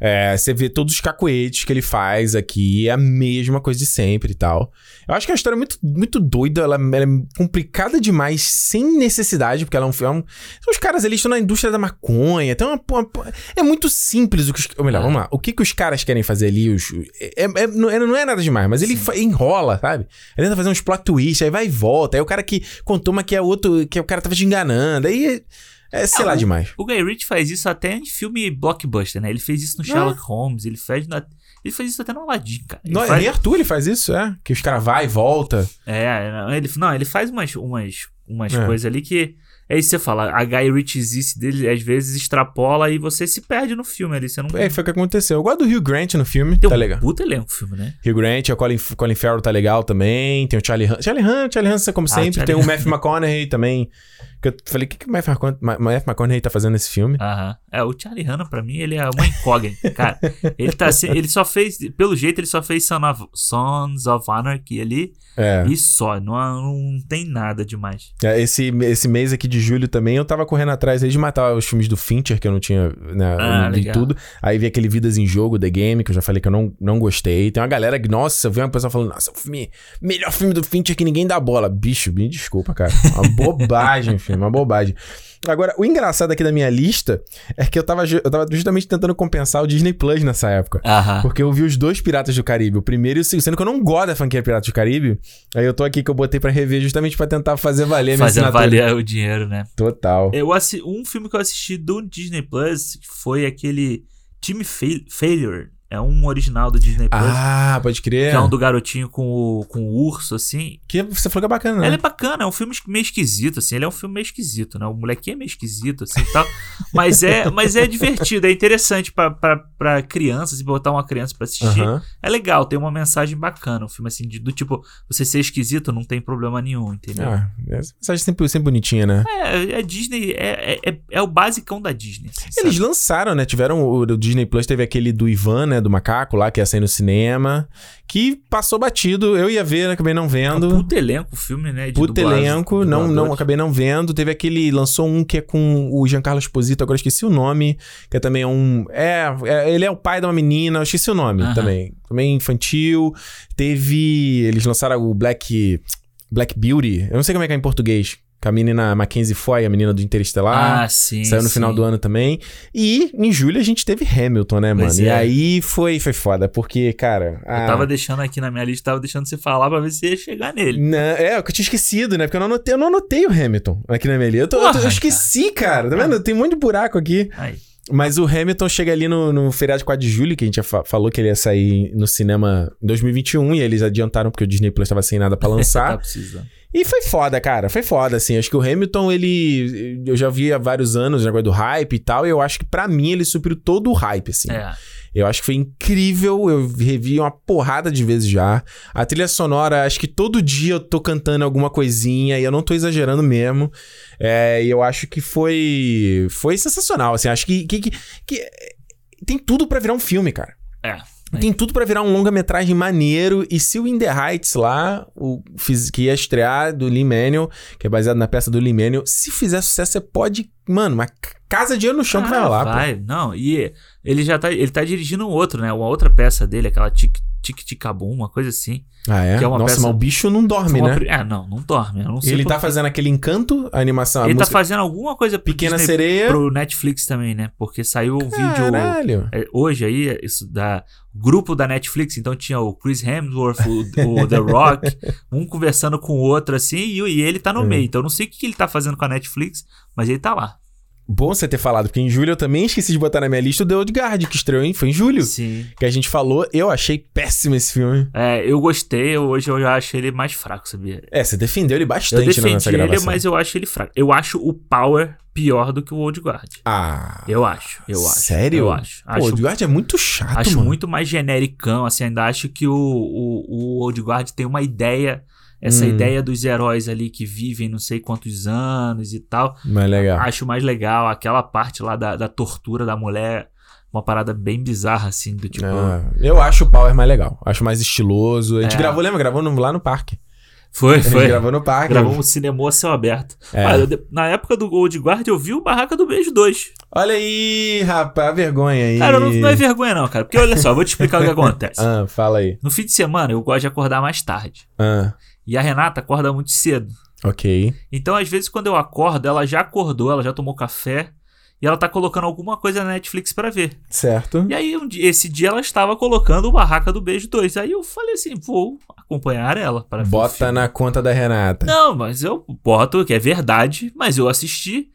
é, você vê todos os cacoetes que ele faz aqui, é a mesma coisa de sempre e tal. Eu acho que é uma história muito, muito doida, ela, ela é complicada demais, sem necessidade, porque ela é um filme... Os caras ali estão na indústria da maconha, tem uma, uma- é muito simples o que os... Ou melhor, É. vamos lá, o que, que os caras querem fazer ali, os, é, é- não, é, não é nada demais, mas ele fa- enrola, sabe? Ele tenta fazer uns plot twist, aí vai e volta, aí o cara que contou uma que é outro, que o cara tava te enganando, aí... É, sei Ah, lá, o- demais. O Guy Ritchie faz isso até em filme blockbuster, né? Ele fez isso no Sherlock Holmes, ele fez na- ele fez isso até no Aladdin, cara. Ele Não, faz- Nem Arthur ele faz isso, é? Que os caras vai e volta. É, ele, não, ele faz umas, umas, umas É. coisas ali que. É isso que você fala. A Guy Ritchiezice dele às vezes extrapola e você se perde no filme ali. Você não. É, foi o que aconteceu. Eu gosto do Hugh Grant no filme, Tem tá um legal. puta elenco o filme, né? Hugh Grant, o Colin, Colin Farrell tá legal também. Tem o Charlie Hunt. Charlie Hunt, Charlie Hunt, como Ah, sempre. Charlie Tem o Hunt. Matthew McConaughey também. Que eu falei, o que, que o Matthew McCona- Ma- Matthew McConaughey tá fazendo nesse filme? Aham. É, o Charlie Hanna, pra mim, ele é uma incógnita, cara. Ele tá ele só fez, pelo jeito, ele só fez Son of, Sons of Anarchy ali É. e só. Não, não tem nada demais. É, Esse, esse mês aqui de julho também eu tava correndo atrás aí de matar os filmes do Fincher, que eu não tinha, né, eu Ah, não vi tudo. Aí vi aquele Vidas em Jogo, The Game, que eu já falei que eu não, não gostei. Tem uma galera nossa, eu vi uma pessoa falando, nossa, o filme, melhor filme do Fincher que ninguém dá bola. Bicho, me desculpa, cara. Uma bobagem, filme, uma bobagem. Agora, o engraçado aqui da minha lista é que eu tava, eu tava justamente tentando compensar o Disney Plus nessa época. Aham. Porque eu vi os dois Piratas do Caribe, o primeiro e o segundo, sendo que eu não gosto da franquia Piratas do Caribe. Aí eu tô aqui que eu botei pra rever justamente pra tentar fazer valer a minha assinatura. valer o dinheiro, né? Total. Eu assi- um filme que eu assisti do Disney Plus foi aquele Team Fail- Failure. É um original do Disney Plus. Ah, pode crer. Que é um do garotinho com o, com o urso, assim. Que você falou que é bacana, né? Ele é bacana, é um filme meio esquisito, assim. Ele é um filme meio esquisito, né? O molequinho é meio esquisito, assim e tal. Mas é, mas é divertido, é interessante pra, pra, pra criança, botar uma criança pra assistir. Aham. É legal, tem uma mensagem bacana. Um filme assim, de- do tipo, você ser esquisito não tem problema nenhum, entendeu? Ah, essa mensagem sempre, sempre bonitinha, né? É, é Disney, é, é, é, é o basicão da Disney. assim, Eles sabe? lançaram, né? Tiveram o, o Disney Plus, teve aquele do Ivan, né? Né? Do macaco lá, que ia sair no cinema. Que passou batido. Eu ia ver, acabei não vendo. Puta elenco o filme, né? de Puta dublagem, elenco, não, não, acabei não vendo. Teve aquele, lançou um que é com o Giancarlo Esposito, agora esqueci o nome, que é também um, é, é, ele é o pai de uma menina, eu esqueci o nome Aham. também. Também infantil. Teve, eles lançaram o Black, Black Beauty, eu não sei como é que é em português, com a menina Mackenzie Foy, a menina do Interestelar. Ah, sim. Saiu no final do ano também. E em julho a gente teve Hamilton, né, Pois mano? E é. aí foi, foi foda, porque, cara. Eu a- tava deixando aqui na minha lista, tava deixando você falar pra ver se ia chegar nele. Não, é, eu tinha esquecido, né? Porque eu não anotei, eu não anotei o Hamilton aqui na minha lista. Eu, tô- eu tô- eu Porra, esqueci, cara. Tá vendo? Tem um monte de buraco aqui. Aí. Mas o Hamilton chega ali no, no feriado de 4 de julho, que a gente já fa- falou que ele ia sair no cinema em 2021, e eles adiantaram porque o Disney Plus tava sem nada pra tá lançar. precisando. E foi foda, cara. Foi foda, assim. Acho que o Hamilton, ele. Eu já vi há vários anos o negócio do hype e tal, e eu acho que pra mim ele supriu todo o hype, assim. É. Eu acho que foi incrível. Eu revi uma porrada de vezes já. A trilha sonora, acho que todo dia eu tô cantando alguma coisinha e eu não tô exagerando mesmo. É, e eu acho que foi. Foi sensacional. Assim, acho que. que, que- que- tem tudo pra virar um filme, cara. É. Tem tudo pra virar um longa-metragem maneiro. E se o In The Heights lá, o, que ia estrear do Lee Manuel, que é baseado na peça do Lee Manuel, se fizer sucesso, você pode. Mano, uma casa de dinheiro no chão que vai Ah, pô. Vai, não, e ele já tá, ele tá dirigindo um outro, né? Uma outra peça dele, aquela Tic Tic Ticabum, uma coisa assim. Ah, é? É Nossa, peça- mas o bicho não dorme, uma né? É, não, não dorme. Não Ele tá fazendo aquele encanto, a animação, a Ele tá música fazendo alguma coisa pro Pequena Disney, Sereia. pro Netflix também, né? Porque saiu um vídeo Caralho. é, hoje aí, isso da grupo da Netflix, então tinha o Chris Hemsworth, o, o The Rock, um conversando com o outro assim, e, e ele tá no Uhum. meio. Então eu não sei o que que ele tá fazendo com a Netflix, mas ele tá lá. Bom você ter falado, porque em julho eu também esqueci de botar na minha lista o The Old Guard, que estreou, hein? Foi em julho. Sim. Que a gente falou, eu achei péssimo esse filme. É, eu gostei, hoje eu já achei ele mais fraco, sabia? É, você defendeu ele Eu bastante na defendi nossa ele, gravação. mas eu acho ele fraco. Eu acho o Power pior do que o Old Guard. Ah. Eu acho, eu acho. Sério? Eu acho. Pô, o Old Guard é muito chato, acho mano. muito mais genericão, assim, ainda acho que o, o, o Old Guard tem uma ideia, essa Hum. ideia dos heróis ali que vivem não sei quantos anos e tal. Mas legal. Acho mais legal aquela parte lá da, da tortura da mulher, uma parada bem bizarra, assim, do tipo. Ah, eu acho o Power mais legal. Acho mais estiloso. A gente É. gravou, lembra? Gravou no- lá no parque. Foi, A gente foi. gravou no parque. Gravou um cinema a céu aberto. É. Ah, eu na época do Old Guard, eu vi o Barraca do Beijo 2. Olha aí, rapaz, a vergonha aí. Cara, não, não é vergonha, não, cara. Porque olha só, eu vou te explicar o que acontece. Ah, fala aí. No fim de semana, eu gosto de acordar mais tarde. Ah, E a Renata acorda muito cedo. ok. Então, às vezes, quando eu acordo, ela já acordou, ela já tomou café. E ela tá colocando alguma coisa na Netflix pra ver. Certo. E aí, um dia- esse dia, ela estava colocando o Barraca do Beijo 2. Aí eu falei assim, vou acompanhar ela para Bota na conta da Renata. Não, mas eu boto, que é verdade, mas eu assisti.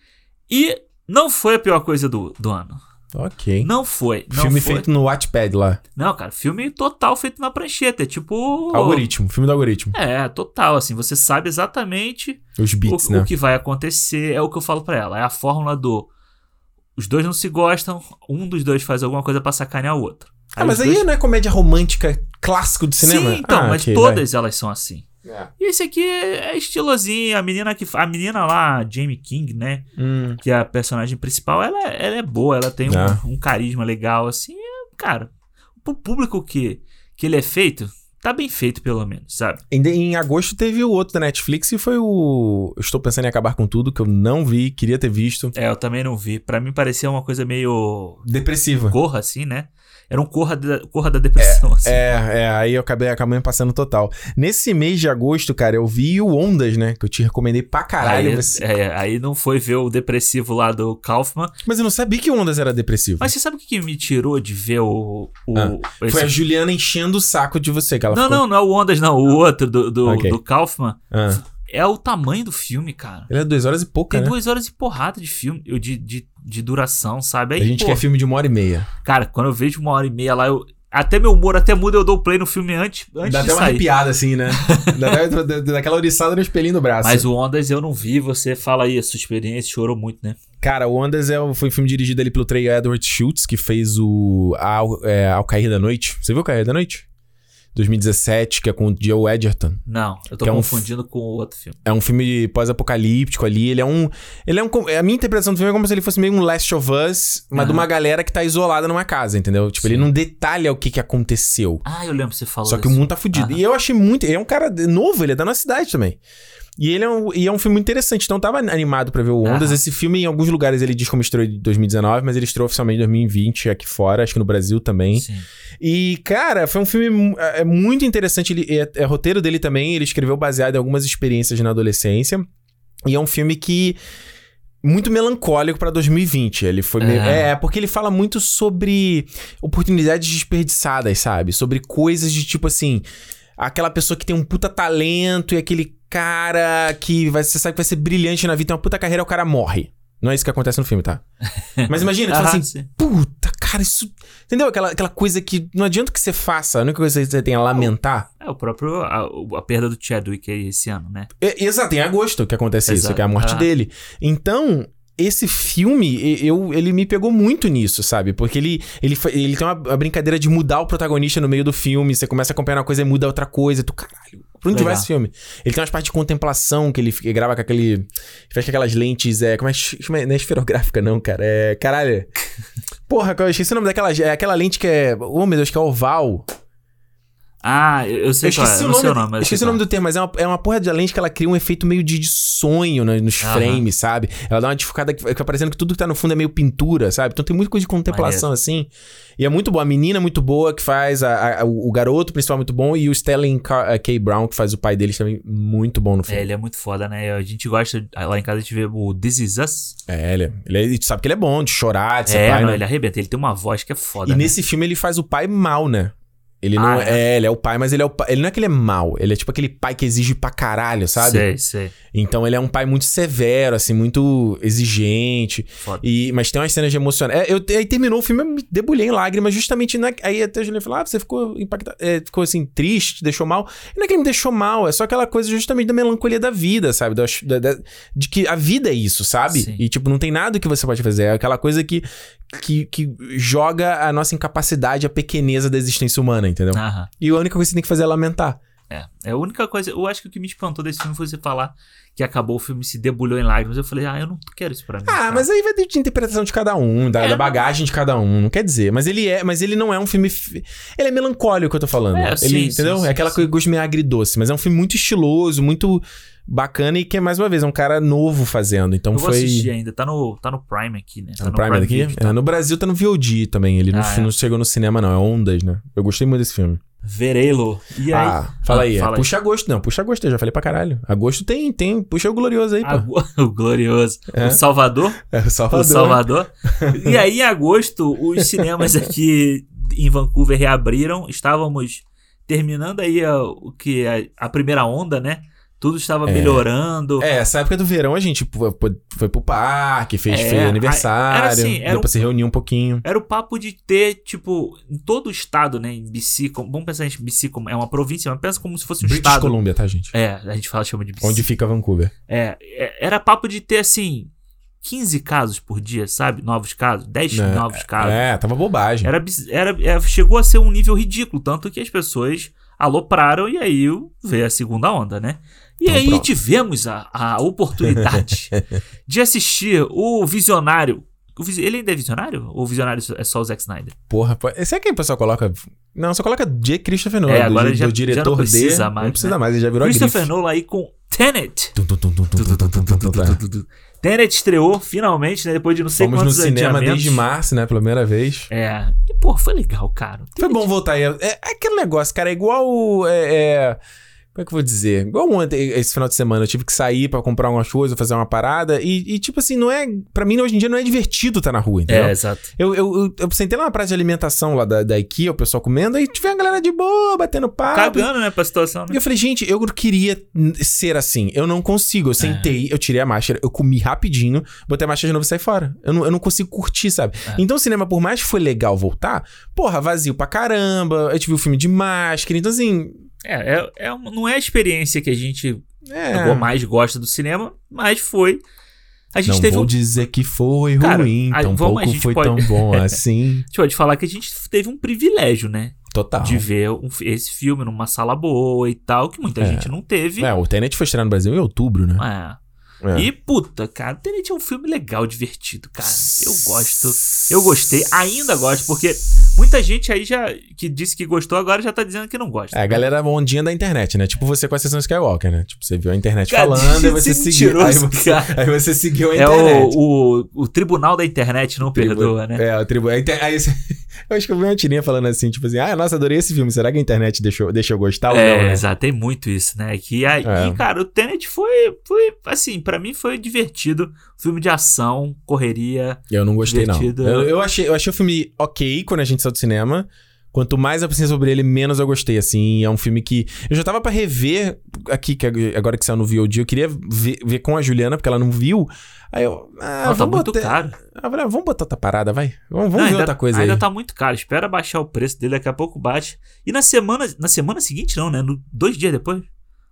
E não foi a pior coisa do, do ano. Ok. Não foi. Não filme foi. feito no Wattpad lá. Não, cara, filme total feito na prancheta. É tipo. Algoritmo. Filme do algoritmo. É, total, assim. Você sabe exatamente Os beats, o, né? o que vai acontecer. É o que eu falo pra ela. É a fórmula do. Os dois não se gostam, um dos dois faz alguma coisa pra sacanear o outro. Ah, mas os aí dois- não é comédia romântica clássico do cinema? Sim, então, Ah, mas ok, todas elas são assim. É. E esse aqui é estilosinho, a menina que a menina lá, Jamie King, né, Hum, que é a personagem principal, ela, é- ela é boa, ela tem um, É. um carisma legal assim, é, cara. Pro público que que ele é feito, tá bem feito pelo menos, sabe? Em, em agosto teve o outro da Netflix e foi o. Eu estou pensando em acabar com tudo, que eu não vi, queria ter visto. É, eu também não vi. Pra mim parecia uma coisa meio Depressiva. corra assim, né? Era um corra da, corra da depressão assim. É, é, aí eu acabei, acabei passando total. Nesse mês de agosto, cara, eu vi o Ondas, né? Que eu te recomendei pra caralho. Aí, você- é, aí não foi ver o depressivo lá do Kaufman. Mas eu não sabia que o Ondas era depressivo. Mas você sabe o que que me tirou de ver o. o Ah, esse- Foi a Juliana enchendo o saco de você, que ela Não, ficou... não, não é o Ondas, não. O outro do, do, Ok. do Kaufman. Ah, É o tamanho do filme, cara. ele é duas horas e pouca, Tem né? duas horas e porrada de filme, de, de, de duração, sabe? Aí, A gente pô, quer filme de uma hora e meia. Cara, quando eu vejo uma hora e meia lá, eu. Até meu humor até muda, eu dou play no filme antes, antes Dá de até uma sair. arrepiada, assim, né? Dá até daquela oriçada no espelhinho do braço. Mas o Ondas eu não vi, você fala aí a sua experiência, chorou muito, né? Cara, o Ondas é, foi um filme dirigido ali pelo Trey Edward Schultz, que fez o Ao, é, Ao Cair da Noite. Você viu o Cair da Noite? 2017, que é com o Joe Edgerton. Não, eu tô Que é um confundindo com o outro filme. É um filme pós-apocalíptico ali. Ele é um. Ele é um. A minha interpretação do filme é como se ele fosse meio um Last of Us, mas Aham. de uma galera que tá isolada numa casa, entendeu? Tipo, ele Sim. não detalha o que, que aconteceu. Ah, eu lembro que você falou Só que o isso. mundo tá fudido. Aham. E eu achei muito. Ele é um cara novo, ele é da nossa cidade também. E ele é um, e é um filme muito interessante. Então eu tava animado pra ver o Ondas. Aham. Esse filme, em alguns lugares, ele diz como estreou em 2019, mas ele estreou oficialmente em 2020 aqui fora, acho que no Brasil também. Sim. E, cara, foi um filme é, é muito interessante. Ele, é, é roteiro dele também. Ele escreveu baseado em algumas experiências na adolescência. E é um filme que. Muito melancólico pra 2020. Ele foi meio. Aham. É, porque ele fala muito sobre oportunidades desperdiçadas, sabe? Sobre coisas de tipo assim. Aquela pessoa que tem um puta talento e aquele cara que vai, você sabe que vai ser brilhante na vida, tem uma puta carreira, o cara morre. Não é isso que acontece no filme, tá? Mas imagina, tu fala Aham, assim, sim. puta, cara, isso. Entendeu? Aquela, aquela coisa que não adianta que você faça, a única coisa que você tem é lamentar. É o próprio. A, a perda do Chadwick esse ano, né? É, exato, em agosto que acontece isso, Exato. que é a morte Ah. dele. Então. Esse filme, eu, ele me pegou muito nisso, sabe? Porque ele, ele, ele tem uma, uma brincadeira de mudar o protagonista no meio do filme. Você começa a acompanhar uma coisa e muda outra coisa. Tu, caralho, pra onde vai Legal. esse filme? Ele tem umas partes de contemplação que ele, fica- grava com aquele. Faz com aquelas lentes. É, como é, não é esferográfica, não, cara. É. Caralho. Porra, eu esqueci o nome daquela. É aquela lente que é. Oh, meu Deus, que é oval. Ah, eu, sei Eu qual é. o nome, nome, mas esqueci o nome qual do termo, mas é uma, é uma porra de lente que ela cria um efeito meio de, de sonho né, nos Aham. frames, sabe? Ela dá uma desfocada que fica parecendo que tudo que tá no fundo é meio pintura, sabe? Então tem muita coisa de contemplação assim. E é muito boa. A menina é muito boa que faz, a- a- o garoto principal é muito bom e o Sterling Ca- eh, K. Brown que faz o pai deles também muito bom no É, filme. ele é muito foda, né? A gente gosta. Lá em casa a gente vê o This Is Us. É, ele, é- ele é- e tu sabe que ele é bom de chorar, de ser É, pai, não, né? ele arrebenta. Ele tem uma voz que é foda. E né? nesse filme ele faz o pai mal, né? Ele não Ah, é? é? ele é o pai, mas ele é o pai. Ele não é que ele é mal, ele é tipo aquele pai que exige pra caralho, sabe? Sei, sei. Então ele é um pai muito severo, assim, muito exigente. Foda. E, mas tem umas cenas de emoção. É, eu, aí terminou o filme, eu me debulhei em lágrimas, justamente na, aí até a Juliana falou: Ah, você ficou impactado, é, ficou assim, triste, te deixou mal. E não é que ele me deixou mal, é só aquela coisa justamente da melancolia da vida, sabe? Da- da- da- de que a vida é isso, sabe? Sim. E tipo, não tem nada que você pode fazer. É aquela coisa que, que, que joga a nossa incapacidade, a pequeneza da existência humana, entendeu? Aham. E a única coisa que você tem que fazer é lamentar. É. É a única coisa. Eu acho que o que me espantou desse filme foi você falar que acabou o filme se debulhou em lágrimas. Eu falei, ah, eu não quero isso pra mim. Ah, cara. mas aí vai ter de interpretação de cada um, da, É, da bagagem de cada um, não quer dizer. Mas ele é, mas ele não é um filme. fi- Ele é melancólico, eu tô falando. É, ele, sim, entendeu? sim, é aquela sim. coisa que gosto meio agridoce, mas é um filme muito estiloso, muito bacana e que, mais uma vez, é um cara novo fazendo. Então Eu vou foi. assistir ainda. Tá no, tá no Prime aqui, né? Tá no Prime aqui? Video, tá? É, no Brasil tá no VOD também. Ele não, Ah, é. não chegou no cinema, não. É Ondas, né? Eu gostei muito desse filme. Verei-lo. E aí? Ah, fala aí. é, fala aí. puxa agosto. Não, puxa agosto, eu já falei pra caralho. Agosto tem, tem. Puxa o glorioso aí, pô. O glorioso. É. O Salvador. É o O Salvador. Salvador. e aí, em agosto, os cinemas aqui em Vancouver reabriram. Estávamos terminando aí a, o que a, a primeira onda, né? Tudo estava É. melhorando. É, essa época do verão a gente foi pro parque, fez, É, aniversário, era assim, era deu um- pra se reunir um pouquinho. Era o papo de ter, tipo, em todo o estado, né? Em BC, como, vamos pensar em BC como é uma província, mas pensa como se fosse um British estado. Columbia, tá, gente? É, a gente fala, chama de BC. Onde fica Vancouver. É, é, era papo de ter, assim, 15 casos por dia, sabe? Novos casos, 10 É, novos casos. É, tava bobagem. Era, era, é, chegou a ser um nível ridículo, tanto que as pessoas alopraram e aí veio a segunda onda, né? E então, aí pronto. tivemos a, a oportunidade de assistir o Visionário. Ele ainda é visionário? Ou visionário é só o Zack Snyder? Porra, esse é quem o pessoal coloca. Não, só coloca J. Christopher Nolan, é, agora do, já, do diretor já não precisa de... Mais, não precisa né? mais, ele já virou Christopher Nolan aí com Tenet. Tenet estreou finalmente, né? Depois de não sei Fomos quantos Fomos no cinema desde março, né? Pela primeira vez. É. E, pô, foi legal, cara. Tenet... Foi bom voltar aí. É, é, aquele negócio, cara. É igual. É, é como é que eu vou dizer? Igual ontem, esse final de semana, eu tive que sair pra comprar algumas coisas, fazer uma parada. E, e, tipo assim, não é. Pra mim, hoje em dia, não é divertido estar na rua, entendeu? É, exato. Eu, eu, eu, eu sentei lá na praça de alimentação lá da, da IKEA, o pessoal comendo, aí tiver a galera de boa, batendo papo. Cagando, né, pra situação, E né? eu falei, gente, eu queria ser assim. Eu não consigo. Eu É. sentei, eu tirei a máscara, eu comi rapidinho, botei a máscara de novo e saí fora. Eu não, eu não consigo curtir, sabe? É. Então o cinema, por mais que foi legal voltar, porra, vazio pra caramba. Eu tive o filme de máscara. Então, assim. É, é, é não é a experiência que a gente É. mais gosta do cinema, mas foi. A gente não teve vou um. dizer que foi Cara, ruim, aí, tão vamos, a pouco gente foi pode- tão bom assim. Deixa eu te falar que a gente teve um privilégio, né? Total. de ver um- esse filme numa sala boa e tal, que muita É. gente não teve. É, o Tenet foi estrear no Brasil em outubro, né? É. É. E, puta, cara, Tenet é um filme legal, divertido, cara. Eu gosto. Eu gostei, ainda gosto, porque muita gente aí já que disse que gostou, agora já tá dizendo que não gosta. É, a galera ondinha da internet, né? Tipo você com a sessão Skywalker, né? Tipo, você viu a internet Cara, falando e você seguiu. Aí você, aí você seguiu a É internet. o, o, o tribunal da internet não Tribu- perdoa, né? É, o tribu... a inter- aí, você- eu acho que eu vi uma tirinha falando assim, tipo assim, ah, nossa, adorei esse filme, será que a internet deixou, deixa eu gostar ou É, não, né? exato, tem muito isso, né? Que aí, É. cara, o Tenet foi, foi assim, pra mim foi divertido. Filme de ação, correria. Eu não gostei, não. Divertido. Eu, eu achei, eu achei o filme ok quando a gente saiu do cinema. Quanto mais eu pensei sobre ele, menos eu gostei, assim. É um filme que... Eu já tava pra rever aqui, que agora que saiu no VOD. Eu queria ver, ver com a Juliana, porque ela não viu. Aí eu... Ah, Não, tá muito botar... caro. Ah, ah, vamos botar outra parada, vai. Vamos, vamos Não, ver ainda, outra coisa ainda aí. tá muito caro. Espera baixar o preço dele, daqui a pouco bate. E na semana, na semana seguinte, não, né? No, dois dias depois.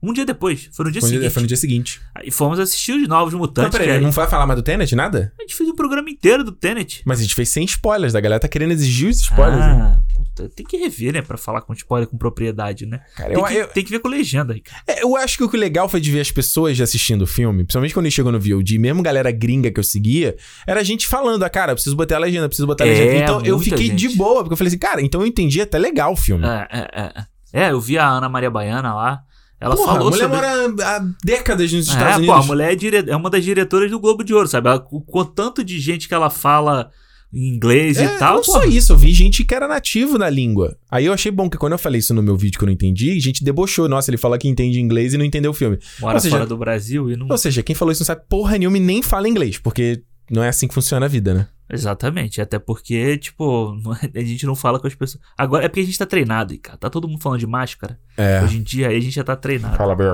Um dia depois. Foi no dia Foi seguinte. foi no dia seguinte. Aí fomos assistir os novos Não, Mutantes. peraí, que aí- não vai falar mais do Tenet, nada? A gente fez um programa inteiro do Tenet. Mas a gente fez sem spoilers. A galera tá querendo exigir os spoilers. né? ah, puta, tem que rever, né? Pra falar com spoiler com propriedade, né? Cara, Tem, eu, que, eu, tem que ver com legenda aí, cara. É, eu acho que o que legal foi de ver as pessoas assistindo o filme, principalmente quando ele chegou no VOD, mesmo galera gringa que eu seguia, era a gente falando, ah, cara, preciso botar a legenda, eu preciso botar a É, legenda. Então eu fiquei de gente. boa, porque eu falei assim, cara, então eu entendi até legal o filme. É, é, é. É, eu vi a Ana Maria Baiana lá. Ela Porra, falou a mulher sobre. mora há décadas nos É, Estados pô, a Unidos. mulher é, dire- é uma das diretoras do Globo de Ouro, sabe? Ela, o tanto de gente que ela fala em inglês É, e tal. não pô, só isso, eu vi gente que era nativo na língua. Aí eu achei bom que quando eu falei isso no meu vídeo que eu não entendi, gente debochou. Nossa, ele fala que entende inglês e não entendeu o filme. mora seja- fora do Brasil e não. Ou seja, quem falou isso não sabe porra nenhuma e nem fala inglês, porque não é assim que funciona a vida, né? Exatamente. Até porque, tipo, a gente não fala com as pessoas. Agora é porque a gente tá treinado, cara. Tá todo mundo falando de máscara. É. Hoje em dia aí a gente já tá treinado. Fala bem.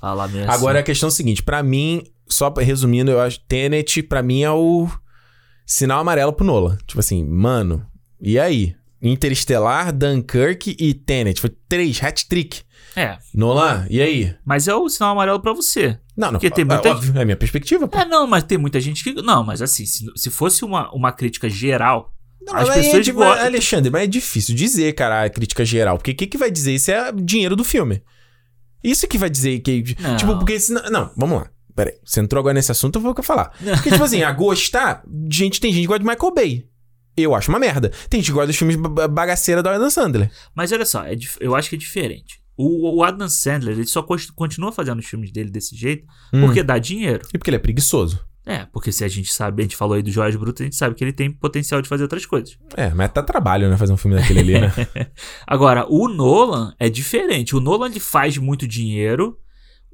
Fala mesmo. Agora a questão é a seguinte, pra mim, só resumindo, eu acho Tenet pra mim é o sinal amarelo pro Nolan. Tipo assim, mano, e aí? Interestelar, Dunkirk e Tenet. Foi três, hat-trick. É. Nolan, e aí? Mas é o sinal amarelo pra você. Não, não. Porque tem é, muita- óbvio, é a minha perspectiva, pô. É, não, mas tem muita gente que. Não, mas assim, se, se fosse uma, uma crítica geral. Não, as pessoas é de- gostam- Alexandre, mas é difícil dizer, cara, a crítica geral. Porque o que, que vai dizer? Isso é dinheiro do filme. Isso que vai dizer que. Não. Tipo, porque senão. Não, vamos lá. Peraí. Você entrou agora nesse assunto, eu vou falar. Porque, tipo assim, a gostar, gente, tem gente que gosta de Michael Bay. Eu acho uma merda. Tem gente que gosta dos filmes ba- bagaceira do Adam Sandler. Mas olha só, é dif- eu acho que é diferente. O, o Adam Sandler, ele só continua fazendo os filmes dele desse jeito Hum. porque dá dinheiro. E porque ele é preguiçoso. É, porque se a gente sabe, a gente falou aí do Jorge Bruto, a gente sabe que ele tem potencial de fazer outras coisas. É, mas tá trabalho, né? Fazer um filme daquele ali, né? Agora, o Nolan é diferente. O Nolan ele faz muito dinheiro,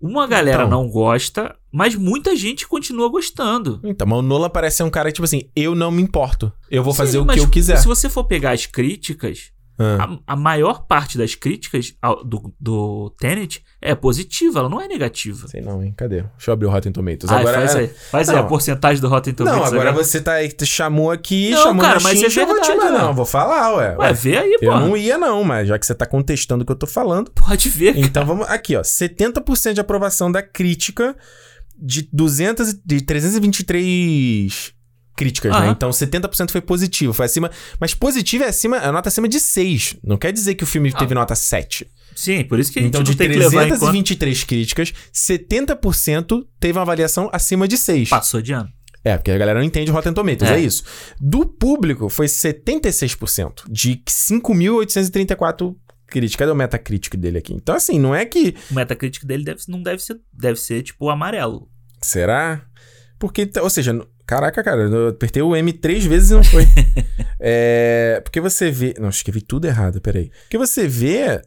uma galera Então. não gosta, mas muita gente continua gostando. então, mas o Nolan parece ser um cara que, tipo assim, eu não me importo. Eu vou fazer Sim, o mas que eu quiser. Se você for pegar as críticas, Ah. a, a maior parte das críticas ao- do, do Tenet é positiva, ela não é negativa. Sei não, hein? Cadê? Deixa eu abrir o Rotten Tomatoes. Ah, agora faz aí, faz aí a Não. porcentagem do Rotten Tomatoes. Não, agora você tá aí, te chamou aqui, Não, chamou cara, mas chincha, é eu vou te verdade, mandar. Não, vou falar, ué. Ué, vê aí, eu pô. não ia não, mas já que você tá contestando o que eu tô falando. Pode ver, cara. Então vamos aqui, ó. 70% de aprovação da crítica de 200 e- de 323 críticas, né? Aham. Então 70% foi positivo, foi acima, mas positivo é acima, a nota acima de 6. Não quer dizer que o filme Ah. teve nota 7. Sim, por isso que a gente Então de tem que levar em conta. 323 críticas, 70% teve uma avaliação acima de 6. Passou de ano. É, porque a galera não entende o Rotten Tomatoes, é. É. isso. Do público, foi 76%, de 5.834 críticas. Cadê o Metacritic dele aqui? Então, assim, não é que... O Metacritic dele deve, não deve ser, deve ser tipo amarelo. Será? Porque, ou seja, caraca, cara, eu apertei o M três vezes e não foi. é, porque você vê... Não, escrevi tudo errado, peraí. Porque você vê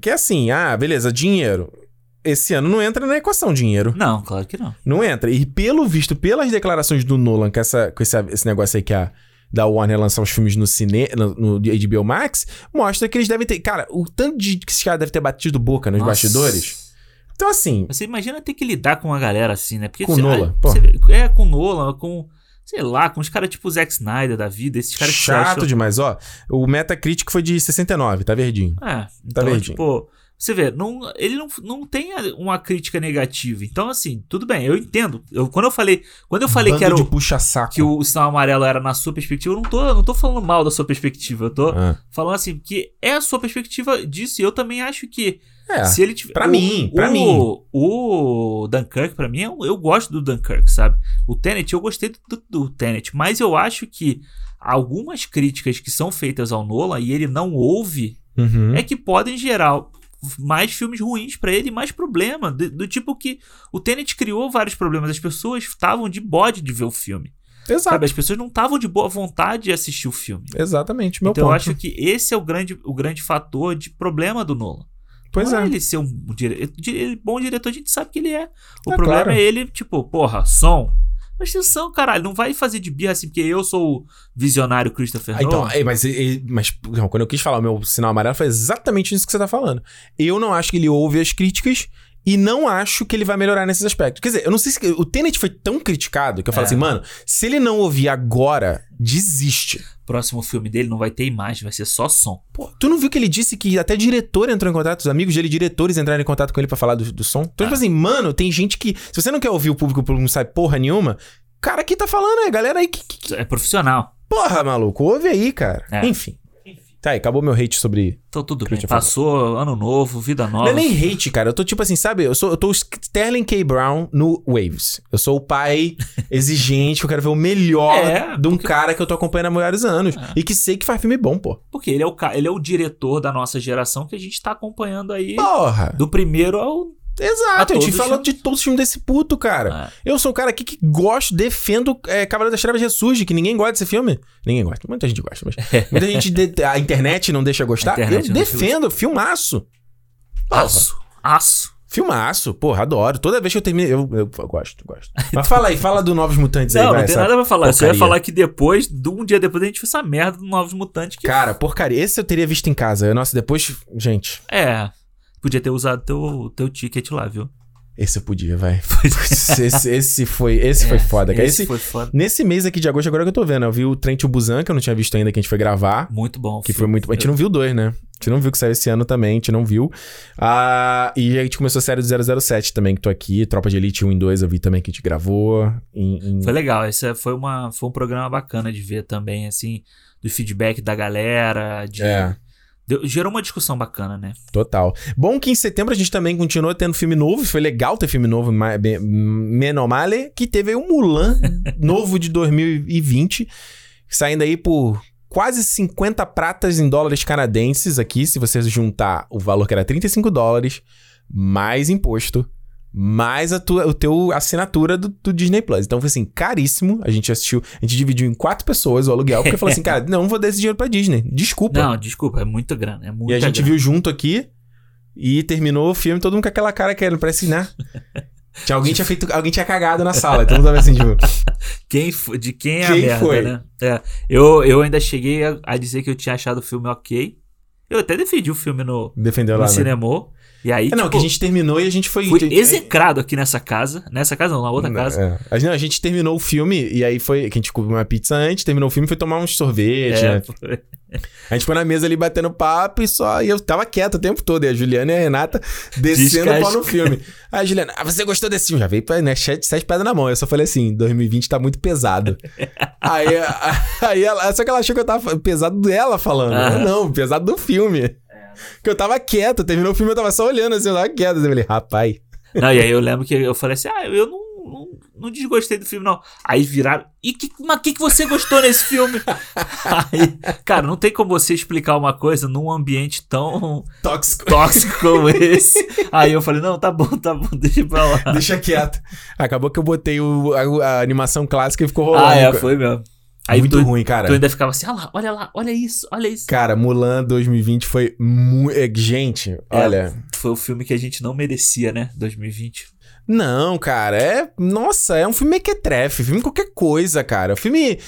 que é assim, ah, beleza, dinheiro. Esse ano não entra na equação dinheiro. Não, claro que não. Não entra. E pelo visto, pelas declarações do Nolan, com, essa, com esse, esse negócio aí que a da Warner lançar os filmes no cinema, no, no HBO Max, mostra que eles devem ter. Cara, o tanto de que esses caras devem ter batido boca nos Nossa. bastidores. Então, assim. Você imagina ter que lidar com uma galera assim, né? Porque Com você- pô. você é, com Nolan, com. Sei lá, com os caras tipo Zack Snyder da vida, esses caras que chato acha- demais. Ó, o Metacritic foi de 69, tá verdinho. É, então, verdinho. tipo, Você vê, não, ele não, não tem uma crítica negativa. Então, assim, tudo bem, eu entendo. Eu, quando eu falei, quando eu falei que Bando era de o, puxa-saco. que o sinal amarelo era na sua perspectiva, eu não tô, não tô falando mal da sua perspectiva. Eu tô Ah. falando assim, que é a sua perspectiva disso. E eu também acho que É. se ele tiver. pra o- mim, pra o, mim. O Dunkirk, pra mim, eu, eu gosto do Dunkirk, sabe? O Tenet, eu gostei do, do, do Tenet, mas eu acho que algumas críticas que são feitas ao Nolan e ele não ouve Uhum. é que podem gerar mais filmes ruins pra ele, e mais problema. Do, do tipo que o Tenet criou vários problemas. As pessoas estavam de bode de ver o filme. Exato. Sabe? As pessoas não estavam de boa vontade de assistir o filme. Exatamente, meu então ponto. eu acho que esse é o grande, o grande fator de problema do Nolan. Pois não é. ele ser um dire... dire- bom diretor, a gente sabe que ele é. O É, problema claro. é ele, tipo, porra, som. Presta atenção, caralho. Não vai fazer de birra assim, porque eu sou o visionário Christopher Ah, então, Nolan. é, mas, é, mas não, quando eu quis falar o meu sinal amarelo, foi exatamente isso que você tá falando. Eu não acho que ele ouve as críticas e não acho que ele vai melhorar nesses aspectos. Quer dizer, eu não sei se. O Tenet foi tão criticado que eu falo É. assim, mano, se ele não ouvir agora, desiste. Próximo filme dele não vai ter imagem, vai ser só som. Pô, tu não viu que ele disse que até diretor entrou em contato, os amigos dele, diretores, entraram em contato com ele pra falar do, do som? Então, Ah. tipo assim, mano, tem gente que. Se você não quer ouvir o público, o público não sabe porra nenhuma, cara aqui tá falando, é galera aí que. que- que- É profissional. porra, maluco, ouve aí, cara. É. Enfim. Tá aí, acabou meu hate sobre Então tudo bem. Passou ano novo, vida nova. Não é nem hate, cara. Eu tô tipo assim, sabe? Eu, sou, eu tô o Sterling K. Brown no Waves. Eu sou o pai exigente, que eu quero ver o melhor É, de um cara que eu tô acompanhando há vários anos. E que sei que faz filme bom, pô. Porque ele é, o, ele é o diretor da nossa geração que a gente tá acompanhando aí. Porra! Do primeiro ao. Exato, a todos falou os de todos os filmes desse puto, cara. É. Eu sou o cara aqui que gosto, defendo é, Cavaleiro das Trevas Ressurge, que ninguém gosta desse filme. Ninguém gosta, muita gente gosta, mas muita gente. de- a internet não deixa gostar. Eu não defendo, filmaço. Aço. Aço. Filmaço, porra, adoro. Toda vez que eu termino, eu, eu gosto, gosto. Mas fala aí, fala do Novos Mutantes aí, Não, vai. não tem nada pra falar. Eu só ia porcaria. falar que depois, de um dia depois, a gente fez essa merda do Novos Mutantes. Que Cara, porcaria. Esse eu teria visto em casa. Nossa, depois. Gente, É. Podia ter usado teu, teu ticket lá, viu? esse eu podia, vai. esse, esse foi, esse foi foda, cara. É, Esse Esse, foi foda. nesse mês aqui de agosto, agora que eu tô vendo, eu vi o Trent Busan, que eu não tinha visto ainda, que a gente foi gravar. Muito bom. Que foi muito. A gente não viu dois, né? A gente não viu que saiu esse ano também, a gente não viu. Ah, e a gente começou a série do 007 também, que tô aqui. Tropa de Elite 1 e 2 eu vi também que a gente gravou. Em, em- Foi legal. Esse foi, uma, foi um programa bacana de ver também, assim, do feedback da galera. De, É. deu- gerou uma discussão bacana, né? Total. Bom que em setembro a gente também continuou tendo filme novo. Foi legal ter filme novo, Menomale, que teve aí o Mulan novo de 2020, saindo aí por quase 50 pratas em dólares canadenses aqui, se você juntar o valor que era 35 dólares, mais imposto, mais a tua o teu assinatura do, do Disney Plus. Então foi assim, caríssimo. A gente assistiu, a gente dividiu em quatro pessoas o aluguel, porque falou assim, cara, não vou dar esse dinheiro pra Disney. Desculpa. Não, desculpa, é muita grana. É E muita a gente grana. viu junto aqui e terminou o filme, todo mundo com aquela cara que parece, né? Tinha, alguém tinha feito. Alguém tinha cagado na sala. Então tava assim, tipo. Quem fo- de quem é Quem a merda, foi? né? É, eu, eu ainda cheguei a, a dizer que eu tinha achado o filme ok. Eu até defendi o filme no, Defendeu no lá, né? E aí, É, não, tipo, que a gente terminou e a gente foi. fui é, execrado aqui nessa casa. Nessa casa não, na outra casa. É. A gente- Não, a gente terminou o filme e aí foi. Que a gente comeu uma pizza antes, terminou o filme e foi tomar uns sorvete, É, né? foi- A gente foi na mesa ali batendo papo e só. E eu tava quieto o tempo todo. E a Juliana e a Renata descendo o pau no filme. Aí a Juliana, ah, você gostou desse filme? Já veio pra, né, sete, sete pedras na mão. Eu só falei assim: 2020 tá muito pesado. aí, aí ela. Só que ela achou que eu tava pesado dela falando. Eu, Não, pesado do filme. Que eu tava quieto, terminou o filme, eu tava só olhando assim, eu tava quieto. Eu falei, rapaz. Não, e aí eu lembro que eu falei assim: ah, eu não, não, não desgostei do filme, não. Aí viraram. E que, mas o que, que você gostou nesse filme? Aí, cara, não tem como você explicar uma coisa num ambiente tão Tóxico. tóxico como esse. Aí eu falei: não, tá bom, tá bom, deixa pra lá. Deixa quieto. Acabou que eu botei o- a, a animação clássica e ficou rolando. Ah, é, foi mesmo. Aí Muito tu, ruim, cara. tu ainda ficava assim: olha lá, olha lá, olha isso, olha isso. Cara, Mulan 2020 foi muito. Gente, olha. Foi o filme que a gente não merecia, né? 2020. Não, cara, é. Nossa, é um filme mequetrefe, filme qualquer coisa, cara. O filme.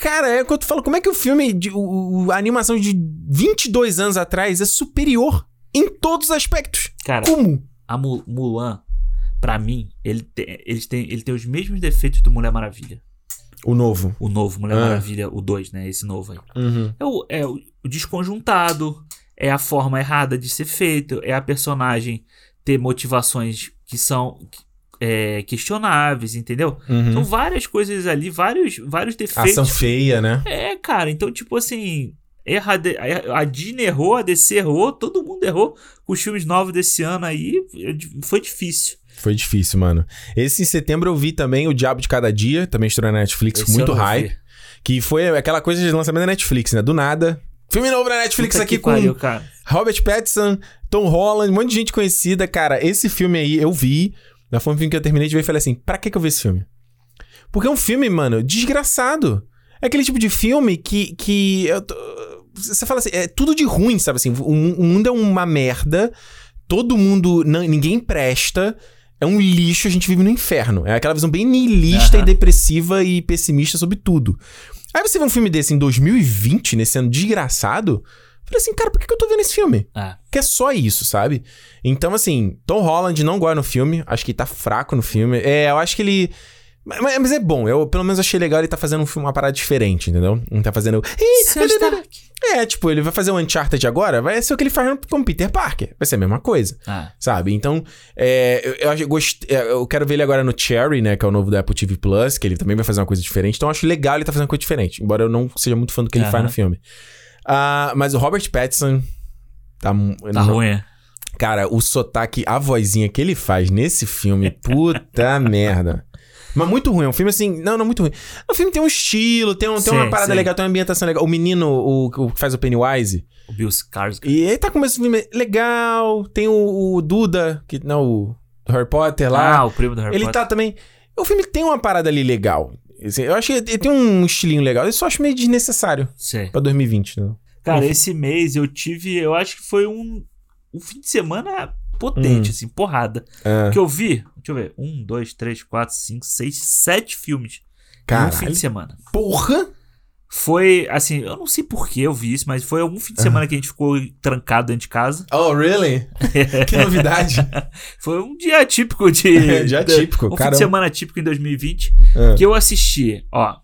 Cara, é quando tu fala, como é que o filme. De, o, a animação de 22 anos atrás é superior em todos os aspectos? Cara, Como? a Mu- Mulan, pra mim, ele tem, eles têm, ele tem os mesmos defeitos do Mulher Maravilha. O novo. O novo Mulher Ah. Maravilha, o 2, né? Esse novo aí. Uhum. É o, é o, desconjuntado, é a forma errada de ser feito, é a personagem ter motivações que são é, questionáveis, entendeu? Uhum. São várias coisas ali, vários, vários defeitos. Ação feia, né? É, cara, então, tipo assim, erra, a Disney errou, a DC errou, todo mundo errou com os filmes novos desse ano aí. Foi difícil. Foi difícil, mano. Esse em setembro eu vi também O Diabo de Cada Dia, também estreou na Netflix, Esse muito high. vi. Que foi aquela coisa de lançamento da Netflix, né? Do nada. Filme novo na Netflix Puta aqui com pariu, cara. Robert Pattinson, Tom Holland, um monte de gente conhecida. Cara, esse filme aí eu vi. Na filme que eu terminei de ver falei assim: pra que, que eu vi esse filme? Porque é um filme, mano, desgraçado. É aquele tipo de filme que. que você fala assim, é tudo de ruim, sabe assim? O, mu- o mundo é uma merda, todo mundo. não- ninguém presta. É um lixo, a gente vive no inferno. É aquela visão bem niilista Aham. e depressiva e pessimista sobre tudo. Aí você vê um filme desse em 2020, nesse ano desgraçado. Falei assim, cara, por que que eu tô vendo esse filme? Ah, Que é só isso, sabe? Então, assim, Tom Holland não gosta no filme. Acho que tá fraco no filme. É, eu acho que ele. Mas, mas é bom, eu pelo menos achei legal ele tá fazendo um filme, uma parada diferente, entendeu? Não tá fazendo. Ih, Seu Stark. É, tipo, ele vai fazer o Uncharted agora, vai ser o que ele faz com Peter Parker. Vai ser a mesma coisa, Ah, sabe? Então, é, eu, eu, gost- é, eu quero ver ele agora no Cherry, né? Que é o novo da Apple TV Plus, que ele também vai fazer uma coisa diferente. Então, eu acho legal ele tá fazendo uma coisa diferente, embora eu não seja muito fã do que ele faz Aham. no filme. Ah, mas o Robert Pattinson. Tá, tá não- ruim. é? Cara, o sotaque, a vozinha que ele faz nesse filme, puta merda. Mas muito ruim, é um filme assim. Não, não, muito ruim. O filme tem um estilo, tem, um, tem uma Sim, parada sim. legal, tem uma ambientação legal. O menino, o, o que faz o Pennywise, O Bill Skarsgård. e ele tá com esse filme legal. Tem o, o Duda, que não, o Harry Potter lá. Ah, o primo do Harry ele Potter. tá também. O filme tem uma parada ali legal. Eu acho que ele tem um estilinho legal. Eu só acho meio desnecessário Sei. pra 2020, né? Cara, Enfim. esse mês eu tive, eu acho que foi um, um fim de semana potente, Hum. assim, porrada. Ah, Que eu vi, deixa eu ver, um, dois, três, quatro, cinco, seis, sete filmes em um caralho. fim de semana. Porra! Foi, assim, eu não sei por que eu vi isso, mas foi algum fim de semana que a gente ficou trancado dentro de casa. Oh, really? que novidade. Foi um dia típico de. Dia típico, Um fim caramba. de semana típico em 2020. Ah. Que eu assisti, ó.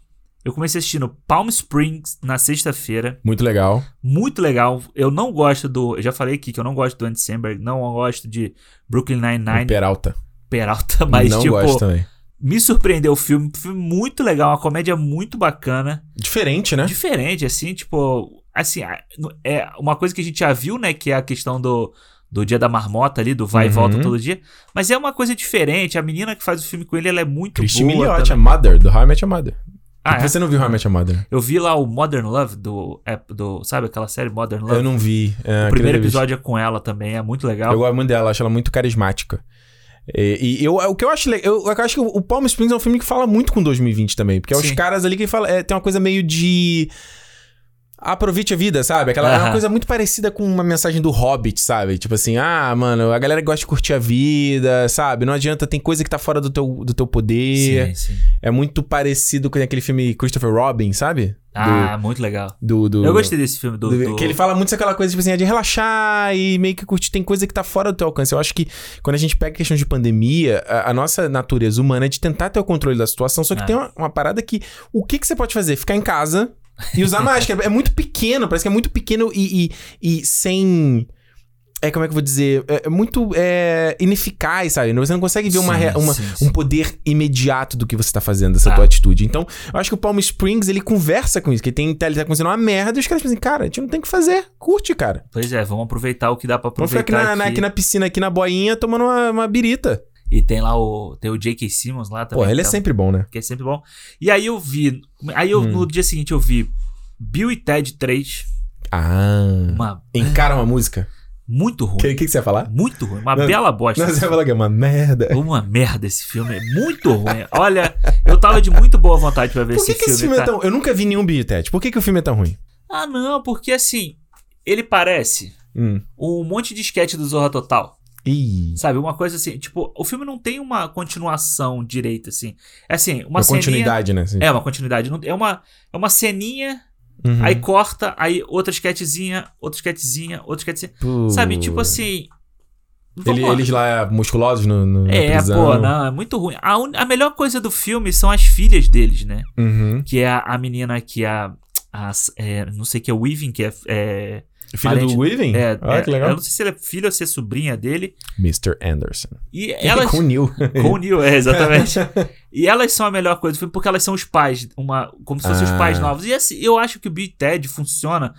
Eu comecei assistindo Palm Springs na sexta-feira. Muito legal. Muito legal. Eu não gosto do. Eu já falei aqui que eu não gosto do Andy Samberg. Não gosto de Brooklyn Nine-Nine. Peralta. Peralta, mas não tipo. gosto também. Me surpreendeu o filme. Filme muito legal. Uma comédia muito bacana. Diferente, né? Diferente, assim, tipo. Assim, é uma coisa que a gente já viu, né? Que é a questão do. Do dia da marmota ali, do vai e Uhum. volta todo dia. Mas é uma coisa diferente. A menina que faz o filme com ele, ela é muito Christine boa. Milioti, a. Mother, do How I Met Your Mother. Ah, é? Você não viu How I Met Your Mother? Eu vi lá o Modern Love do, é, do. Sabe aquela série Modern Love? Eu não vi. É, o primeiro episódio é com ela também, é muito legal. Eu gosto muito dela, acho ela muito carismática. E, e eu, o que eu acho eu, eu acho que o Palm Springs é um filme que fala muito com 2020 também. Porque é os Sim. caras ali que fala, é, tem uma coisa meio de. Aproveite a vida, sabe? Aquela é uma coisa muito parecida com uma mensagem do Hobbit, sabe? Tipo assim, ah, mano, a galera gosta de curtir a vida, sabe? Não adianta, tem coisa que tá fora do teu, do teu poder. Sim, sim. É muito parecido com aquele filme Christopher Robin, sabe? Ah, muito legal. Do, do, Eu gostei desse filme do. do- Que ele fala muito aquela coisa, tipo assim, é de relaxar e meio que curtir. Tem coisa que tá fora do teu alcance. Eu acho que quando a gente pega a questão de pandemia, a, a nossa natureza humana é de tentar ter o controle da situação, só que É. tem uma, uma parada que. O que, que você pode fazer? Ficar em casa e usar máscara. É muito pequeno, parece que é muito pequeno e, e, e sem. É, como é que eu vou dizer? É é muito é, ineficaz, sabe? Você não consegue ver uma, Sim, rea- uma- sim, um sim. poder imediato do que você tá fazendo, dessa Ah. tua atitude. Então, eu acho que o Palm Springs, ele conversa com isso, que tem, ele tá acontecendo uma merda e os caras dizem, cara, a gente não tem o que fazer, curte, cara. Pois é, vamos aproveitar o que dá pra Vamos ficar aproveitar. aqui na, na- aqui. aqui na piscina, aqui na boinha, tomando uma, uma birita. E tem lá o. Tem o J.K. Simmons lá também. Pô, ele é tá- sempre bom, né? Que é sempre bom. E aí eu vi. Aí eu, Hum. no dia seguinte eu vi Bill e Ted 3. Ah. Uma. Encara uma música. Muito ruim. O que, que, que você ia falar? Muito ruim. Uma Não, bela bosta. Não, você ia falar que é uma merda. Uma merda esse filme. É muito ruim. Olha, eu tava de muito boa vontade pra ver Por esse que, que filme. esse filme é cara. tão... Eu nunca vi nenhum Biotet. Por que, que o filme é tão ruim? Ah, não, porque assim. Ele parece Hum. um monte de sketch do Zorra Total. Ih. Sabe? Uma coisa assim. Tipo, o filme não tem uma continuação direita, assim. É assim, uma, Uma ceninha. continuidade, né? Assim. É, uma continuidade. É uma, é uma ceninha, Uhum. aí corta, aí outra sketchzinha, outra sketchzinha, outra sketchzinha. Pô. Sabe? Tipo assim. Ele- eles lá musculosos no, no É, pô, não, é muito ruim. A, un- a melhor coisa do filme são as filhas deles, né? Uhum. Que é a, a menina que é a. a é, não sei que é Weaving, que é, é Filha Além do Weaving? É, Olha é, que legal. Eu não sei se ela é filha ou se é sobrinha dele. Mr. Anderson. E elas. Com o Neil. Com o Neil, é, exatamente. e elas são a melhor coisa do filme porque elas são os pais, uma, como se fossem os Ah. pais novos. E assim, eu acho que o Bill Ted funciona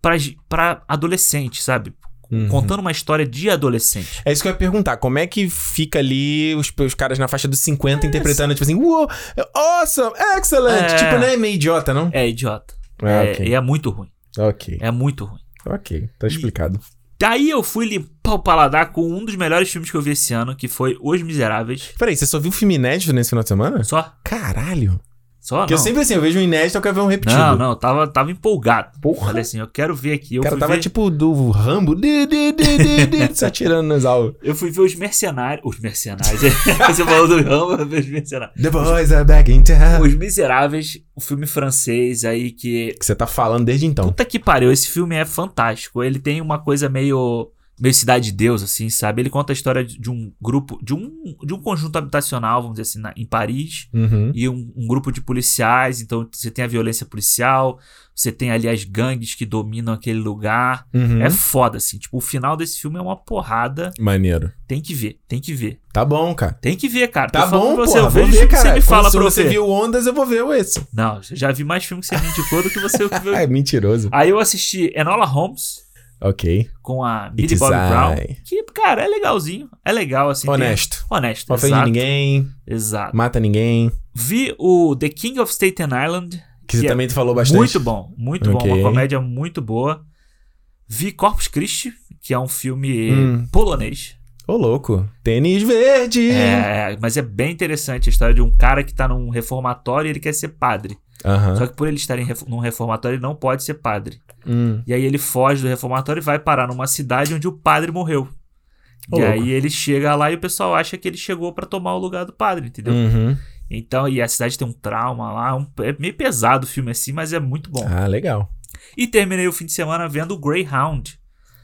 pra, pra adolescente, sabe? Uhum. Contando uma história de adolescente. É isso que eu ia perguntar. Como é que fica ali os, os caras na faixa dos 50 interpretando, tipo assim, uou, awesome, excellent. É. Tipo, não é meio idiota, não? É idiota. Ah, é, ok. E é muito ruim. Ok. É muito ruim. Ok, tá explicado. Daí eu fui limpar o paladar com um dos melhores filmes que eu vi esse ano, que foi Os Miseráveis. Peraí, você só viu filme inédito nesse final de semana? Só? Caralho. Só? Porque não. eu sempre assim, eu vejo um inédito, eu quero ver um repetido. Não, não, tava, tava empolgado. Porra. Falei assim, eu quero ver aqui. Eu O cara tava ver, tipo do Rambo, de, de, de, de, se atirando nas aulas. Eu fui ver os mercenários. Os mercenários. Você falou do Rambo, eu vi os mercenários. The boys are back in town. Os Miseráveis, o filme francês aí que. Que você tá falando desde então. Puta que pariu, esse filme é fantástico. Ele tem uma coisa meio. Meio Cidade de Deus, assim, sabe? Ele conta a história de um grupo. de um, de um conjunto habitacional, vamos dizer assim, na- em Paris. Uhum. E um, um grupo de policiais. Então você tem a violência policial, você tem ali as gangues que dominam aquele lugar. Uhum. É foda, assim. Tipo, o final desse filme é uma porrada. Maneiro. Tem que ver, tem que ver. Tá bom, cara. Tem que ver, cara. Tá bom, pra você, eu Vou vejo ver, cara. você me fala Se pra você você. viu Ondas, eu vou ver esse. Não, eu já vi mais filme que você me indicou do que você viu. É mentiroso. Aí eu assisti Enola Holmes Ok. com a Bobby I. Brown. Que, cara, é legalzinho. É legal, assim. tem- Honesto. Honesto, Não ofende exato. ninguém, Exato. mata ninguém. Vi o The King of Staten Island. Que você Que é também falou bastante. Muito bom, muito Ok. bom. Uma comédia muito boa. Vi Corpus Christi, que é um filme Hum. polonês. Ô, louco. Tênis verde. É, mas é bem interessante a história de um cara que tá num reformatório e ele quer ser padre. Aham. Só que por ele estar em num reformatório, ele não pode ser padre. Hum. E aí ele foge do reformatório e vai parar numa cidade onde o padre morreu. Ô, e louco. aí ele chega lá e o pessoal acha que ele chegou pra tomar o lugar do padre, entendeu? Uhum. Então, e a cidade tem um trauma lá, um- é meio pesado o filme assim, mas é muito bom. Ah, legal. E terminei o fim de semana vendo o Greyhound.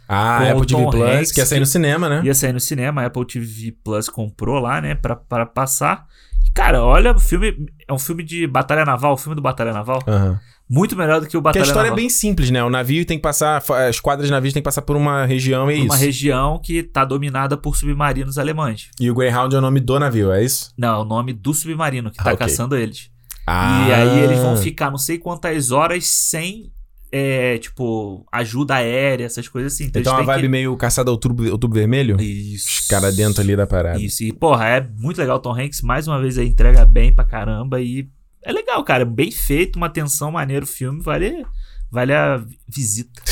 Ah, Apple TV Plus, Hanks, que ia sair no cinema, né? Ia sair no cinema, a Apple TV Plus comprou lá, né, pra, pra passar. Cara, olha, o filme é um filme de Batalha Naval, o filme do Batalha Naval. Aham. Muito melhor do que o Porque a Batalha história Naval. é bem simples, né? O navio tem que passar, as quadras de navios tem que passar por uma região e é uma isso. região que tá dominada por submarinos alemães. E o Greyhound é o nome do navio, é isso? Não, é o nome do submarino que Ah, tá ok. caçando eles. Ah. E aí eles vão ficar não sei quantas horas sem, é, tipo, ajuda aérea, essas coisas assim. Então, eles é uma vibe meio caçada ao tubo, ao tubo vermelho? Isso. Os caras dentro ali da parada. Isso. E, porra, é muito legal. Tom Hanks, mais uma vez, aí entrega bem pra caramba. E é legal, cara. Bem feito, uma tensão maneira o filme. Vale, vale a visita.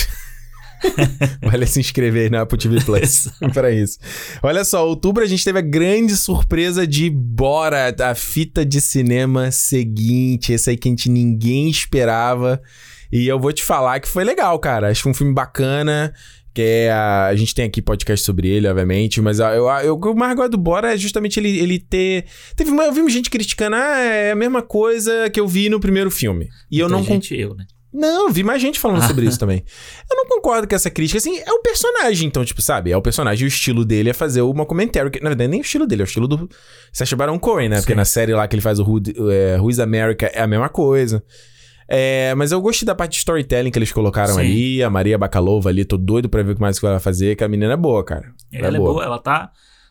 Vale se inscrever na Apple TV Plus pra isso. Olha só, outubro a gente teve a grande surpresa de Bora, a fita de cinema seguinte. Esse aí que a gente ninguém esperava. E eu vou te falar que foi legal, cara. Acho que foi um filme bacana. Que é a, a gente tem aqui podcast sobre ele, obviamente, mas a- eu, eu, o mais gosto do Bora é justamente ele, ele ter. Teve eu vi gente criticando, ah, é a mesma coisa que eu vi no primeiro filme. E eu Muita não gente, eu, né? não, vi mais gente falando sobre isso também. Eu não concordo com essa crítica. Assim, é o personagem, então, tipo, sabe? É o personagem e o estilo dele é fazer uma comentário. Que, na verdade, nem o estilo dele, é o estilo do Sacha Baron Cohen, né? Porque Sim. na série lá que ele faz o Who, é, Who America é a mesma coisa. É, mas eu gostei da parte de storytelling que eles colocaram Sim. ali. A Maria Bakalova ali, tô doido pra ver o que mais que ela vai fazer, que a menina é boa, cara. Ela é boa. ela tá,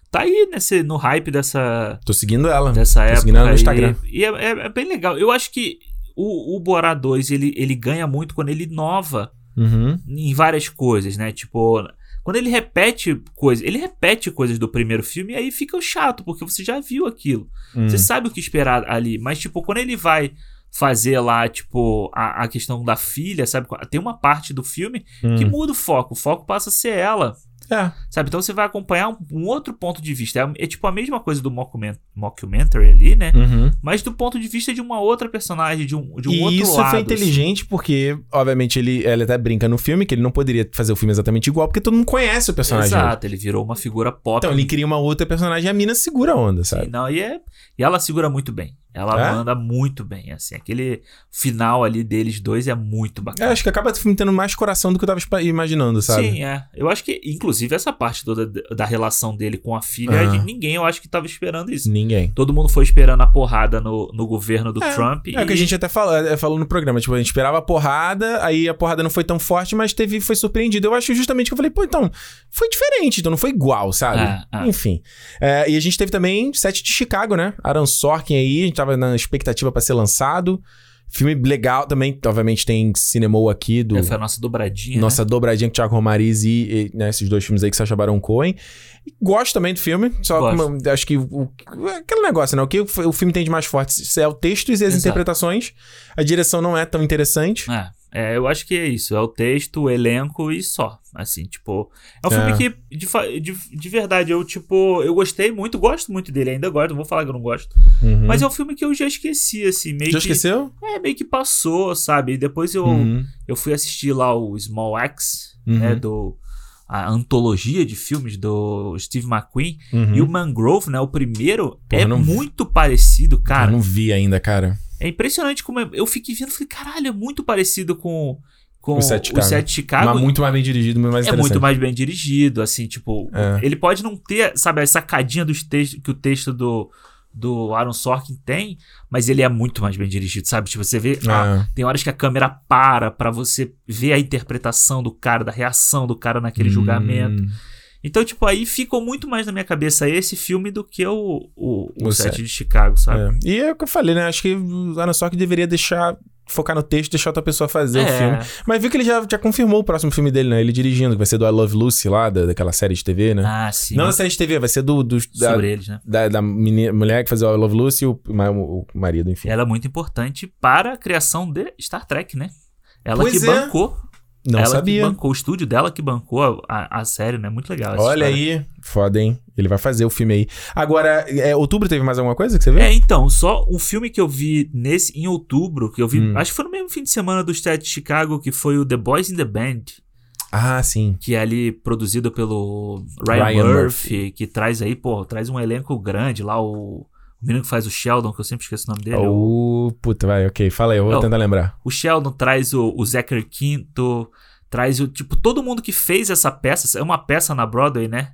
tá aí nesse, no hype dessa, Tô seguindo ela. dessa Tô época. seguindo ela no. Instagram. E é, é- é bem legal. Eu acho que o, o Borá 2, ele, ele ganha muito quando ele inova Uhum. em várias coisas, né? Tipo, quando ele repete coisas, ele repete coisas do primeiro filme e aí fica chato, porque você já viu aquilo. Hum. Você sabe o que esperar ali. Mas, tipo, quando ele vai fazer lá, tipo, a, a questão da filha, sabe? Tem uma parte do filme que Hum. muda o foco. O foco passa a ser ela. É. Sabe? Então você vai acompanhar um, um outro ponto de vista. É, é tipo a mesma coisa do mockument- mockumentary ali, né? Uhum. Mas do ponto de vista de uma outra personagem, de um, de um e outro isso lado. foi assim. inteligente porque, obviamente, ele, ele até brinca no filme que ele não poderia fazer o filme exatamente igual, porque todo mundo conhece o personagem. Exato, ele virou uma figura pop. Então ele cria uma outra personagem e a mina segura a onda, Sim, sabe? não, e, é, e ela segura muito bem. Ela É? manda muito bem, assim. Aquele final ali deles dois é muito Eu bacana. acho que acaba tendo mais coração do que eu tava imaginando, sabe? Sim, é. Eu acho que, inclusive, essa parte toda da- relação dele com a filha, gente- ninguém eu acho que tava esperando isso. Ninguém. Todo mundo foi esperando a porrada no, no governo do É, Trump. É o que a gente até falou, é, falou no programa. Tipo, a gente esperava a porrada, aí a porrada não foi tão forte, mas teve, foi surpreendido. Eu acho justamente que eu falei, pô, então, foi diferente, então não foi igual, sabe? É, é. Enfim. É, e a gente teve também Sete de Chicago, né? Aaron Sorkin aí, a gente tava na expectativa pra ser lançado. Filme legal também, obviamente tem Cinemou aqui do. É, foi a nossa dobradinha. né? Nossa dobradinha com Thiago Romariz e, e, né, esses dois filmes aí que Sacha Baron Cohen. E Gosto também do filme, só acho que o, aquele negócio, né? O que o, o filme tem de mais forte é o texto e as Exato. interpretações. A direção não é tão interessante. É, é, eu acho que é isso. É o texto, o elenco e só. Assim, tipo. É um filme É. que, de, de, de verdade, eu, tipo, eu gostei muito, gosto muito dele, ainda gosto, não vou falar que eu não gosto. Uhum. Mas é um filme que eu já esqueci, assim, meio Já que. esqueceu? É, meio que passou, sabe? E depois eu, Uhum. eu fui assistir lá o Small Axe, Uhum. né? Do. A antologia de filmes do Steve McQueen. Uhum. E o Mangrove, né? O primeiro, Porra, é muito parecido, cara. eu não vi ainda, cara. É impressionante como é- eu fiquei vendo falei, caralho, é muito parecido com, com O Sete de Chicago. Sete de Chicago. Mas muito mais bem dirigido, muito mais é muito mais bem dirigido, assim, tipo, É. ele pode não ter, sabe, a sacadinha dos textos que o texto do, do Aaron Sorkin tem, mas ele é muito mais bem dirigido, sabe? Tipo, você vê, ah, É. tem horas que a câmera para pra você ver a interpretação do cara, da reação do cara naquele Hum. julgamento. Então, tipo, aí ficou muito mais na minha cabeça esse filme do que o, o, o, O Sete. de Chicago, sabe? É. E é o que eu falei, né? Acho que o Aaron Sorkin deveria deixar focar no texto, deixar outra pessoa fazer o É. filme. Mas viu que ele já, já confirmou o próximo filme dele, né? Ele dirigindo, que vai ser do I Love Lucy lá, da, daquela série de TV, né? Ah, sim. Não da série de TV, vai ser do, do da, sobre eles, né? da, da meni- mulher que fazia o I Love Lucy e o, o, o marido, enfim. Ela é muito importante para a criação de Star Trek, né? Ela Pois que é. bancou. Não ela sabia. que bancou, o estúdio dela que bancou a, a, série, né? Muito legal. essa Olha história. aí, foda, hein? Ele vai fazer o filme aí. Agora, é, outubro teve mais alguma coisa que você viu? É, então, só um filme que eu vi nesse em outubro, que eu vi, Hum. acho que foi no mesmo fim de semana do State de Chicago, que foi o The Boys in the Band, Ah, sim. que é ali produzido pelo Ryan, Ryan Murphy, que traz aí, pô, traz um elenco grande lá, o, o menino que faz o Sheldon, que eu sempre esqueço o nome dele. o- Oh, puta, vai, ok. Fala aí, eu vou Não. tentar lembrar. O Sheldon traz o, o Zachary Quinto, traz o. Tipo, todo mundo que fez essa peça. É uma peça na Broadway, né?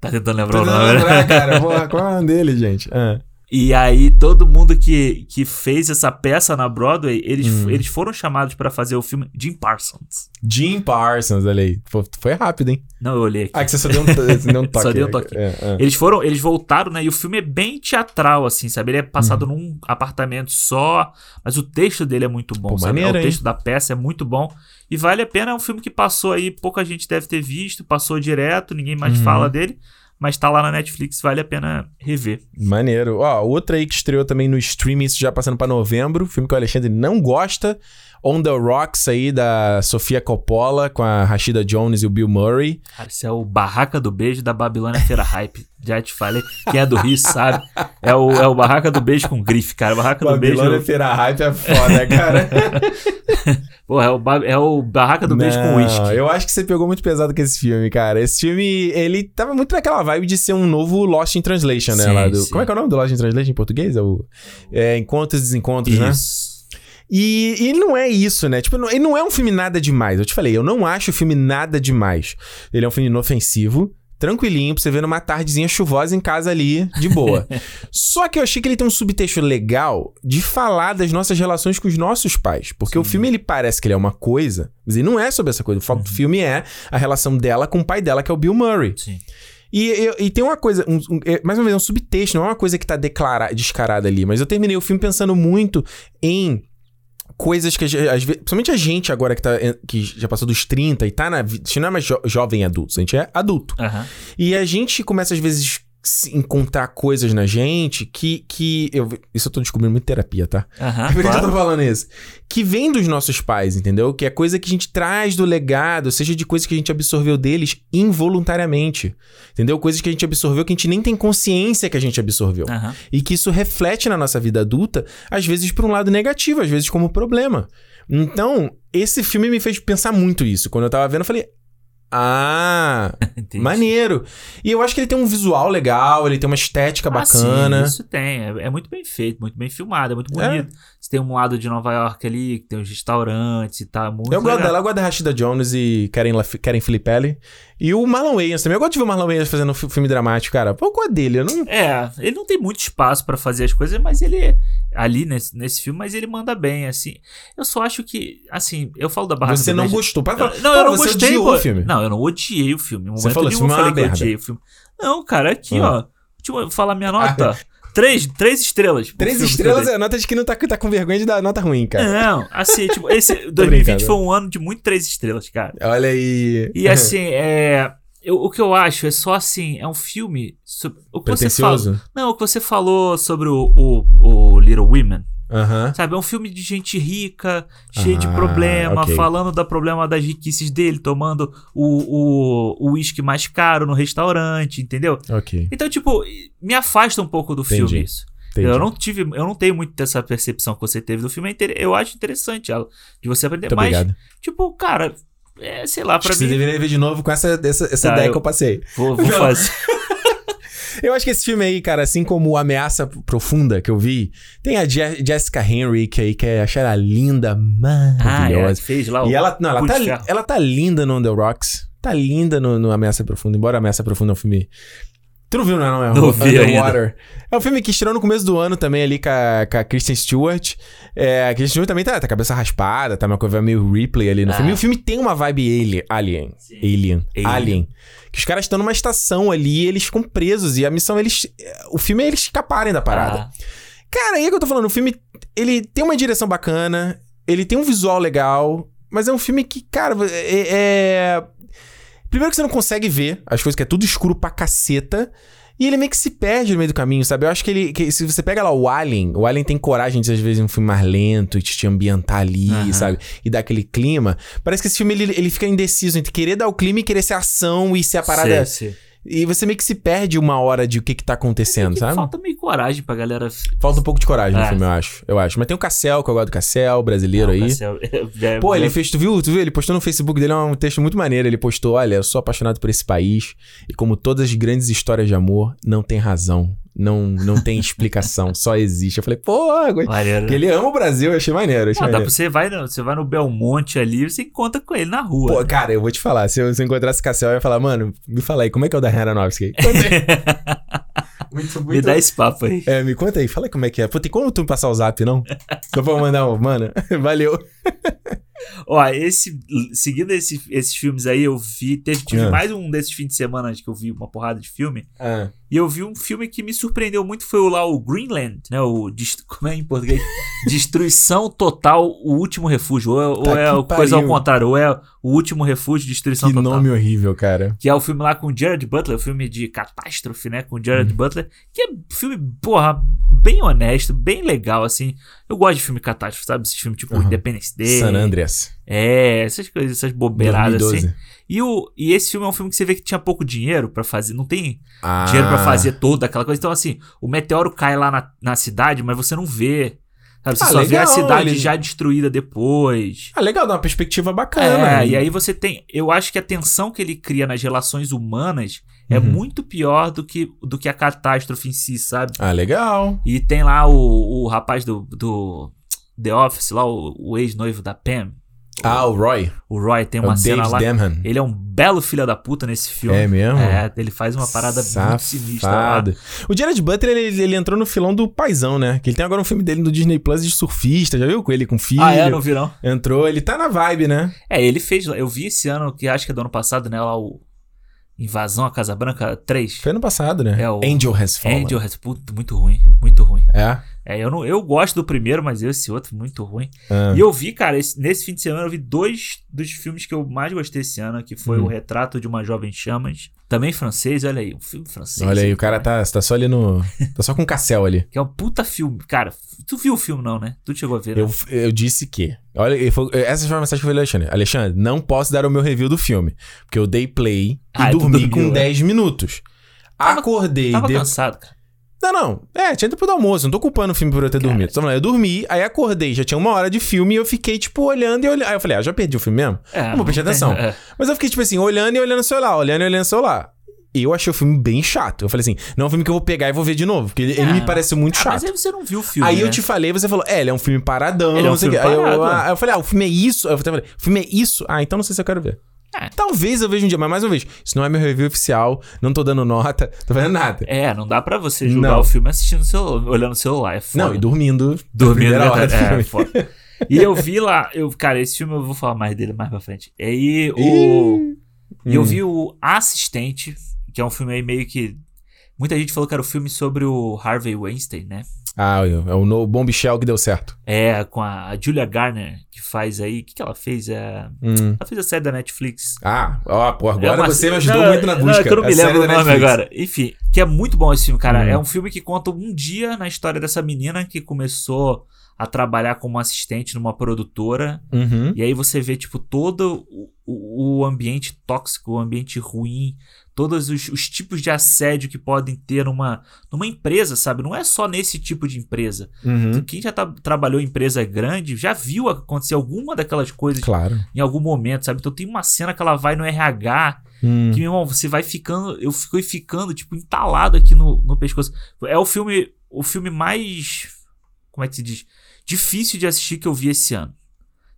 Tá tentando lembrar o nome. tentando né? lembrar, cara. Porra, qual é o nome dele, gente? Ah. E aí, todo mundo que, que fez essa peça na Broadway, eles, Hum. eles foram chamados pra fazer o filme Jim Parsons. Jim Parsons, olha aí. Pô, Foi rápido, hein? Não, eu olhei aqui. Ah, que você só deu um, deu um toque. Só dei um toque. É, é. Eles foram, eles voltaram, né? E o filme é bem teatral, assim, sabe? Ele é Hum. passado num apartamento só, mas o texto dele é muito bom, Pô, sabe? maneiro, o hein? texto da peça é muito bom. E vale a pena, é um filme que passou aí, pouca gente deve ter visto, passou direto, ninguém mais Uhum. fala dele, mas tá lá na Netflix, vale a pena rever. Maneiro. Ó, outra aí que estreou também no streaming, isso já passando pra novembro. Filme que o Alexandre não gosta. On the Rocks aí, da Sofia Coppola, com a Rashida Jones e o Bill Murray. Cara, isso é o Barraca do Beijo da Babilônia Feira Hype. Já te falei, quem é do Rio sabe. É o, é o Barraca do Beijo com grife, cara. Barraca do Beijo. Babilônia Feira Hype é foda, cara. Pô, é o, é o Barraca do Beijo com Não, uísque. Eu acho que você pegou muito pesado com esse filme, cara. Esse filme, ele tava muito naquela vibe de ser um novo Lost in Translation, né? Sim, lá do- sim. Como é que é o nome do Lost in Translation em português? É o é, Encontros e Desencontros, né? E, e não é isso, né? Tipo, ele não é um filme nada demais. Eu te falei, eu não acho o filme nada demais. Ele é um filme inofensivo, tranquilinho, pra você ver numa tardezinha chuvosa em casa ali, de boa. Só que eu achei que ele tem um subtexto legal de falar das nossas relações com os nossos pais. Porque o filme, ele parece que ele é uma coisa, mas ele não é sobre essa coisa. O foco do filme é a relação dela com o pai dela, que é o Bill Murray. Sim. E, e- e tem uma coisa, um- um- é, mais uma vez, um subtexto, não é uma coisa que tá declara, descarada ali, mas eu terminei o filme pensando muito em coisas que, às vezes, principalmente a gente agora que, tá, eh, que já passou dos 30 e tá na vida, a gente não é mais jo- jovem adulto, a gente é adulto. Aham. E a gente começa às vezes encontrar coisas na gente que, que eu, isso eu tô descobrindo muito terapia, tá? É por isso que eu claro. tô falando isso. Que vem dos nossos pais, entendeu? Que é coisa que a gente traz do legado, seja de coisas que a gente absorveu deles involuntariamente. Entendeu? Coisas que a gente absorveu que a gente nem tem consciência que a gente absorveu. Aham. E que isso reflete na nossa vida adulta, às vezes por um lado negativo, às vezes como problema. Então, esse filme me fez pensar muito isso. Quando eu tava vendo, eu falei. Ah, maneiro. E eu acho que ele tem um visual legal, ele tem uma estética Ah, sim, bacana. isso tem. É, é muito bem feito, muito bem filmado, é muito É. Você tem um lado de Nova York ali, que tem os restaurantes e tá muito eu gosto legal. dela, eu gosto da Rashida Jones e Karen, Karen Filippelli. E o Marlon Wayans também. Eu gosto de ver o Marlon Wayans fazendo fi- filme dramático, cara. Pô, eu gosto dele. Eu não... É, ele não tem muito espaço pra fazer as coisas, mas ele ali nesse, nesse filme, mas ele manda bem, assim. Eu só acho que, assim, eu falo da Barraca Você não gostou. Para. Não, Pô, eu não gostei. o filme. Não, eu não odiei o filme. Você falou, nenhum eu é falei que eu merda. odiei o filme. Não, cara, aqui, Ah. ó. Deixa eu falar minha nota. três, três estrelas. Três estrelas é a nota de que não tá, tá com vergonha de dar nota ruim, cara. Não, assim, tipo, esse 2020 brincando. foi um ano de muito três estrelas, cara. Olha aí. E assim, é. eu- o que eu acho é só assim, é um filme. sobre- o que você Pretencioso? não, o que você falou sobre o, o, o Little Women, Sabe? É um filme de gente rica, cheio de Ah, problema, ok. falando da problema das riquices dele, tomando o uísque mais caro no restaurante, entendeu? Ok. Então, tipo, me afasta um pouco do Entendi. filme isso. Entendi. Eu não tive, eu não tenho muito dessa percepção que você teve do filme. É Eu acho interessante ela, de você aprender. Muito mas, obrigado. tipo, cara, é, sei lá, Acho pra que você mim. deveria ver de novo com essa, essa, essa Tá, ideia eu- que eu passei. Vou, vou fazer. Eu acho que esse filme aí, cara, assim como Ameaça Profunda que eu vi, tem a Je- Jessica Henwick aí, que eu achei ela linda, Ah, é, maravilhosa. fez lá o. e ela, não, ela tá, ela tá linda no The Rocks. Tá linda no, no Ameaça Profunda, embora Ameaça Profunda é um filme... Tu não viu, não, não é? Não vi Underwater. É um filme que estreou no começo do ano também ali com a, com a Kristen Stewart. É, a Kristen Stewart também tá, tá cabeça raspada, tá uma coisa meio Ripley ali no Ah. filme. E o filme tem uma vibe alien. Alien. Sim. Alien. Alien. Alien. Que os caras estão numa estação ali e eles ficam presos. E a missão, eles. O filme é eles escaparem da parada. Ah, Cara, aí é que eu tô falando. O filme, ele tem uma direção bacana, ele tem um visual legal, mas é um filme que, cara, é. é- Primeiro que você não consegue ver as coisas, que é tudo escuro pra caceta. E ele meio que se perde no meio do caminho, sabe? Eu acho que ele. que se você pega lá o Alien, o Alien tem coragem de, às vezes, um filme mais lento e te, te ambientar ali, Aham. sabe? E dar aquele clima. Parece que esse filme ele, ele fica indeciso entre querer dar o clima e querer ser ação e ser a parada. sei, sei. E você meio que se perde uma hora de o que que tá acontecendo, Que sabe? Falta meio coragem pra galera. Falta um pouco de coragem no É. filme, eu acho. Eu acho. Mas tem o Cassel, que eu gosto do Cassel, brasileiro Não, aí. Marcel, já- Pô, já- ele fez, tu viu? Tu viu? Ele postou no Facebook dele um texto muito maneiro. Ele postou: Olha, eu sou apaixonado por esse país. E como todas as grandes histórias de amor, não tem razão. Não, não tem explicação. só existe. Eu falei, pô. Maneiro. Porque ele ama o Brasil, eu achei maneiro. eu Achei dá pra maneiro. você vai, no, você vai no Belmonte ali, você encontra com ele na rua. Pô, cara, eu vou te falar. Se eu, se eu encontrasse Cassel, eu ia falar, mano, me fala aí, como é que é o da? Conta aí. muito, Me dá esse papo aí. É, me conta aí, fala aí como é que é. Pô, tem como tu me passar o zap, não? Só pra mandar um, mano, valeu. Ó, esse, seguindo esse- esses filmes aí, eu vi. Teve, tive Ah. mais um desses fins de semana que eu vi uma porrada de filme. Ah, E eu vi um filme que me surpreendeu muito, foi o lá o Greenland, né? O como é em português? Destruição Total, o último refúgio. Ou é, ou Tá é que coisa ao pariu. contrário, ou é o último refúgio, Destruição que Total. nome horrível, cara. Que é o filme lá com o Jared Butler, o filme de catástrofe, né? Com o Jared Hum. Butler. Que é um filme, porra, bem honesto, bem legal, assim. Eu gosto de filme catástrofe, sabe? Esse filme tipo Aham. Independence Day. San Andreas. É, essas coisas, essas bobeiradas 2012. assim. E, o, e esse filme é um filme que você vê que tinha pouco dinheiro pra fazer. Não tem Ah, dinheiro pra fazer toda aquela coisa. Então, assim, o meteoro cai lá na, na cidade, mas você não vê. Sabe? Você Ah, só vê a legal, cidade ele- já destruída depois. Ah, legal, dá uma perspectiva bacana. É, e aí você tem. Eu acho que a tensão que ele cria nas relações humanas é Uhum. muito pior do que, do que a catástrofe em si, sabe? Ah, legal. E tem lá o, o rapaz do, do The Office, lá, o, o ex-noivo da Pam. Ah, o Roy. O Roy tem É uma o cena Dave lá. Damhan. Ele é um belo filho da puta nesse filme. É mesmo? É, ele faz uma parada muito sinistra lá. Safado. O Jared Butler, ele, ele entrou no filão do paizão, né? Que ele tem agora um filme dele no Disney Plus de surfista, já viu? Com ele com filho. Ah, é? Não vi não. Entrou, ele tá na vibe, né? É, ele fez. Eu vi esse ano, que acho que é do ano passado, né? Lá o Invasão à Casa Branca 3. Foi ano passado, né? É, o Angel Has Fallen. Angel Has puta, muito ruim, muito ruim. É. É, eu, não, eu gosto do primeiro, mas esse outro muito ruim. Ah. E eu vi, cara, esse- nesse fim de semana eu vi dois dos filmes que eu mais gostei esse ano, que foi Hum. O Retrato de uma Jovem Chamas, também francês, olha aí, um filme francês. Olha aí, o cara tá, tá só ali no. Tá só com o Cassel ali. Que é um puta filme. Cara, tu viu o filme não, né? Tu chegou a ver, né? Eu, eu disse que. Olha, foi- essa foi a mensagem que eu falei, Alexandre. Alexandre, não posso dar o meu review do filme. Porque eu dei play e Ah, tu dormi dormiu, com né? 10 minutos. Tava- Acordei. Tava de- cansado, cara. Não, não. É, tinha tempo do almoço. Não tô culpando o filme por eu ter dormido. Tô falando, eu dormi, aí acordei, já tinha uma hora de filme e eu fiquei, tipo, olhando e olhando. Aí eu falei, ah, já perdi o filme mesmo? É, não vou prestar atenção. é. Mas eu fiquei, tipo assim, olhando e olhando o celular, olhando e olhando o celular. E eu achei o filme bem chato. Eu falei assim, não é um filme que eu vou pegar e vou ver de novo, porque ele, ele É. me pareceu muito Ah, chato. mas aí você não viu o filme. Aí né? eu te falei, você falou, é, ele é um filme paradão, Ele é um não sei o quê. Aí eu, ah, aí eu falei, ah, o filme é isso? Aí eu falei, o filme é isso? Ah, então não sei se eu quero ver. É. Talvez eu veja um dia, mas mais uma vez, isso não é meu review oficial, não tô dando nota, tô fazendo nada. É, não dá pra você julgar Não. o filme assistindo o celular, olhando o celular. É foda. Não, e dormindo. Dormindo, na hora é, filme. foda. E eu vi lá, eu, cara, esse filme eu vou falar mais dele mais pra frente. E aí o. E eu Hum. vi o Assistente, que é um filme aí meio que. Muita gente falou que era o filme sobre o Harvey Weinstein, né? Ah, é o no Bom Bichel que deu certo. É, com a Julia Garner, que faz aí. O que, que ela fez? É, Hum. ela fez a série da Netflix. Ah, ó, pô, agora É uma- você me ajudou Não, muito na não, busca. é que eu não me lembro o nome agora. Enfim, que é muito bom esse filme, cara. Hum. É um filme que conta um dia na história dessa menina que começou a trabalhar como assistente numa produtora. Uhum. E aí você vê, tipo, todo o- o ambiente tóxico, o ambiente ruim, todos os, os tipos de assédio que podem ter numa, numa empresa, sabe? Não é só nesse tipo de empresa. Uhum. Quem já tá- trabalhou em empresa grande já viu acontecer alguma daquelas coisas Claro. em algum momento, sabe? Então tem uma cena que ela vai no RH Hum. que, meu irmão, você vai ficando. Eu fico ficando, tipo, entalado aqui no, no pescoço. É o filme. O filme mais. Como é que se diz? Difícil de assistir que eu vi esse ano.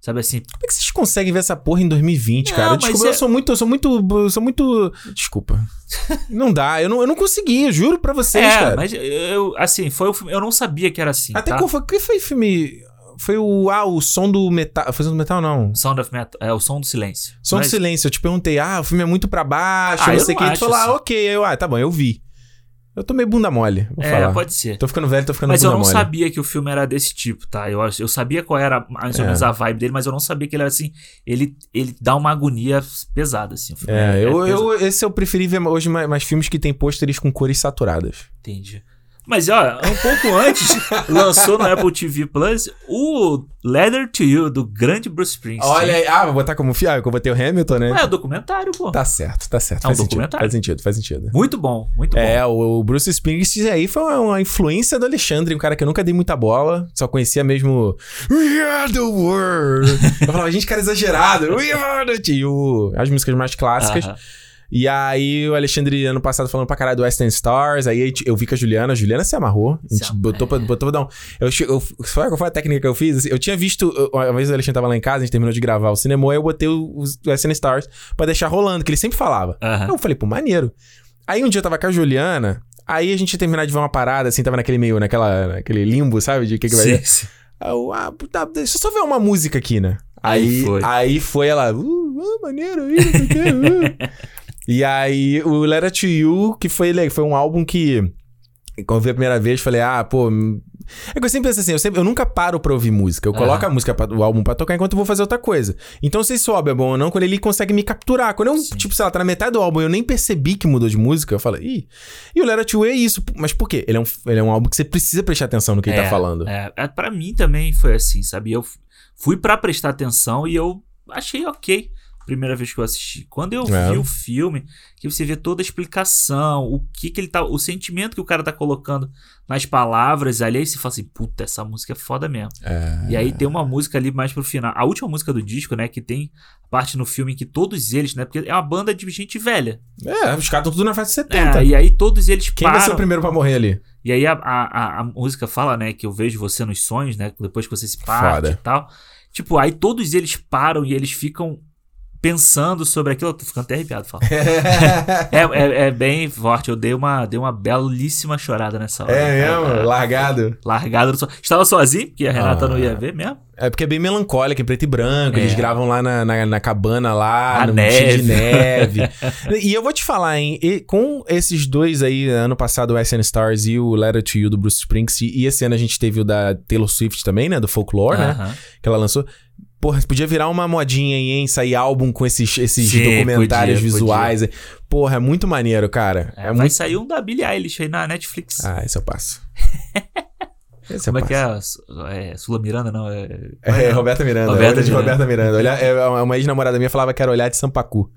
Sabe assim? Como é que vocês conseguem ver essa porra em 2020, Não, cara? mas Desculpa, é- eu sou muito, eu sou muito, eu sou muito... Desculpa. não dá, eu não, eu não consegui, eu juro pra vocês, é, cara. mas eu. Assim, foi o filme. Eu não sabia que era assim. Até tá? qual foi, que foi filme... Foi o, ah, o som do metal, foi o som do metal não. Sound of Metal. É o som do silêncio. Som Mas- do silêncio, eu te perguntei, ah, o filme é muito pra baixo, Ah, não eu sei o não que. Tu falou, ah, ok, eu, ah, tá bom, eu vi. Eu tô meio bunda mole, vou É, falar. pode ser. Tô ficando velho, tô ficando Mas eu bunda não mole. sabia que o filme era desse tipo, tá? Eu, eu sabia qual era mais ou É. menos a vibe dele, mas eu não sabia que ele era assim. Ele, ele dá uma agonia pesada, assim. O filme É, eu, pesado. eu, esse eu preferi ver hoje mais, mais filmes que tem pôsteres com cores saturadas. Entendi. Mas, ó, um pouco antes, lançou no Apple TV Plus o Leather to You, do grande Bruce Springsteen. Olha aí, ah, vou botar como fi- ah, que eu botei o Hamilton, né? É, o documentário, pô. Tá certo, tá certo. É um faz sentido, documentário. faz sentido, faz sentido. Muito bom, muito bom. É, o, Bruce Springsteen aí foi uma, uma influência do Alexandre, um cara que eu nunca dei muita bola, só conhecia mesmo We Are The World. eu falava, gente, cara exagerado. We Are The... E o, as músicas mais clássicas. Aham. E aí o Alexandre, ano passado, falando pra caralho do Western Stars, aí eu vi com a Juliana, a Juliana se amarrou. A gente botou, pra, botou pra dar um... Eu, eu, qual foi a técnica que eu fiz? Assim, Eu tinha visto, uma vez o Alexandre tava lá em casa, a gente terminou de gravar o cinema, aí eu botei o, o Western Stars pra deixar rolando, que ele sempre falava. Aham. Eu falei, pô, maneiro. Aí um dia eu tava com a Juliana, aí a gente ia terminar de ver uma parada, assim, tava naquele meio, naquela, naquele limbo, sabe? De que, que vai Sim, sim. Aí eu, ah, tá, deixa eu só ver uma música aqui, né? Aí Aí, foi. aí foi ela, uh, ah, maneiro aí, não sei o quê, uh. E aí o Letter to You, que foi, foi um álbum que, quando eu vi a primeira vez, falei, ah, pô. hum. É que eu sempre penso assim, eu, sempre, eu nunca paro pra ouvir música. Eu coloco a música, pra, o álbum pra tocar enquanto eu vou fazer outra coisa. Então, se álbum é bom ou não, quando ele consegue me capturar. Quando eu, Sim. tipo, sei lá, tá na metade do álbum e eu nem percebi que mudou de música, eu falo, ih. E o Letter to You é isso. Mas por quê? Ele é um, ele é um álbum que você precisa prestar atenção no que ele tá falando. É, é, pra mim também foi assim, sabe? Eu fui pra prestar atenção e eu achei ok. Primeira vez que eu assisti. Quando eu É. vi o filme, que você vê toda a explicação, o que que ele tá. O sentimento que o cara tá colocando nas palavras ali, aí você fala assim, puta, essa música é foda mesmo. É. E aí tem uma música ali mais pro final. A última música do disco, né? Que tem parte no filme que todos eles, né? Porque é uma banda de gente velha. É, os caras estão tudo na fase de 70. É, e aí todos eles Quem vai ser o param. primeiro pra morrer ali? E aí a, a, a, a música fala, né, que eu vejo você nos sonhos, né? Depois que você se parte Foda. e tal. Tipo, aí todos eles param e eles ficam pensando sobre aquilo. Eu tô ficando até arrepiado falando. é, é, é bem forte. Eu dei uma, dei uma belíssima chorada nessa hora. É mesmo? Largado. Largado no so... Estava sozinho, porque a Renata Ah. não ia ver mesmo. É porque é bem melancólico, em preto e branco. É. Eles gravam lá na, na, na cabana lá, A no neve. de neve. e eu vou te falar, hein? e com esses dois aí, ano passado o SN Stars e o Letter to You do Bruce Springsteen, e esse ano a gente teve o da Taylor Swift também, né? Do Folklore, né? Aham. Que ela lançou. Porra, podia virar uma modinha aí, hein? Sair álbum com esses, esses Sim, documentários podia, visuais. Porra, é muito maneiro, cara. É, É, vai muito. sair um da Billie Eilish aí na Netflix. Ah, esse eu passo. Esse Como é que parça. é? é Sula Miranda, não? É, É, Roberta Miranda. Roberta de. Roberta Miranda. Olha, é, uma ex-namorada minha falava que era olhar de Sampacu.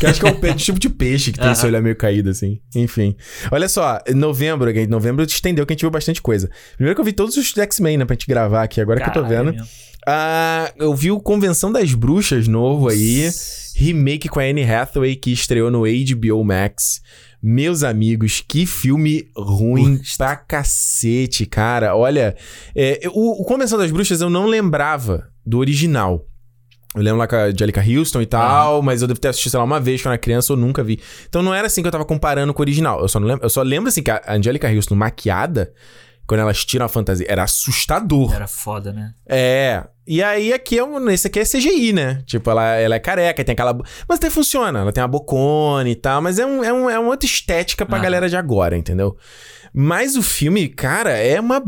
Que eu acho que é pe- tipo de peixe que tem esse olhar meio caído, assim. Enfim. Olha só, em novembro, em novembro estendeu que a gente viu bastante coisa. Primeiro que eu vi todos os X-Men, né, pra gente gravar aqui, agora que eu tô Caralho, vendo. mesmo. Ah, eu vi o Convenção das Bruxas novo aí. Remake com a Anne Hathaway que estreou no HBO Max. Meus amigos, que filme ruim pra cacete, cara. Olha, é, o, o Convenção das Bruxas eu não lembrava do original. Eu lembro lá com a Angelica Houston e tal, mas eu devo ter assistido, sei lá, uma vez quando era criança, eu nunca vi. Então não era assim que eu tava comparando com o original. Eu só, lembro, eu só lembro assim que a Angelica Houston maquiada, quando elas tiram a fantasia, era assustador. Era foda, né? É. E aí aqui é um, esse aqui é CGI, né? Tipo, ela, ela é careca, tem aquela. Mas até funciona, ela tem uma bocona e tal, mas é, um, é, um, é uma outra estética pra Ah. galera de agora, entendeu? Mas o filme, cara, é uma.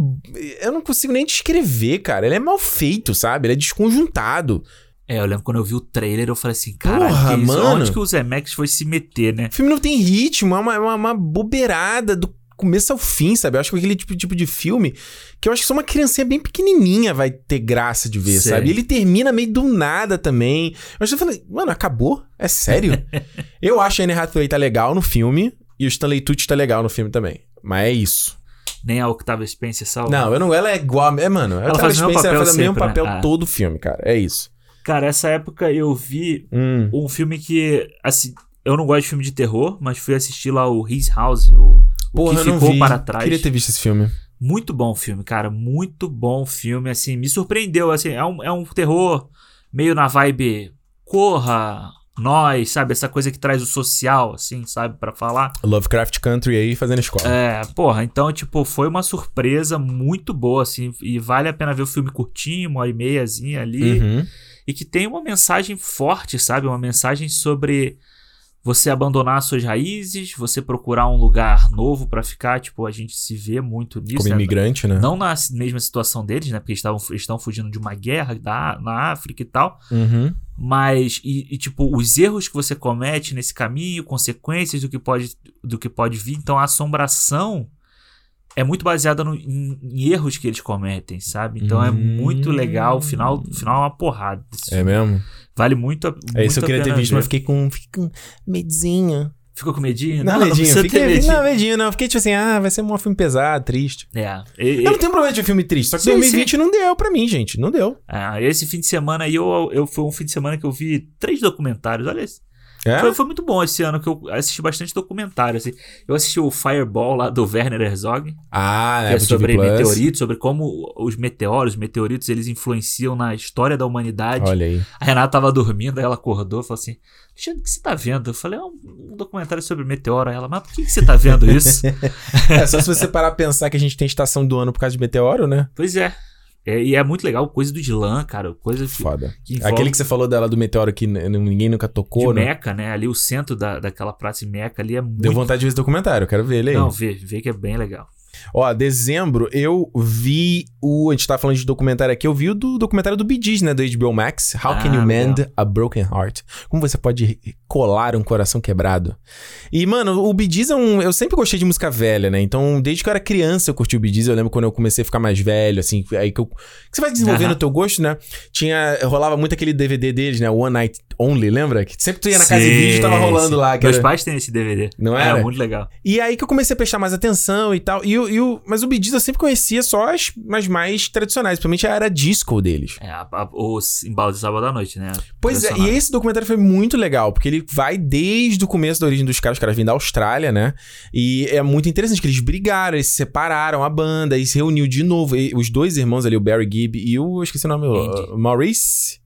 Eu não consigo nem descrever, cara. Ele é mal feito, sabe? Ele é desconjuntado. É, eu lembro quando eu vi o trailer, eu falei assim, isso? mano. onde que o Zemex foi se meter, né? O filme não tem ritmo, é uma, é uma, uma bobeirada do começo ao fim, sabe? Eu acho que aquele tipo, tipo de filme que eu acho que só uma criancinha bem pequenininha vai ter graça de ver, Sei. sabe? E ele termina meio do nada também. Eu já falei, mano, acabou? É sério? eu acho a Anne Hathaway tá legal no filme e o Stanley Tucci tá legal no filme também. Mas é isso. Nem a Octavia Spencer salva. Não, eu não, ela é igual. É, mano, ela, faz Spencer, ela papel faz o mesmo sempre, né? papel Ah. todo o filme, cara. É isso. Cara, essa época eu vi Hum. um filme que, assim, eu não gosto de filme de terror, mas fui assistir lá o His House, o, o Porra, que eu não ficou para trás. Queria ter visto esse filme. Muito bom filme, cara. Muito bom filme. Assim, me surpreendeu. Assim, é um, é um terror meio na vibe Corra, Nós, sabe? Essa coisa que traz o social, assim, sabe? Pra falar. Lovecraft Country aí fazendo escola. É, porra, então, tipo, foi uma surpresa muito boa, assim. E vale a pena ver o filme curtinho, uma hora e meiazinha ali. Uhum. E que tem uma mensagem forte, sabe? Uma mensagem sobre você abandonar suas raízes, você procurar um lugar novo pra ficar. Tipo, a gente se vê muito nisso. Como né? imigrante, né? Não na mesma situação deles, né? Porque eles estavam eles estão fugindo de uma guerra da, na África e tal. Uhum. Mas, e, e, tipo, os erros que você comete nesse caminho, consequências do que pode, do que pode vir. Então, a assombração é muito baseada no- em, em erros que eles cometem, sabe? Então, é muito Hum. legal. O final, o final é uma porrada. É filme. mesmo? Vale muito a É isso muito eu queria ter visto, ver. mas fiquei com, fiquei com medinho. Ficou com medinho? Não, medinho. precisa Fiquei, medinho. Não, medinho, não. Fiquei tipo assim, ah, vai ser um filme pesado, triste. É. E- Eu não tenho problema de filme triste, só que Sim, 2020 não deu pra mim, gente. Não deu. Ah, esse fim de semana aí, eu, eu, foi um fim de semana que eu vi três documentários. Olha esse. É? Foi, foi muito bom esse ano que eu assisti bastante documentário. Assim. Eu assisti o Fireball lá do Werner Herzog, Ah, que é Apple sobre meteoritos, sobre como os meteoros, os meteoritos, eles influenciam na história da humanidade. Olha aí. A Renata tava dormindo, aí ela acordou e falou assim: Alexandre, o que você tá vendo? Eu falei: é um, um documentário sobre meteoro. Aí ela, mas por que, que você tá vendo isso? É, só se você parar a pensar que a gente tem estação do ano por causa de meteoro, né? pois é. É, E é muito legal, coisa do Islã, cara. Coisa que, Foda. que envolve Aquele que você falou dela do meteoro que ninguém nunca de tocou, né? Meca, né? Ali o centro da, daquela praça de Meca ali é muito. Deu vontade de ver esse documentário, eu quero ver ele aí. Não, vê, vê que é bem legal. Ó, dezembro eu vi o. A gente tá falando de documentário aqui, eu vi o do documentário do Bee Gees, né? Do HBO Max. How Can Ah, You legal. Mend a Broken Heart? Como você pode colar um coração quebrado? E, mano, o Bee Gees é um. Eu sempre gostei de música velha, né? Então, desde que eu era criança, eu curti o Bee Gees. Eu lembro quando eu comecei a ficar mais velho, assim. Aí que eu. Que você vai desenvolvendo o teu gosto, né? Tinha. Rolava muito aquele DVD deles, né? One Night Only, lembra? Que sempre tu ia na casa de vídeo tava rolando sim. lá. Meus era- pais têm esse DVD. Não É, era? muito legal. e aí que eu comecei a prestar mais atenção e tal. E, e o, mas o Gees eu sempre conhecia só as, as mais tradicionais, principalmente a era disco deles. É, a, a, o embalo de sábado à noite, né? Pois é, e esse documentário foi muito legal, porque ele vai desde o começo da origem dos caras, os caras vêm da Austrália, né? E é muito interessante que eles brigaram, eles se separaram a banda, e se reuniu de novo. E os dois irmãos ali, o Barry Gibb e o. Eu esqueci o nome, o Maurice.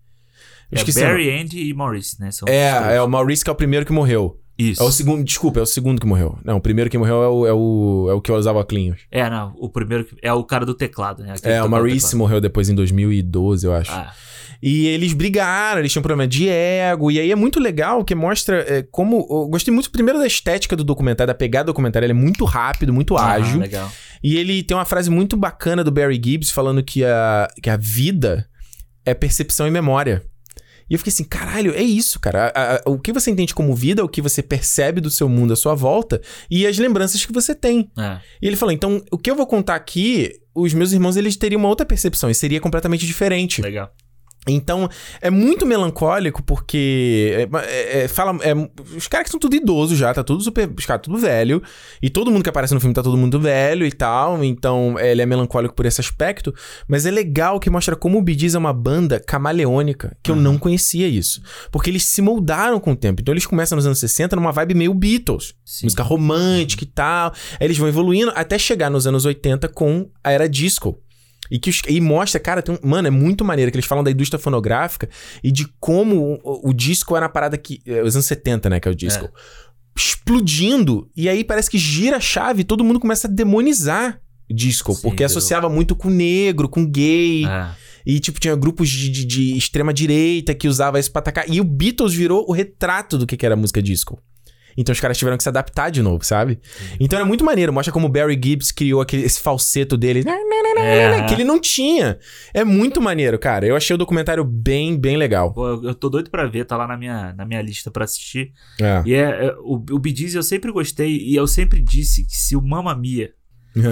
É nome. Barry, Andy e Maurice, né? São. É, é o Maurice que é o primeiro que morreu. Isso. É o segundo, desculpa, é o segundo que morreu. Não, o primeiro que morreu é o, é o, é o que usava óculos. É, não. O primeiro que- é o cara do teclado, né? Aquele que É, o Maurice morreu depois em 2012, eu acho. Ah, E eles brigaram, eles tinham um problema de ego. E aí é muito legal que mostra é, como. Eu gostei muito primeiro da estética do documentário, da pegada do documentário. Ele é muito rápido, muito ah, ágil. legal. E ele tem uma frase muito bacana do Barry Gibbs falando que a, que a vida é percepção e memória. E eu fiquei assim, caralho, é isso, cara. A- a- o que você entende como vida, o que você percebe do seu mundo à sua volta e as lembranças que você tem. É. E ele falou, então, o que eu vou contar aqui, os meus irmãos, eles teriam uma outra percepção e seria completamente diferente. Legal. Então, é muito melancólico porque é, é, é, fala, é, os caras que são tudo idosos já, tá tudo super, os caras tudo velho, e todo mundo que aparece no filme tá todo mundo velho e tal, então é, ele é melancólico por esse aspecto, mas é legal que mostra como o Bee é uma banda camaleônica, que eu não conhecia isso, porque eles se moldaram com o tempo, então eles começam nos anos 60 numa vibe meio Beatles, Sim. música romântica e tal, aí eles vão evoluindo até chegar nos anos 80 com a era disco. E, que os- e mostra, cara, tem um- mano, é muito maneiro que eles falam da indústria fonográfica e de como o, o disco era uma parada que. é, Os anos 70, né? Que é o disco. Explodindo. E aí parece que gira a chave e todo mundo começa a demonizar disco. Sim, porque associava muito com negro, com gay. É. E, tipo, tinha grupos de, de, de extrema-direita que usava isso pra atacar. E o Beatles virou o retrato do que que era música disco. Então os caras tiveram que se adaptar de novo, sabe? Então é muito maneiro. Mostra como o Barry Gibbs criou aquele, esse falseto dele. É. Que ele não tinha. É muito maneiro, cara. Eu achei o documentário bem, bem legal. Pô, eu, eu tô doido pra ver, tá lá na minha, na minha lista pra assistir. É. E é, é, o, o Gees eu sempre gostei e eu sempre disse que se o Mamma Mia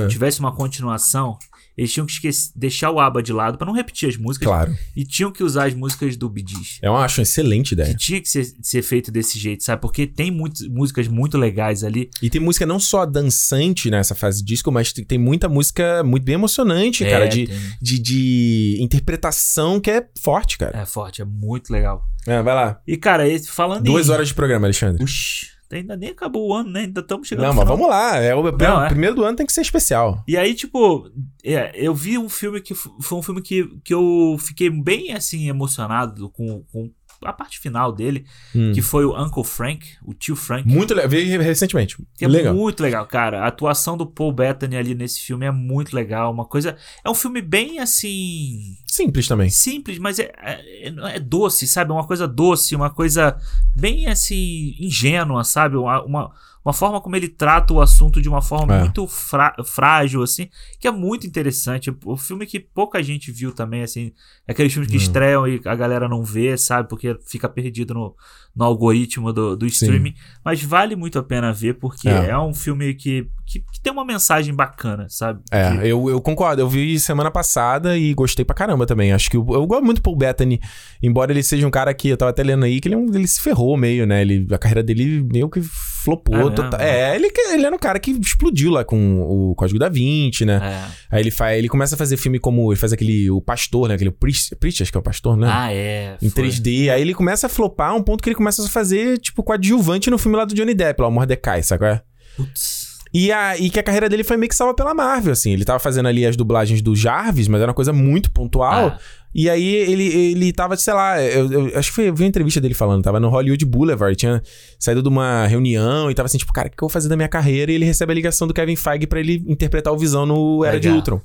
tivesse uma continuação, eles tinham que esquecer, deixar o ABBA de lado pra não repetir as músicas Claro. e tinham que usar as músicas do Bee Gees. Eu acho uma excelente Que ideia. tinha que ser, ser feito desse jeito, sabe? Porque tem muitas músicas muito legais ali. E tem música não só dançante nessa fase disco, mas tem tem muita música muito bem emocionante, cara. É, De, tem- de, de interpretação que é forte, cara. é forte, é muito legal. É, vai lá. E, cara, esse- falando Duas em... horas de programa, Alexandre. Uxi, ainda nem acabou o ano, né? Ainda estamos chegando Não, mas vamos lá. É o, Não, o é. primeiro do ano tem que ser especial. E aí, tipo, é, eu vi um filme que foi um filme que, que eu fiquei bem, assim, emocionado com, com a parte final dele, Hum. que foi o Uncle Frank, o tio Frank. Muito legal. Vi recentemente. Que é legal. muito legal, cara. A atuação do Paul Bettany ali nesse filme é muito legal. Uma coisa. É um filme bem assim. Simples também. Simples, mas é, é, é doce, sabe? Uma coisa doce, uma coisa bem assim. ingênua, sabe? Uma, uma, uma forma como ele trata o assunto de uma forma É. muito frá- frágil, assim, que é muito interessante. O filme que pouca gente viu também, assim. É aqueles filmes que Hum. estreiam e a galera não vê, sabe? Porque fica perdido no, no algoritmo do, do Sim. streaming. Mas vale muito a pena ver, porque É. é, um filme que, que, que tem uma mensagem bacana, sabe? Que- É, eu, eu concordo. Eu vi semana passada e gostei pra caramba também. Acho que eu, eu gosto muito do Paul Bettany, embora ele seja um cara que eu tava até lendo aí que ele, é ele se ferrou meio, né? Ele, a carreira dele meio que flopou. É total. É, ele, ele era um cara que explodiu lá com o Código da Vinci, né? É. Aí ele faz, ele começa a fazer filme como ele faz aquele o Pastor, né? Aquele Preach, Preach, acho que é o Pastor, né? Ah, é. em foi. 3D. Aí ele começa a flopar a um ponto que ele começa a fazer, tipo, coadjuvante no filme lá do Johnny Depp, lá, o Mordecai, sabe? qual é? Putz. E, a, e que a carreira dele foi meio que salva pela Marvel, assim. Ele tava fazendo ali as dublagens do Jarvis, mas era uma coisa muito pontual. Ah, E aí ele, ele tava, sei lá, eu, eu acho que foi, eu vi uma entrevista dele falando, tava no Hollywood Boulevard, tinha saído de uma reunião e tava assim, tipo, cara, o que eu vou fazer da minha carreira? E ele recebe a ligação do Kevin Feige pra ele interpretar o Visão no Era de Legal. Ultron.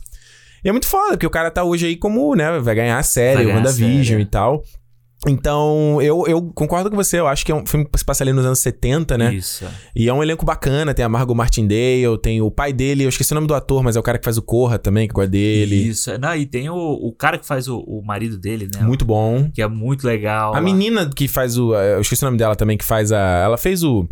E é muito foda, porque o cara tá hoje aí como, né, vai ganhar a série, Vai o ganhar a WandaVision e tal. Então, eu, eu concordo com você, eu acho que é um filme que se passa ali nos anos 70, né? Isso. E é um elenco bacana, tem a Margot Martindale, tem o pai dele, eu esqueci o nome do ator, mas é o cara que faz o Corra também, que gosta dele. Isso. Não, e tem o, o cara que faz o, o marido dele, né? Muito bom. Que é muito legal. A menina que faz o. Eu esqueci o nome dela também, que faz a. Ela fez o.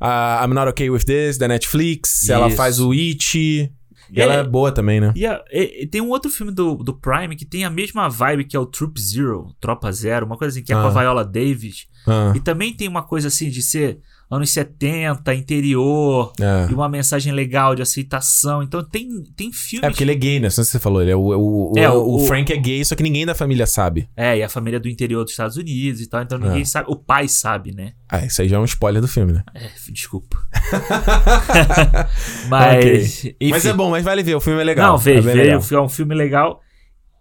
A I'm Not Okay With This, da Netflix. Ela Isso. faz o It. E É. ela é boa também, né? E, a- e- e tem um outro filme do, do Prime que tem a mesma vibe que é o Troop Zero, Tropa Zero, uma coisa assim, que é com Ah. a Viola Davis. Ah, E também tem uma coisa assim de ser anos 70, interior, é. e uma mensagem legal de aceitação. Então tem, tem filmes. É porque ele é gay, né? Não sei se você falou. Ele é o, o, É, o o- Frank é gay, só que ninguém da família sabe. É, e a família do interior dos Estados Unidos e tal, então ninguém É. sabe. O pai sabe, né? Ah, isso aí já é um spoiler do filme, né? É, desculpa. mas. enfim. Mas é bom, mas vale ver, o filme é legal. Não, veja, é veja, é um filme legal.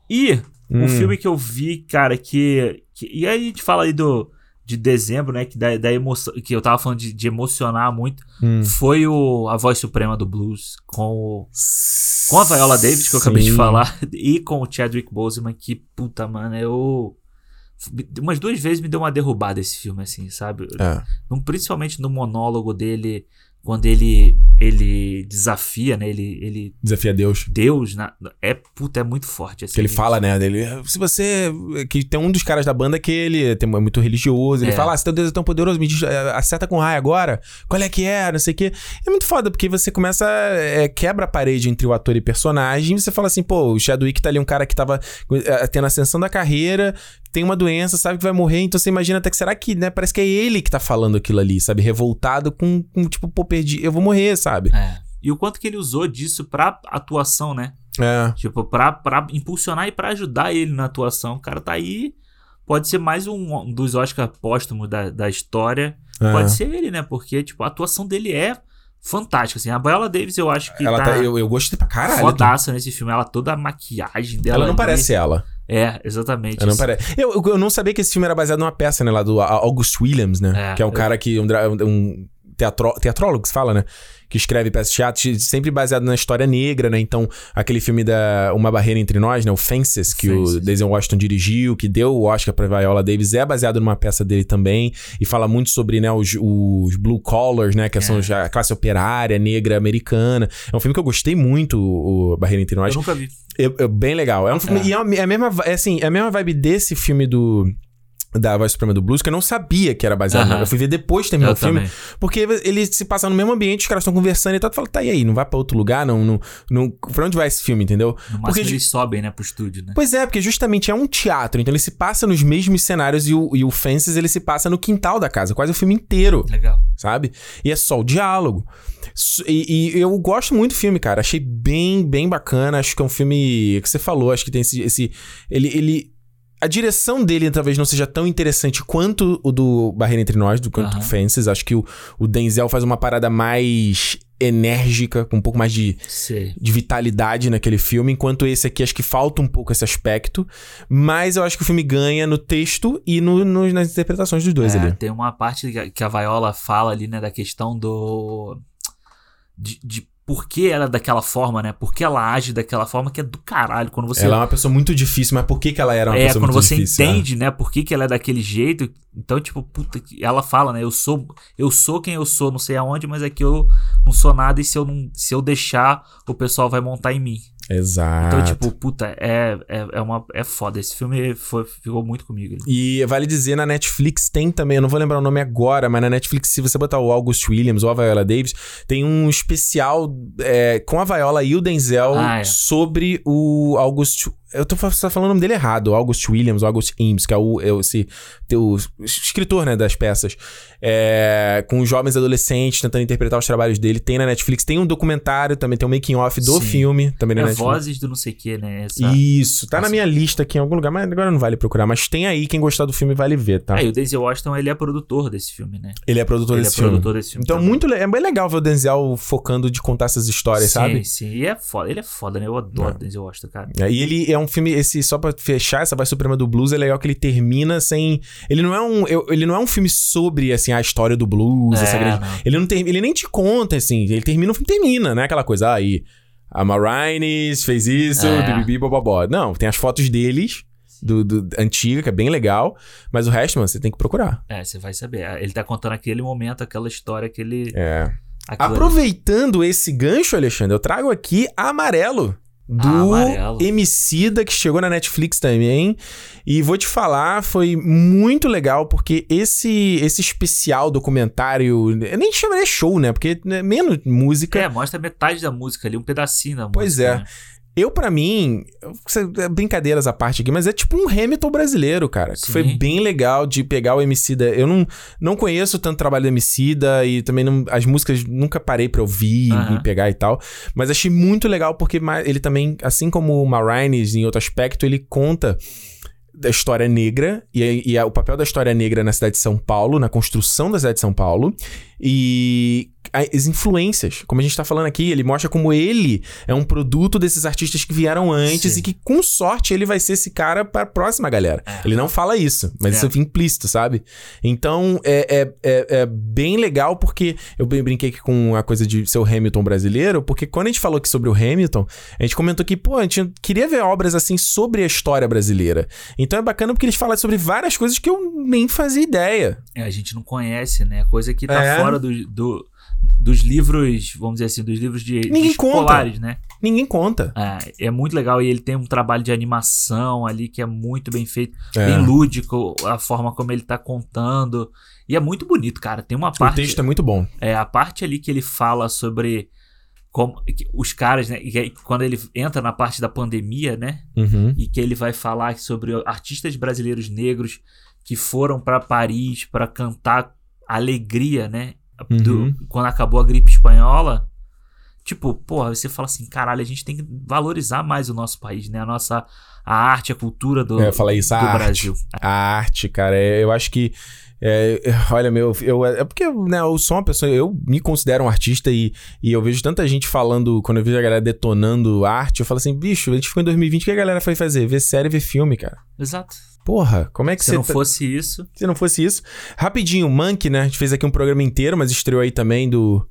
E um Hum. filme que eu vi, cara, que, que- E aí a gente fala aí do. De dezembro, né? Que da, da emoção. Que eu tava falando de, de emocionar muito. Hum. Foi o A Voz Suprema do Blues. Com o. Com a Viola Davis, que eu acabei de falar. E com o Chadwick Boseman, que, puta, mano, eu. Umas duas vezes me deu uma derrubada esse filme, assim, sabe? É. Principalmente no monólogo dele quando ele ele desafia, né? Ele, ele Desafia Deus. Deus, na, é puta, é muito forte. Assim, Que ele fala, né? Dele, se você. Que tem um dos caras da banda que ele tem, é muito religioso. Ele É. fala: ah, se teu Deus é tão poderoso, me diz, é, acerta com raio agora. Qual é que é? Não sei o quê. É muito foda, porque você começa. é, quebra a parede entre o ator e personagem. E você fala assim: pô, o Chadwick tá ali um cara que tava é, tendo ascensão da carreira, tem uma doença, sabe que vai morrer. Então você imagina até que será que, né? Parece que é ele que tá falando aquilo ali, sabe? Revoltado com, com tipo, pô, perdi, eu vou morrer, sabe? É. E o quanto que ele usou disso pra atuação, né? É. Tipo, pra, pra impulsionar e pra ajudar ele na atuação. O cara tá aí. Pode ser mais um, dos Oscar póstumos da, da história. é. Pode ser ele, né? Porque, tipo, a atuação dele é fantástica, assim. A Viola Davis, eu acho que Ela tá, tá, eu, eu gostei pra caralho. fodaça nesse filme. Ela toda a maquiagem dela. Ela não ali. parece ela. É, exatamente. Ela não parece. Eu, eu, eu não sabia que esse filme era baseado numa peça, né? Lá do August Williams, né? É, que é um eu- cara que. Um, um teatro, teatrólogo que se fala, né? Que escreve peças de teatro, sempre baseado na história negra, né? Então, aquele filme da Uma Barreira Entre Nós, né? O Fences, que o Fences. Denzel Washington dirigiu, que deu o Oscar pra Viola Davis, é baseado numa peça dele também. E fala muito sobre, né? Os, os blue collars, né? Que são É. já a classe operária negra americana. É um filme que eu gostei muito, o o Barreira Entre Nós. Eu nunca vi. É, é bem legal. É um filme. É. E é, uma- é a mesma, é assim, é a mesma vibe desse filme do. Da Voz Suprema do Blues, que eu não sabia que era baseado. Aham. Eu fui ver depois de terminar Eu o filme. também. Porque ele se passa no mesmo ambiente, os caras estão conversando e tal. Tu fala, tá, e aí? Não vai pra outro lugar? Não, não, não. Pra onde vai esse filme, entendeu? No Porque máximo ju- eles sobem, né, pro estúdio, né? Pois é, porque justamente é um teatro, então ele se passa nos mesmos cenários e o, e o Fences ele se passa no quintal da casa, quase o filme inteiro Legal. sabe? E é só o diálogo. E, e eu gosto muito do filme, cara. Achei bem, bem bacana. Acho que é um filme que você falou. Acho que tem esse. esse ele, ele. A direção dele talvez não seja tão interessante quanto o do Barreira Entre Nós, do quanto o Fences. Acho que o, o Denzel faz uma parada mais enérgica, com um pouco mais de, Sei. de vitalidade naquele filme, enquanto esse aqui acho que falta um pouco esse aspecto. Mas eu acho que o filme ganha no texto e no, no- nas interpretações dos dois É, ali. tem uma parte que a- que a Viola fala ali, né, da questão do. De, de por que ela é daquela forma, né? Por que ela age daquela forma que é do caralho. Quando você. Ela é uma pessoa muito difícil, mas por que, que ela era uma é, pessoa quando muito você difícil? né? entende, né, por que, que ela é daquele jeito. Então, tipo, puta. Ela fala, né? Eu sou, eu sou quem eu sou, não sei aonde, mas é que eu não sou nada e se eu, não, se eu deixar, o pessoal vai montar em mim. Exato. Então, tipo, puta, é, é, é, uma, é foda. Esse filme foi, ficou muito comigo. E vale dizer, na Netflix tem também, eu não vou lembrar o nome agora, mas na Netflix, se você botar o August Williams ou a Viola Davis, tem um especial é, com a Viola e o Denzel Ah, é. sobre o August. Eu tô só falando o nome dele errado, August Williams, August Eames, que é o, é esse, o escritor né, das peças, é, com jovens adolescentes tentando interpretar os trabalhos dele. Tem na Netflix, tem um documentário, também tem um making-off do Sim. filme, também na É Netflix. vozes do não sei o que, né? Essa... Isso, tá na Nossa. minha lista aqui em algum lugar, mas agora não vale procurar. Mas tem aí, quem gostar do filme vale ver, tá? É, e o Denzel Washington, ele é produtor desse filme, né? Ele é produtor ele é desse filme. produtor desse filme. Então, também. muito, é bem legal ver o Denzel focando de contar essas histórias, sim, sabe? Sim, e é foda. Ele é foda, né? Eu adoro É. Denzel Washington, cara. É, E ele é um filme, esse só pra fechar essa voz suprema do blues, é legal que ele termina sem. Ele não é um, ele não é um filme sobre assim a história do blues, É, essa grande. não. Ele não ter, ele nem te conta assim, ele termina, o filme termina, né? Aquela coisa, ah, aí a Marines fez isso, É. bibibi, bobobó. Não, tem as fotos deles do, do antiga, que é bem legal, mas o resto, mano, você tem que procurar. É, você vai saber. Ele tá contando aquele momento, aquela história que ele. É. aquilo ali. Aproveitando esse gancho, Alexandre, eu trago aqui Amarelo. Do Ah. Emicida, que chegou na Netflix também. E vou te falar, foi muito legal, porque esse esse especial documentário. Eu nem chamaria show, né? Porque é menos música. É, mostra metade da música ali, um pedacinho da música. Pois é. né? Eu, pra mim, é brincadeiras à parte aqui, mas é tipo um Hamilton brasileiro, cara. Que Sim. foi bem legal de pegar o Emicida. Eu não, não conheço tanto trabalho do Emicida e também não, as músicas nunca parei pra ouvir Aham. e pegar e tal. Mas achei muito legal porque ele também, assim como o Marines em outro aspecto, ele conta da história negra e, e a- o papel da história negra na cidade de São Paulo, na construção da cidade de São Paulo e a- as influências. Como a gente tá falando aqui, ele mostra como ele é um produto desses artistas que vieram antes Sim. e que, com sorte, ele vai ser esse cara pra próxima galera. É. Ele não fala isso, mas É. isso fica implícito, sabe? Então, é, é, é, é bem legal porque eu brin- brinquei aqui com a coisa de ser o Hamilton brasileiro, porque quando a gente falou aqui sobre o Hamilton, a gente comentou que, pô, a gente queria ver obras assim sobre a história brasileira. Então é bacana porque eles falam sobre várias coisas que eu nem fazia ideia. É, a gente não conhece, né? Coisa que tá É. fora do, do- dos livros, vamos dizer assim, dos livros de, Ninguém conta. escolares, né? Ninguém conta. É, é muito legal e ele tem um trabalho de animação ali que é muito bem feito, É. bem lúdico, a forma como ele tá contando. E é muito bonito, cara. Tem uma O parte. texto é muito bom. É, a parte ali que ele fala sobre como os caras, né? e aí, quando ele entra na parte da pandemia, né? Uhum. E que ele vai falar sobre artistas brasileiros negros que foram pra Paris pra cantar alegria, né? do- Uhum. quando acabou a gripe espanhola. Tipo, porra, você fala assim, caralho, a gente tem que valorizar mais o nosso país, né? A nossa a arte, a cultura do, É, fala isso, a do arte. Brasil. A arte, cara, é- eu acho que. é, é, olha, meu, eu, é porque né, eu sou uma pessoa, eu me considero um artista e, e eu vejo tanta gente falando, quando eu vejo a galera detonando arte, eu falo assim, bicho, a gente ficou em 2020, o que a galera foi fazer? Ver série, ver filme, cara. Exato. Porra, como é que Se você. não tá- fosse isso, Se não fosse isso. Rapidinho, Monkey, né? A gente fez aqui um programa inteiro, mas estreou aí também do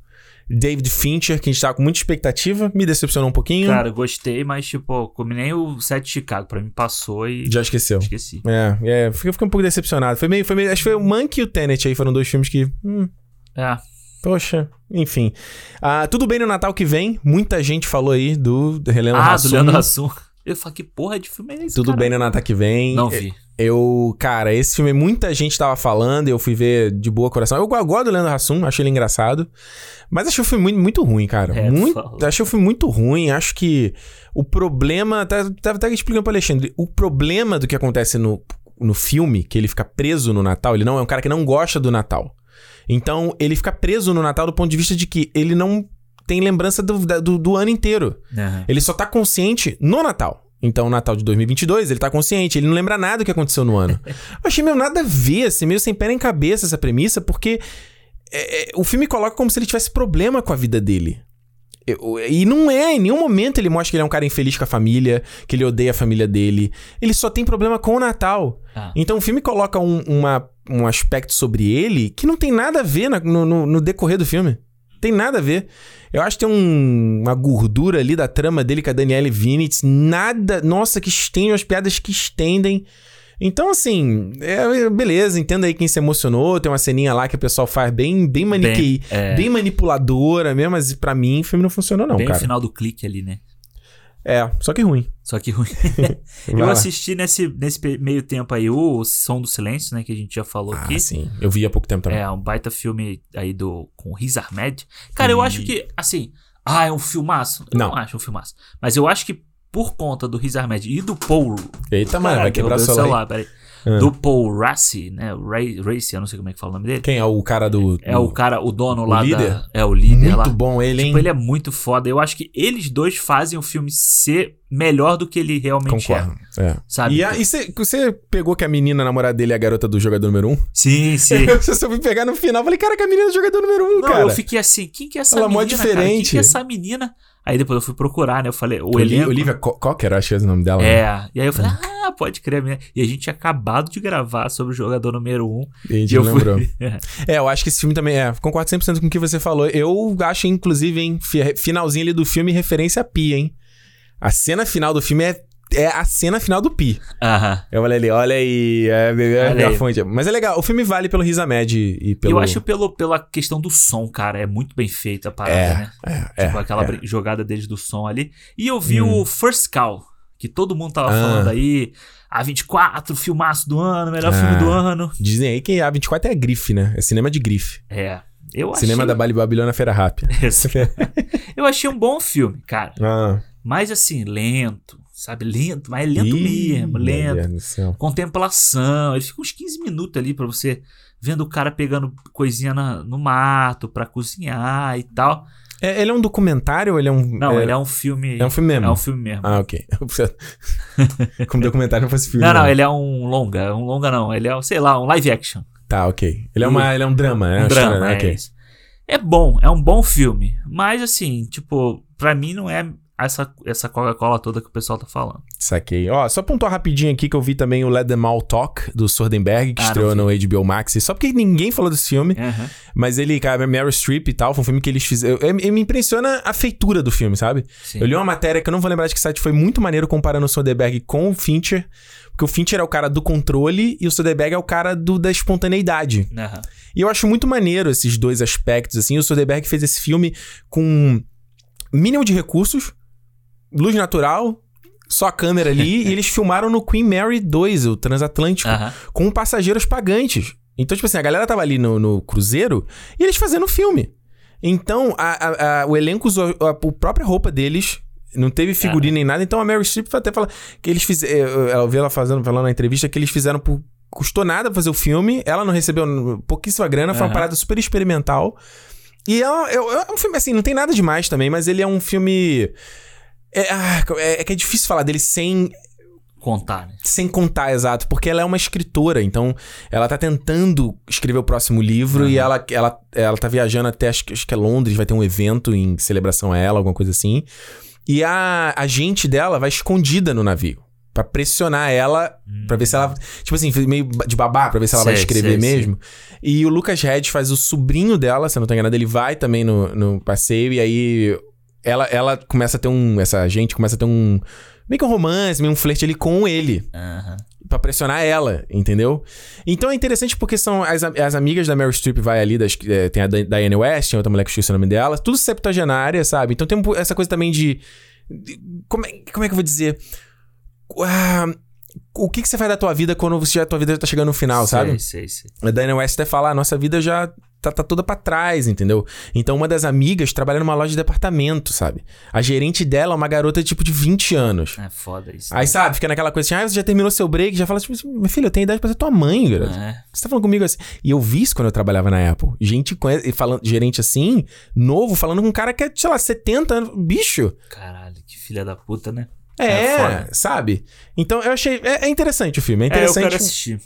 David Fincher, que a gente tava com muita expectativa. Me decepcionou um pouquinho. cara, gostei, mas tipo, como nem o set de Chicago, pra mim passou e Já esqueceu. esqueci. É, é, fiquei, fiquei um pouco decepcionado. Foi meio, foi meio. Acho que foi o Monkey e o Tenet aí, foram dois filmes que. Hum, É, poxa, enfim. Ah, tudo bem no Natal que vem. Muita gente falou aí do, do Leandro ah, Hassum. do Leandro Hassum. Eu falei, que porra de filme é esse, Tudo cara? bem no Natal que vem. Não vi. Eu, cara, esse filme muita gente tava falando, eu fui ver de boa coração. Eu gosto do Leandro Hassum, achei ele engraçado. Mas achei o filme muito, muito ruim, cara. É, muito, achei o filme muito ruim. Acho que o problema. Tava tá, até explicando pro Alexandre. O problema do que acontece no, no filme, que ele fica preso no Natal, ele não é um cara que não gosta do Natal. Então, ele fica preso no Natal do ponto de vista de que ele não tem lembrança do, do, do ano inteiro. Aham. Ele só tá consciente no Natal. Então, Natal de 2022, ele tá consciente, ele não lembra nada do que aconteceu no ano. Eu achei meio nada a ver, assim, meio sem pé nem cabeça essa premissa, porque é, é, o filme coloca como se ele tivesse problema com a vida dele. Eu- E não é, em nenhum momento ele mostra que ele é um cara infeliz com a família, que ele odeia a família dele. Ele só tem problema com o Natal. Ah. Então o filme coloca um, uma- um aspecto sobre ele que não tem nada a ver na- no, no- no decorrer do filme. Tem nada a ver. Eu acho que tem um- uma gordura ali da trama dele com a Danielle Vinitz. Nada. Nossa, que estende umas piadas que estendem. Então, assim, é, beleza, entenda aí quem se emocionou. Tem uma ceninha lá que o pessoal faz bem, bem maniquei, Bem, é. bem manipuladora mesmo, mas pra mim o filme não funcionou, não, Bem cara. o final do clique ali, né? É, só que ruim. Só que ruim. Eu assisti nesse, nesse meio tempo aí o Som do Silêncio, né? Que a gente já falou Ah, aqui. sim. Eu vi há pouco tempo também. É, um baita filme aí do com Riz Ahmed. Cara, eu acho que, assim, ah, é um filmaço. Eu não. Não. acho um filmaço. Mas eu acho que por conta do Riz Ahmed e do Paul. Eita, mano, vai quebrar o derrubei celular. peraí. Ah. Do Paul Rassi, né? Ray, Racy, eu não sei como é que fala o nome dele. Quem é o cara do. É o cara, o dono o lá líder? da. É o líder Muito lá. bom ele, hein? Tipo, ele é muito foda. Eu acho que eles dois fazem o filme ser melhor do que ele realmente Concordo. É. é. Sabe? E a- você você pegou que a menina namorada dele é a garota do jogador número 1? Um? Sim, sim. Eu só fui pegar no final falei, cara, que a menina é o jogador número 1, um, Não, cara. eu fiquei assim, quem que é essa Ela é mó menina, cara? Quem diferente. que é essa menina? Aí depois eu fui procurar, né? Eu falei, o. Olivia Co- Cocker, acho que é o nome dela. né? É, e aí eu falei, ah, pode crer. menina. E a gente tinha acabado de gravar sobre o jogador número 1. Um, E a gente e eu lembrou. fui... É, eu acho que esse filme também é. Concordo 100% com o que você falou. Eu acho, inclusive, hein, fi- finalzinho ali do filme, referência a Pi, hein? A cena final do filme é, é a cena final do Pi. Aham. Eu falei ali, olha aí, é, é, Olha é a aí. fonte. Mas é legal, o filme vale pelo Riz Ahmed e pelo... Eu acho pelo, pela questão do som, cara. É muito bem feita a parada, É, né? é, Tipo, é, aquela é. jogada deles do som ali. E eu vi Hum. o First Call, que todo mundo tava Ah. falando aí. A24, filmaço do ano, melhor Ah. filme do ano. Dizem aí que a 24 é grife, né? É cinema de grife. É. Eu Cinema achei... da Bali Babilônia Feira Rápida. Eu achei um bom filme, cara. ah. Mas assim, lento, sabe? Lento, mas é lento Ih, mesmo, lento. Contemplação. Ele fica uns 15 minutos ali pra você vendo o cara pegando coisinha na- no mato pra cozinhar e tal. É, ele é um documentário ou ele é um... Não, é, ele é um filme. é um filme mesmo? É um filme mesmo. Ah, ok. Como documentário não fosse filme. não, não, né? ele é um longa. Um longa não. Ele é, sei lá, um live action. Tá, ok. Ele é, uma, ele é um drama, né? Um Uma drama, história, né? é Ok. isso. É bom, é um bom filme. Mas assim, tipo, pra mim não é essa, essa Coca-Cola toda que o pessoal tá falando. Saquei. Ó, só pontuar rapidinho aqui que eu vi também o Let Them All Talk, do Sordenberg, que Ah, estreou no HBO Max. Só porque ninguém falou desse filme. Mas ele, cara, Meryl Streep e tal, foi um filme que eles fizeram. eu- eu- Me impressiona a feitura do filme, sabe? Sim. Eu li uma matéria que eu não vou lembrar de que site foi muito maneiro comparando o Soderbergh com o Fincher. Porque o Fincher é o cara do controle e o Soderbergh é o cara do, da espontaneidade. E eu acho muito maneiro esses dois aspectos, assim. O Soderbergh fez esse filme com mínimo de recursos, luz natural, só a câmera ali, e eles filmaram no Queen Mary 2, o transatlântico, Aham. com passageiros pagantes. Então, tipo assim, a galera tava ali no, no cruzeiro e eles fazendo filme. Então, a- a- a- o elenco usou a, própria roupa deles. Não teve figurino nem nada. Então, a Mary Streep até fala que eles fizeram... Eu vi ela fazendo, falando na entrevista que eles fizeram por... Custou nada fazer o filme. Ela não recebeu pouquíssima grana. Foi uma parada super experimental. E um- é- é um filme, assim, não tem nada demais também. Mas ele é um filme... É, ah, é- é que é difícil falar dele sem Contar, né? sem contar, exato, porque ela é uma escritora, então ela tá tentando escrever o próximo livro e ela, ela, ela tá viajando até, acho, que- acho que é Londres, vai ter um evento em celebração a ela, alguma coisa assim. E a agente dela vai escondida no navio. Pra pressionar ela, pra ver se ela. Tipo assim, meio de babá, pra ver se ela vai Sei, escrever sei, mesmo. E o Lucas Hedges faz o sobrinho dela, se eu não tô enganado, ele vai também no, no passeio, e aí ela, ela começa a ter um. Essa agente começa a ter um. Meio que um romance, meio um flerte ali com ele. Aham. Pra pressionar ela, entendeu? Então é interessante porque são as, as amigas da Meryl Streep vai ali, das, é, tem a Diane West, tem outra mulher que eu esqueci o nome dela, tudo septuagenária, sabe? Então tem essa coisa também de... de- como, é, como é que eu vou dizer? Ah, o que, que você faz da tua vida quando você já, a tua vida já tá chegando no final, sabe? Sei, sei, sei. A Diane West até fala, a nossa vida já tá, tá toda pra trás, entendeu? Então uma das amigas trabalha numa loja de departamento, sabe? A gerente dela é uma garota tipo de 20 anos. É foda isso. Aí, sabe, fica naquela coisa assim, ah, você já terminou seu break, já fala tipo assim, meu filho, eu tenho idade pra ser tua mãe, cara. É. Você tá falando comigo assim. E eu vi isso quando eu trabalhava na Apple. Gente falando, gerente assim, novo, falando com um cara que é, sei lá, 70 anos. Bicho. Caralho, que filha da puta, né? É, É sabe? Então eu achei. É, é interessante o filme, é É, eu interessante. quero assistir.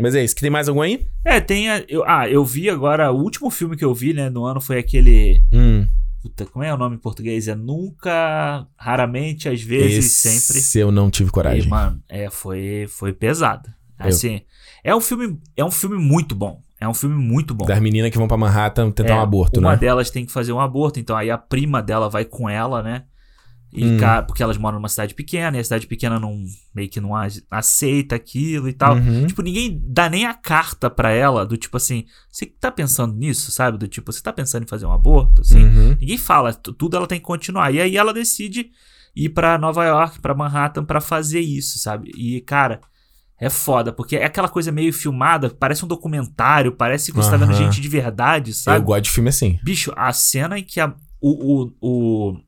Mas é isso, que tem mais algum aí? É, tem a, eu, Ah, eu vi agora. O último filme que eu vi, né, no ano foi aquele. Hum. Puta, como é o nome em português? É Nunca, Raramente, às vezes, sempre. Esse eu não tive E, coragem. mano, é, foi, foi pesado. Eu- Assim, é um filme. É um filme muito bom. É um filme muito bom. Das meninas que vão pra Manhattan tentar É, um aborto, uma né? delas tem que fazer um aborto, então aí a prima dela vai com ela, né? E Hum. porque elas moram numa cidade pequena, e a cidade pequena não meio que não aceita aquilo e tal. Uhum. Tipo, ninguém dá nem a carta pra ela do tipo assim, você tá pensando nisso, sabe? Do tipo, você tá pensando em fazer um aborto, assim? Uhum. Ninguém fala, tu- tudo ela tem que continuar. E aí ela decide ir pra Nova York, pra Manhattan pra fazer isso, sabe? E cara, é foda, porque é aquela coisa meio filmada, parece um documentário, parece que você tá vendo gente de verdade, sabe? Eu gosto de filme assim. Bicho, a cena em que a, o, o, o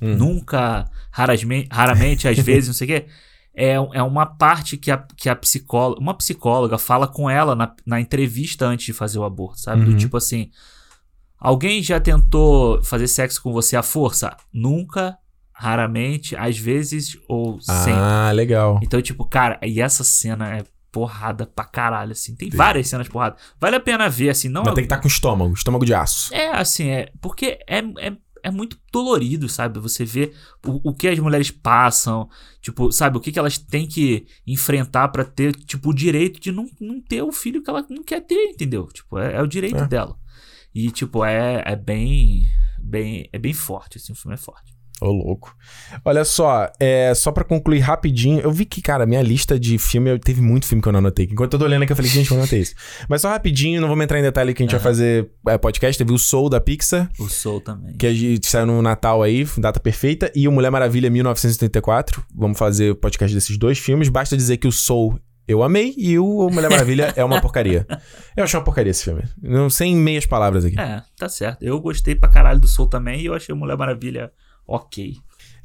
Hum. nunca, raramente, raramente, às vezes, não sei o quê, é, é uma parte que a, que a psicóloga, uma psicóloga fala com ela na, na entrevista antes de fazer o aborto, sabe? Uhum. Do tipo assim, alguém já tentou fazer sexo com você à força? Nunca, raramente, às vezes ou sempre. Ah, legal. Então, tipo, cara, e essa cena é porrada pra caralho, assim. Tem várias cenas porrada. Vale a pena ver, assim, não Mas é- tem que estar com estômago, estômago de aço. é, assim, é. Porque é, é, é muito dolorido, sabe? Você vê o, o que as mulheres passam, tipo, sabe? O que, que elas têm que enfrentar pra ter, tipo, o direito de não, não ter o filho que ela não quer ter, entendeu? Tipo, é, é o direito É. dela. E, tipo, é, é bem. bem é bem forte, assim, o filme é forte. Ô, louco. Olha só, é, só pra concluir rapidinho, eu vi que, cara, minha lista de filme, eu- teve muito filme que eu não anotei. Enquanto eu tô olhando aqui, eu falei, gente, eu não anotei isso. Mas só rapidinho, não vamos entrar em detalhe que a gente vai fazer é, podcast. Teve o Soul da Pixar, O Soul também. que a gente saiu no Natal aí, data perfeita, e o Mulher Maravilha 1984. Vamos fazer o podcast desses dois filmes. Basta dizer que o Soul eu amei e o Mulher Maravilha é uma porcaria. Eu achei uma porcaria esse filme. Não, sem meias palavras aqui. É, tá certo. Eu gostei pra caralho do Soul também e eu achei o Mulher Maravilha ok.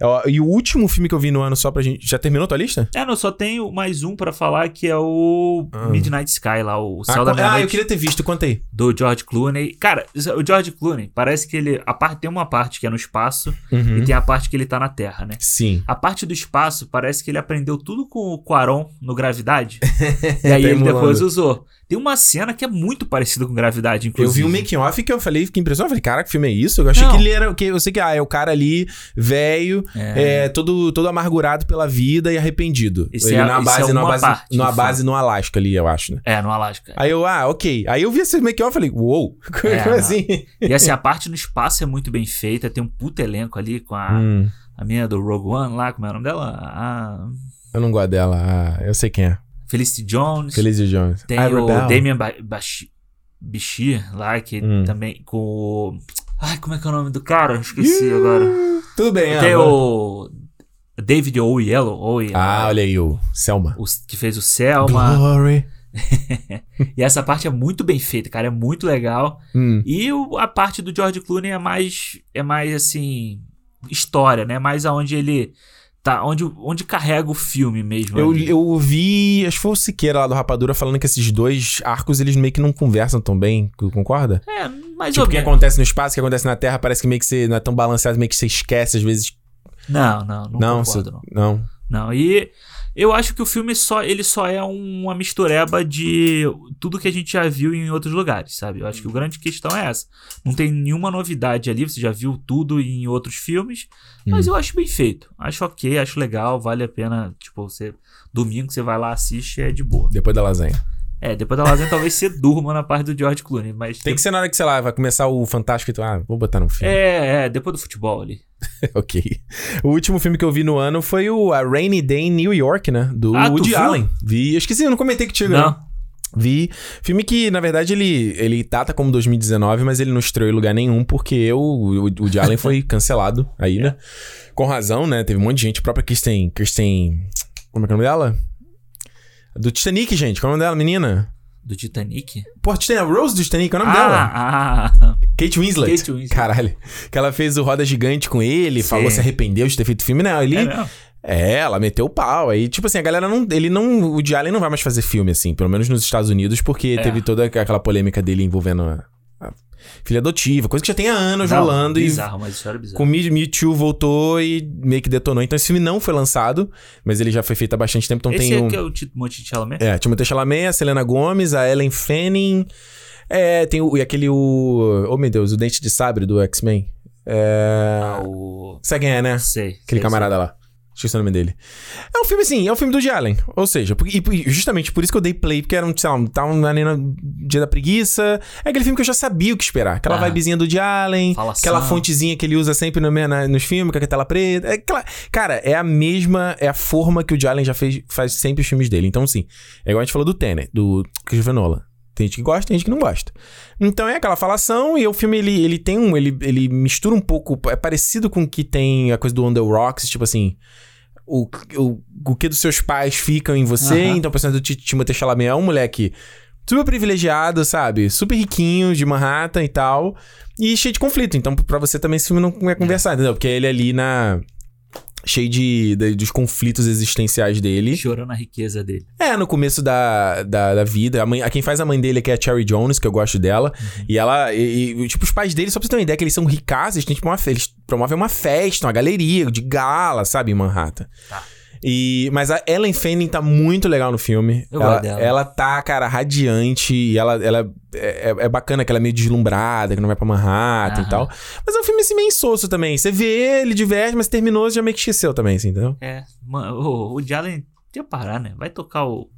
Ó, E o último filme que eu vi no ano, só pra gente. Já terminou tua lista? É, não, só tenho mais um pra falar que é o Ah. Midnight Sky lá, o Céu ah, da ah, Meia-Noite. eu queria ter visto, contei. do George Clooney. Cara, o George Clooney, parece que ele. A parte, tem uma parte que é no espaço Uhum. e tem a parte que ele tá na Terra, né? Sim. A parte do espaço parece que ele aprendeu tudo com o Quaron no Gravidade. e aí Tá ele depois usou. Tem uma cena que é muito parecida com Gravidade, Eu inclusive. vi um making off que eu falei, fiquei impressionado. Eu falei, cara, que filme é isso? Eu achei Não. que ele era. Que, eu sei que ah, é o cara ali, velho, velho, é. todo, todo amargurado pela vida e arrependido. Isso ele é- numa base, é numa uma base, parte numa base no Alasca ali, eu acho, né? É, no Alasca. Aí eu, ah, ok. Aí eu vi esse make-off e falei, uou, como É, assim? E assim, a parte no espaço é muito bem feita. Tem um puto elenco ali com a, Hum, a minha do Rogue One lá, como é o nome dela? A eu não gosto dela. Ah, eu sei quem é. Felicity Jones. Felicity Jones. Tem Ah, o Rebel. Damian ba Bichir lá, que Hum. também com o... Ai, como é que é o nome do cara? Esqueci agora. Tudo bem, Tem o David Oyelowo, Oyelowo Ah, olha aí, o Selma. o que fez o Selma. Glory. E essa parte é muito bem feita, cara, é muito legal. Hum. E o- a parte do George Clooney é mais, é mais assim, história, né? Mais aonde ele tá, onde, onde carrega o filme mesmo. Eu, ali. eu ouvi, acho que foi o Siqueira lá do Rapadura falando que esses dois arcos eles meio que não conversam tão bem, concorda? É, mais Tipo, ou o que acontece no espaço, o que acontece na Terra, parece que meio que você não é tão balanceado, meio que você esquece às vezes. Não, não, não, Não, concordo, não. não. Não, e eu acho que o filme só ele só é uma mistureba de tudo que a gente já viu em outros lugares, sabe? Eu acho que a grande questão é essa. Não tem nenhuma novidade ali, você já viu tudo em outros filmes, mas eu acho bem feito. Acho ok, acho legal, vale a pena, tipo, você domingo você vai lá, assiste, é de boa. Depois da lasanha. É, depois da lasanha talvez você durma na parte do George Clooney, mas Tem que ser na hora que, sei lá, vai começar o Fantástico e tu, ah, vou botar no filme. É, é, depois do futebol ali. ok. O último filme que eu vi no ano foi o A Rainy Day em New York, né? Do Ah, Woody? Allen. Vi, eu esqueci, eu não comentei contigo, não. Não. Vi. Filme que, na verdade, ele, ele data como 2019, mas ele não estreou em lugar nenhum, porque o, o Woody Allen foi cancelado aí, né? Com razão, né? Teve um monte de gente. A própria Kristen. Kristen. Como é que é o nome dela? Do Titanic, gente. Qual é o nome dela, menina? Do Titanic? Pô, Titanic, Rose do Titanic, qual é o nome dela? Ah, ah, Kate Winslet. Kate Winslet. Caralho. Que ela fez o Roda Gigante com ele, Sim. falou se arrependeu de ter feito filme. Não, ele. é? É, ela meteu o pau. Aí, tipo assim, a galera não. Ele não. O Woody Allen não vai mais fazer filme, assim, pelo menos nos Estados Unidos, porque É. teve toda aquela polêmica dele envolvendo a filha adotiva, coisa que já tem há anos Não, rolando e. Bizarro, mas história bizarra. Com Me, Me Too voltou e meio que detonou. Então esse filme não foi lançado, mas ele já foi feito há bastante tempo. Então Esse tem é o. que é o Timothée Chalamet? É, Timothée Chalamet, a Selena Gomez, a Ellen Fanning. É, tem o, e aquele o... Oh, meu Deus, o Dente de Sabre do X-Men. É... Ah, o... Sabe quem é, né? Sei. Aquele sei, camarada lá. Esqueci o nome dele. É um filme assim, é um filme do Woody Allen. Ou seja, e justamente por isso que eu dei play, porque era um, sei lá, tava no dia da preguiça. É aquele filme que eu já sabia o que esperar. Aquela Ah. vibezinha do Woody Allen, Falação. aquela fontezinha que ele usa sempre no, na- nos filmes, com a tela preta. É aquela- cara, é a mesma, é a forma que o Woody Allen já fez, faz sempre os filmes dele. Então, sim, é igual a gente falou do Tenet, do Christopher Nolan. Tem gente que gosta, tem gente que não gosta. Então é aquela falação e o filme ele, ele tem um. Ele, ele mistura um pouco. É parecido com o que tem a coisa do On the Rocks, tipo assim. O, o, o que dos seus pais ficam em você. Aham. Então o personagem do Ti- Timothée Chalamet é um moleque super privilegiado, sabe? Super riquinho, de Manhattan e tal. E cheio de conflito. Então pra você também esse filme não é conversar, entendeu? Porque ele ali na. Cheio de, de- dos conflitos existenciais dele. Chorando a riqueza dele. É, no começo da, da, da vida. A, mãe, a quem faz a mãe dele é que é a Cherry Jones, que eu gosto dela. E ela. E, e, tipo, os pais dele, só pra você ter uma ideia, que eles são ricaços, eles têm tipo uma Eles promovem uma festa, uma galeria de gala, sabe, em Manhattan. Tá. E, mas a Ellen Fanning tá muito legal no filme. Eu ela, dela. ela tá, cara, radiante. E ela, ela é, é- é bacana que ela é meio deslumbrada, que não vai pra Manhattan Aham. e tal. Mas é um filme assim meio insosso também. Você vê, ele diverte, mas terminou, você já meio que esqueceu também, assim, entendeu? É, mano, o, o Jalen tinha parar, né? Vai tocar o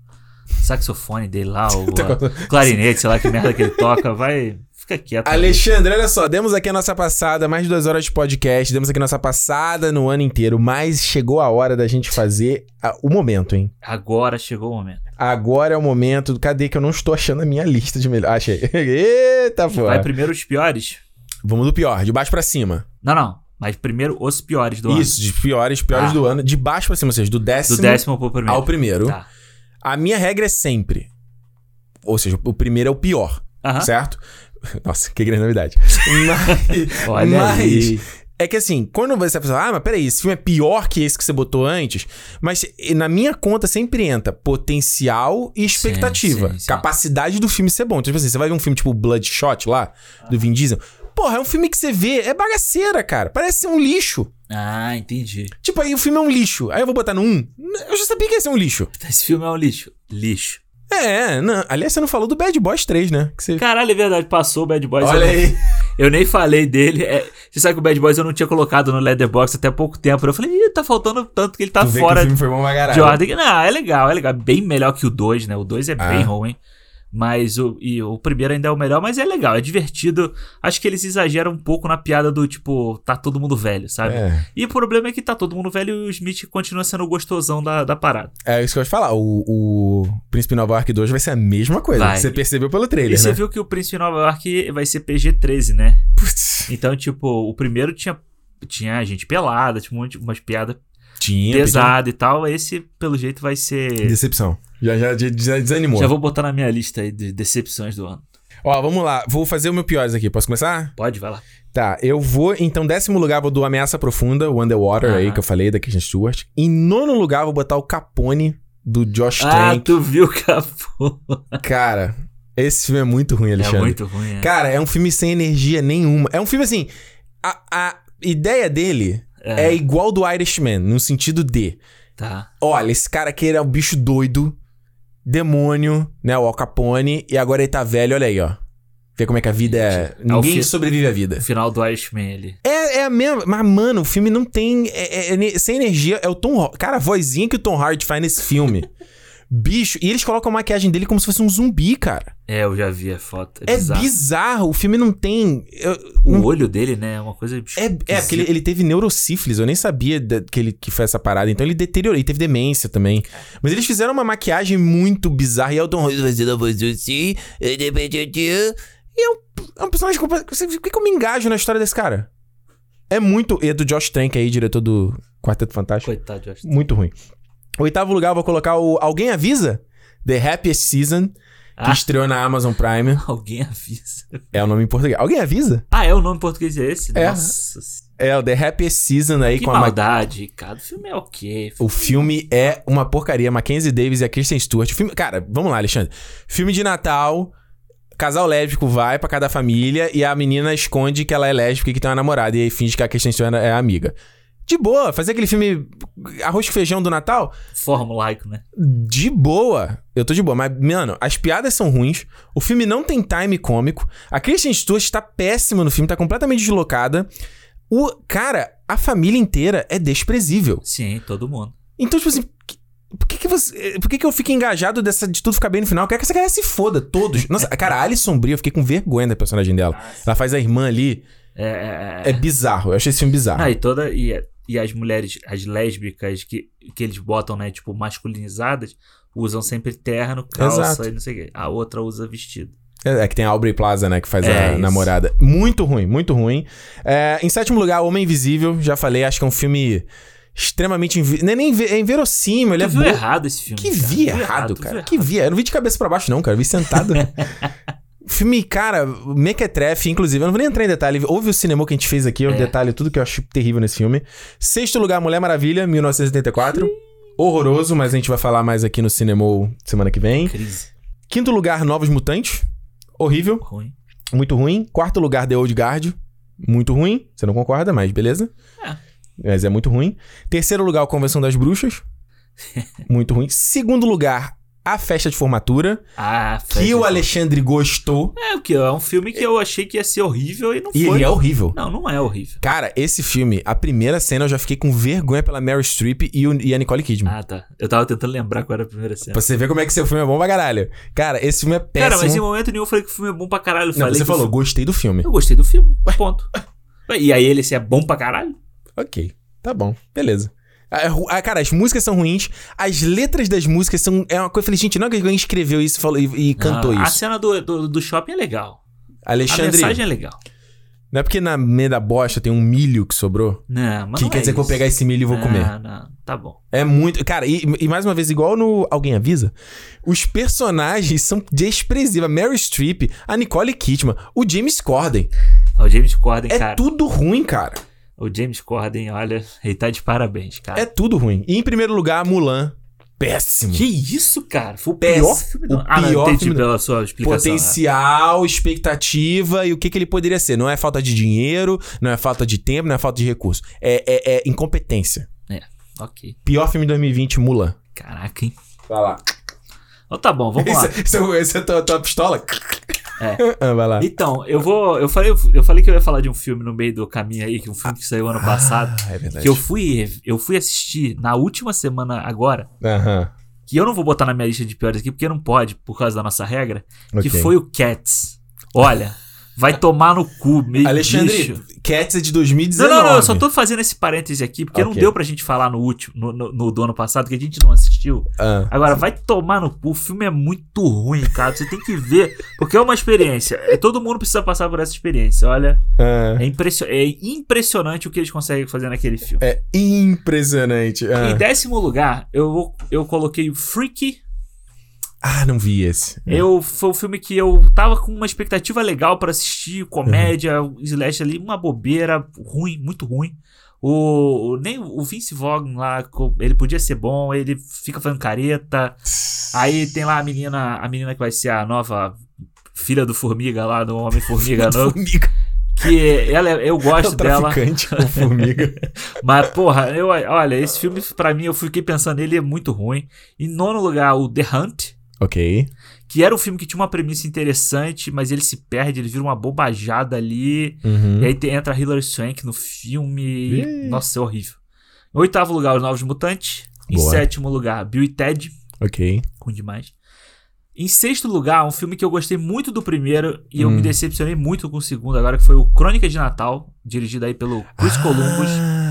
saxofone dele lá, o clarinete, sei lá que merda que ele toca, vai. Fica quieto. Alexandre, olha só, demos aqui a nossa passada, mais de duas horas de podcast, demos aqui a nossa passada no ano inteiro, mas chegou a hora da gente fazer a- o momento, hein? Agora chegou o momento. Agora é o momento. Cadê que eu não estou achando a minha lista de melhor? Achei. Eita, pô. Vai primeiro os piores? Vamos do pior, de baixo pra cima. Não, não. Mas primeiro os piores do Isso, de piores, piores Ah. do ano, de baixo pra cima, ou seja, do ano. décimo, Do décimo pro primeiro. ao primeiro. Tá. A minha regra é sempre. Ou seja, o primeiro é o pior, Aham. certo? Nossa, que grande novidade. Mas, Olha mas aí. É que assim, quando você pensa, ah, mas peraí, esse filme é pior que esse que você botou antes, mas na minha conta sempre entra potencial e expectativa. sim, sim. Capacidade do filme ser bom. Então, tipo assim, você vai ver um filme tipo Bloodshot lá, do Vin Diesel. Porra, é um filme que você vê, é bagaceira, cara. Parece ser um lixo. Ah, entendi. Tipo, aí o filme é um lixo. Aí eu vou botar no 1. Eu já sabia que ia ser um lixo. Esse filme é um lixo. Lixo. É, não. Aliás, você não falou do Bad Boys 3, né? Que você... Caralho, é verdade. Passou o Bad Boys. Olha eu, aí. Eu nem falei dele. é, você sabe que o Bad Boys eu não tinha colocado no Leatherbox até pouco tempo. Eu falei, ih, tá faltando tanto que ele tá tu vê fora que o filme foi bom pra caralho. de ordem. Não, é legal, é legal. Bem melhor que o 2, né? O 2 é Ah. bem ruim. Mas o, e o primeiro ainda é o melhor, mas é legal, é divertido. Acho que eles exageram um pouco na piada do tipo, tá todo mundo velho, sabe? É. E o problema é que tá todo mundo velho e o Smith continua sendo o gostosão da, da parada. É isso que eu ia te falar. O, o Príncipe Nova York 2 vai ser a mesma coisa. Vai. Você percebeu pelo E trailer, você né? viu que o Príncipe Nova York vai ser PG-13, né? Putz, Então, tipo, o primeiro tinha, tinha gente pelada, tinha um monte, umas piadas tinha. pesadas e tal. Esse, pelo jeito, vai ser. Decepção. Já, já, já desanimou. Já vou botar na minha lista aí de decepções do ano. Ó, vamos lá. Vou fazer o meu piores aqui. Posso começar? Pode, vai lá. Tá, eu vou. Então, décimo lugar, vou do Ameaça Profunda, o Underwater aí, Aham. que eu falei, da Kristen Stewart. Em nono lugar, vou botar o Capone, do Josh Ah, Trank. tu viu, capô. Cara, esse filme é muito ruim, É Alexandre. muito ruim, é. Cara, é um filme sem energia nenhuma. É um filme assim. A, a ideia dele é. É. igual do Irishman, no sentido de: Tá. olha, esse cara aqui era um bicho doido, demônio, né? O Al Capone, e agora ele tá velho, olha aí, ó. Vê como é que a vida é. É Ninguém fi- sobrevive à vida. Final do Irishman ali. É, é a mesma. Mas, mano, o filme não tem. é- é- é sem energia. É o Tom. Cara, a vozinha que o Tom Hardy faz nesse filme. Bicho. E eles colocam a maquiagem dele como se fosse um zumbi, cara. É, eu já vi a foto. É, É bizarro. bizarro. O filme não tem. eu- O olho dele, né? É uma coisa. é, é porque ele, ele teve neurosífilis. Eu nem sabia da- que, ele, que foi essa parada. Então ele deteriorou. Ele teve demência também. Mas eles fizeram uma maquiagem muito bizarra. E é Tom Hardy fazendo a voz assim. E de é um, é um personagem. Por que, que eu me engajo na história desse cara? É muito. E é do Josh Trank aí, diretor do Quarteto Fantástico. Coitado, acho. Muito ruim. Oitavo lugar, vou colocar o Alguém Avisa? The Happiest Season, que Ah. estreou na Amazon Prime. Alguém avisa. É o nome em português. Alguém avisa? Ah, é o nome em português é esse? É. Nossa. É o The Happiest Season aí Que com a Ma- maldade, cara. O filme é ok. O filme é uma porcaria. Mackenzie Davis e a Kristen Stewart. O filme, cara, vamos lá, Alexandre. Filme de Natal. Casal lésbico vai pra cada família e a menina esconde que ela é lésbica e que tem uma namorada. E aí finge que a Kristen Stewart é amiga. De boa, fazer aquele filme arroz com feijão do Natal, Formulaico, né? de boa. Eu tô de boa, mas, mano, as piadas são ruins. O filme não tem time cômico. A Kristen Stewart está péssima no filme, tá completamente deslocada. O, cara, a família inteira é desprezível. Sim, todo mundo. Então, tipo assim, por que, que você. Por que, que eu fico engajado dessa, de tudo ficar bem no final? Eu quero que essa galera se foda, todos. Nossa, cara, a Alison Brie, eu fiquei com vergonha da personagem dela. Ela faz a irmã ali. É, é, é. É bizarro. Eu achei esse filme bizarro. Ah, e toda. E, e as mulheres, as lésbicas que, que eles botam, né, tipo, masculinizadas, usam sempre terno, calça Exato. e não sei o quê. A outra usa vestido. É, é que tem a Aubrey Plaza, né? Que faz É, a isso. namorada. Muito ruim, muito ruim. É, em sétimo lugar, Homem Invisível. Já falei, acho que é um filme extremamente. Invi... É nem inve- é inverossímil, ele Tu é viu bo- errado esse filme. Que cara. vi errado, cara. viu Que vi. Eu não vi de cabeça pra baixo, não, cara. Eu vi sentado. Filme, cara, mequetrefe, inclusive. Eu não vou nem entrar em detalhe. Houve o cinema que a gente fez aqui, o É. detalhe, tudo que eu acho terrível nesse filme. Sexto lugar, Mulher Maravilha, 1984. Horroroso, mas a gente vai falar mais aqui no cinema semana que vem. Crise. Quinto lugar, Novos Mutantes. Horrível. Ruim. Muito ruim. Quarto lugar, The Old Guard. Muito ruim. Você não concorda, mas beleza. É. Mas é muito ruim. Terceiro lugar, Convenção das Bruxas. muito ruim. Segundo lugar, A Festa de Formatura. Ah, Que o Alexandre gostou. É o que? É um filme que eu achei que ia ser horrível e não E foi. ele é horrível. Não, não é horrível. Cara, esse filme, a primeira cena eu já fiquei com vergonha pela Meryl Streep e, o- e a Nicole Kidman. Ah, tá. Eu tava tentando lembrar qual era a primeira cena. Pra você ver como é que seu filme é bom pra caralho. Cara, esse filme é péssimo. Cara, mas em momento nenhum eu falei que o filme é bom pra caralho. Eu Não, você falou, filme- gostei do filme. Eu gostei do filme. Ponto. E aí ele se é bom pra caralho? Ok, tá bom, beleza. Ru- ah, cara, as músicas são ruins, as letras das músicas são. É uma coisa. Eu falei, gente, não é que alguém escreveu isso e, falou, e, e cantou Ah, A isso. cena do, do, do shopping é legal. A Alexandre, mensagem é legal. não é porque na meia da bosta tem um milho que sobrou? Não, mas que não quer é dizer que eu vou isso. pegar esse milho e vou não, comer. Não, tá bom. É muito. Cara, e, e mais uma vez, igual no Alguém Avisa, os personagens são desprezíveis. A Mary Streep, a Nicole Kidman, o James Corden. O James Corden, É cara. tudo ruim, cara. O James Corden, olha, ele tá de parabéns, cara. É tudo ruim. E em primeiro lugar, Mulan. Péssimo. Que isso, cara? Foi o Péssimo. pior filme do O Ah, pior filme pela sua explicação. né? Potencial, expectativa e o que, que ele poderia ser. Não é falta de dinheiro, não é falta de tempo, não é falta de recurso. É, é- é incompetência. É, ok. Pior filme de 2020, Mulan. Caraca, hein? Vai lá. Então tá bom, vamos lá. Esse, esse, é- é a tua, tua pistola? É. Ah, vai lá. Então, eu vou. Eu falei, eu falei que eu ia falar de um filme no meio do caminho aí, que um filme que saiu ano passado. Ah, é verdade. Que eu fui, eu fui assistir na última semana agora, Aham. que eu não vou botar na minha lista de piores aqui, porque não pode, por causa da nossa regra, que Ok. foi o Cats. Olha, vai tomar no cu, meio Alexandre, bicho. Cats é de Não, 2019. não, não, eu só tô fazendo esse parêntese aqui, porque não Ok. deu pra gente falar no último, no, no, no do ano passado, que a gente não assistiu. Ah, Agora, vai tomar no cu, o filme é muito ruim, cara. Você tem que ver, porque é uma experiência. É, Todo mundo precisa passar por essa experiência. Olha, ah. é, impressio- é impressionante o que eles conseguem fazer naquele filme. É impressionante. Ah. Em décimo lugar, eu, eu coloquei o Freaky. Ah, não vi esse. Eu, foi um filme que eu tava com uma expectativa legal pra assistir, comédia, Uhum. slash ali, uma bobeira ruim, muito ruim. O, o- nem o Vince Vaughn lá, ele podia ser bom, ele fica fazendo careta. Aí tem lá a menina, a menina que vai ser a nova filha do Formiga lá, do Homem-Formiga novo, Formiga. que ela, é- eu É gosto o dela. com formiga. Mas, porra, eu, olha, esse filme, pra mim, eu fiquei pensando nele, é muito ruim. Em nono lugar, o The Hunt, ok. que era um filme que tinha uma premissa interessante, mas ele se perde, ele vira uma bobajada ali. Uhum. E aí entra Hilary Swank no filme. e-. Nossa, é horrível. Em oitavo lugar, Os Novos Mutantes. Em Boa. sétimo lugar, Bill e Ted. Ok. Ruim demais. Em sexto lugar, um filme que eu gostei muito do primeiro e eu Hum. me decepcionei muito com o segundo agora, que foi o Crônica de Natal, dirigido aí pelo Chris Columbus. Ah, O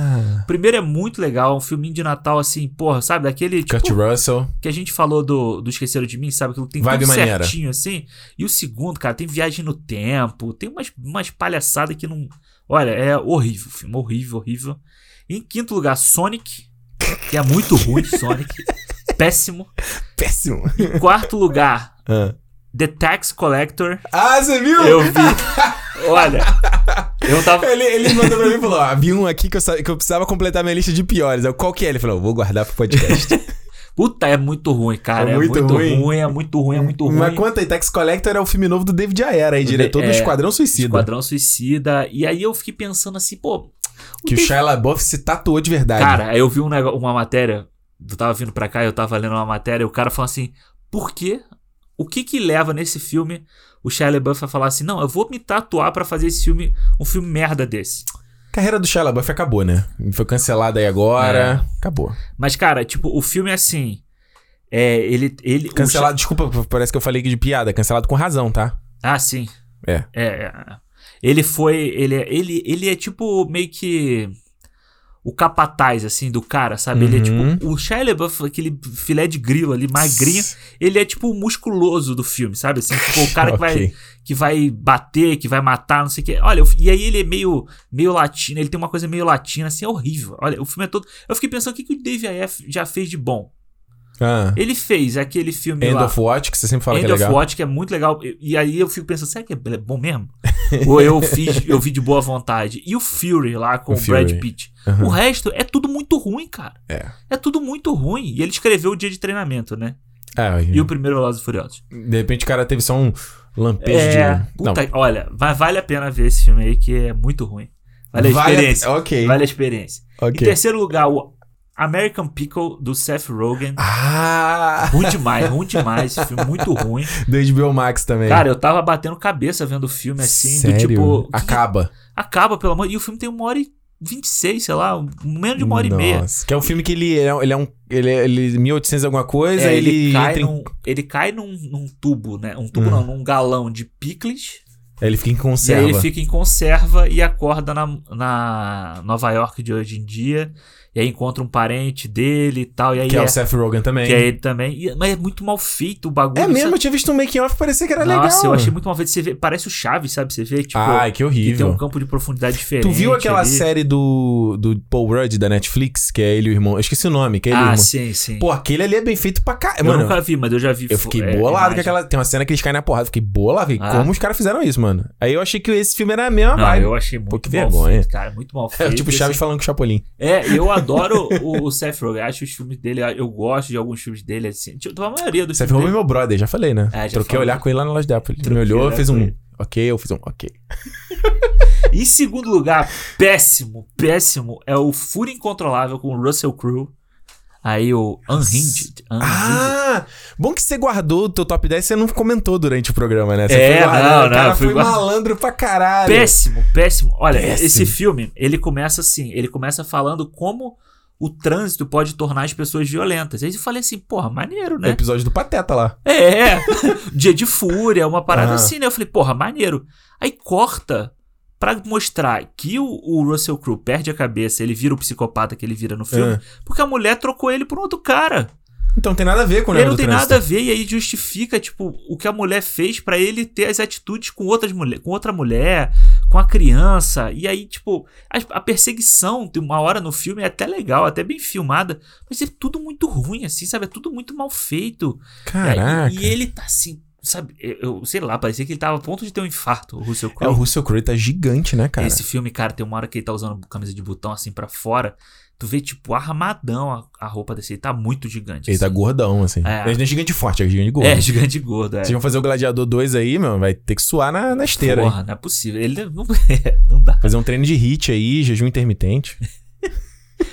primeiro é muito legal, um filminho de Natal assim, porra, sabe? Daquele tipo, Kurt Russell. que a gente falou do, do Esqueceram de Mim, sabe? Aquilo tem Vibe tudo maneira. certinho assim. E o segundo, cara, tem viagem no tempo, tem umas, umas palhaçadas que não. Olha, é horrível o filme, horrível, horrível. Em quinto lugar, Sonic, que é muito ruim, Sonic. Péssimo. Péssimo. Em quarto lugar, Ah, The Tax Collector. Ah, você viu? Eu vi. Olha, eu tava. Ele, ele mandou pra mim e falou: ó, vi um aqui que eu, que eu precisava completar minha lista de piores. Eu, Qual que é? Ele falou: vou guardar pro podcast. Puta, é muito ruim, cara. É É muito muito, ruim? ruim. é muito ruim, é muito ruim. Mas conta aí, Tax Collector é o filme novo do David Ayer aí, diretor do É, Esquadrão Suicida. Esquadrão Suicida. E aí eu fiquei pensando assim, pô. o Que o David- Shia LaBeouf se tatuou de verdade. Cara, aí eu vi um uma matéria. Eu tava vindo pra cá, eu tava lendo uma matéria, e o cara falou assim: por quê? O que que leva nesse filme o Shia LaBeouf a falar assim: não, eu vou me tatuar pra fazer esse filme, um filme merda desse. A carreira do Shia LaBeouf acabou, né? Foi cancelada aí agora. É. Acabou. Mas, cara, tipo, o filme é assim. É, ele. ele Cancelado, desculpa, parece que eu falei de piada. Cancelado com razão, tá? Shia- Ah, sim. É. É, é. Ele foi. Ele, é- ele, ele é tipo meio que. O capataz, assim, do cara, sabe? Ele é Uhum. tipo. O Shia LaBeouf, aquele filé de grilo ali, magrinho. Ele é tipo o musculoso do filme, sabe? Assim, tipo, o cara que vai que vai bater, que vai matar, não sei o que. Olha, eu- e aí ele é meio, meio latino, ele tem uma coisa meio latina, assim, é horrível. Olha, o filme é todo. Eu fiquei pensando o que, que o Dave Ayer já fez de bom. Ah. Ele fez aquele filme End lá. of Watch, que você sempre fala End que é of legal. Watch, que é muito legal. E, aí eu fico pensando, será que é bom mesmo? Ou eu fiz, eu vi de boa vontade. E o Fury lá com O o, Brad. Pitt. Aham. O resto é tudo muito ruim, cara. É. É tudo muito ruim. E ele escreveu o dia de treinamento, né? É, E o primeiro Velozes e Furiosos. de repente o cara teve só um lampejo É, de. puta, olha, vai- vale a pena ver esse filme aí, que é muito ruim. Vale a experiência. Ok. Vale a experiência. Em ok. terceiro lugar, o American Pickle, do Seth Rogen. Ah! Ruim demais, ruim demais. Esse filme muito ruim. Do HBO Max também. Cara, eu tava batendo cabeça vendo o filme assim, Sério? do tipo. que que- Acaba. Acaba, pelo amor. E o filme tem uma hora e 26, sei lá, um- menos de uma hora e meia. Nossa. Que é um filme que ele é, ele é um. Ele é ele, 1800 alguma coisa, É, ele, ele, cai entra em- num, ele cai num, num tubo, né? Um tubo Hum. não, num galão de picles. ele fica em E aí conserva. ele fica em conserva e acorda na, na Nova York de hoje em dia. E aí encontra um parente dele e tal. E aí Que é, é, o Seth Rogen também. que é ele também. E- mas é muito mal feito o bagulho. É mesmo, eu sabe? tinha visto um making off parecia que era Nossa, legal. eu achei muito mal feito. Você vê, parece o Chaves, sabe? Você vê, tipo, Ai, que que tem horrível. um campo de profundidade diferente. Tu viu aquela ali. série do, do Paul Rudd da Netflix, que é ele e o irmão? Eu esqueci o nome, que é ele e o Ah, irmão. sim, sim. Pô, aquele ali é bem feito pra eu Mano, nunca vi, mas eu já vi. eu fiquei é, bolado com aquela. Tem uma cena que eles caem na porrada. eu Fiquei bolado. Fiquei, Ah. Como os caras fizeram isso, mano? Aí eu achei que esse filme era a mesma Não, vibe. eu achei muito Pô, que mal vergonha. feito, cara. Muito mal É feito. tipo Chaves assim. falando com o Chapolin. É, eu adoro o, o Seth Rogen. Acho os filmes dele, eu gosto de alguns filmes dele, assim. Tipo, a maioria dos Seth filmes Rogen é meu brother, já falei, né? É, já Troquei falou. olhar com ele lá na loja da Apple. Ele me olhou, fez um ok, eu fiz um ok. Em segundo lugar, péssimo, péssimo, é o Fúria Incontrolável com o Russell Crowe. Aí o Unhinged. Unhinged. Ah! Bom que você guardou o teu top 10 você não comentou durante o programa, né? Você É, foi guardando, não, o não, cara foi malandro pra caralho. Péssimo, péssimo. Olha, Péssimo. esse filme, ele começa assim, ele começa falando como o trânsito pode tornar as pessoas violentas. Aí eu falei assim, porra, maneiro, O né? episódio do Pateta lá. É, dia de fúria, uma parada Ah. assim, né? Eu falei, porra, maneiro. Aí corta pra mostrar que o, o Russell Crowe perde a cabeça, ele vira o psicopata que ele vira no filme, Ah. porque a mulher trocou ele por um outro cara. Então não tem nada a ver com o ele não tem Trânsito. nada a ver e aí justifica, tipo, o que a mulher fez pra ele ter as atitudes com outras mulher, com outra mulher, com a criança. E aí, tipo, a, a perseguição, tem uma hora no filme é até legal, até bem filmada, mas é tudo muito ruim assim, sabe? É tudo muito mal feito. Caraca. E, e ele tá assim, sabe? Eu, sei lá, parecia que ele tava a ponto de ter um infarto, o Russell É, o Crowe. Russell Crowe tá gigante, né, cara? Esse filme, cara, tem uma hora que ele tá usando camisa de botão assim pra fora. Tu vê, tipo, armadão a, a roupa desse. Ele tá muito gigante. Ele tá assim. gordão, assim. É. Ele não é gigante forte, é gigante gordo. É, gigante gordo, é. Vocês vão fazer o Gladiador 2 aí, meu, vai ter que suar na, na esteira. Porra, não é possível. Ele não, não dá. Fazer um treino de hit aí, jejum intermitente.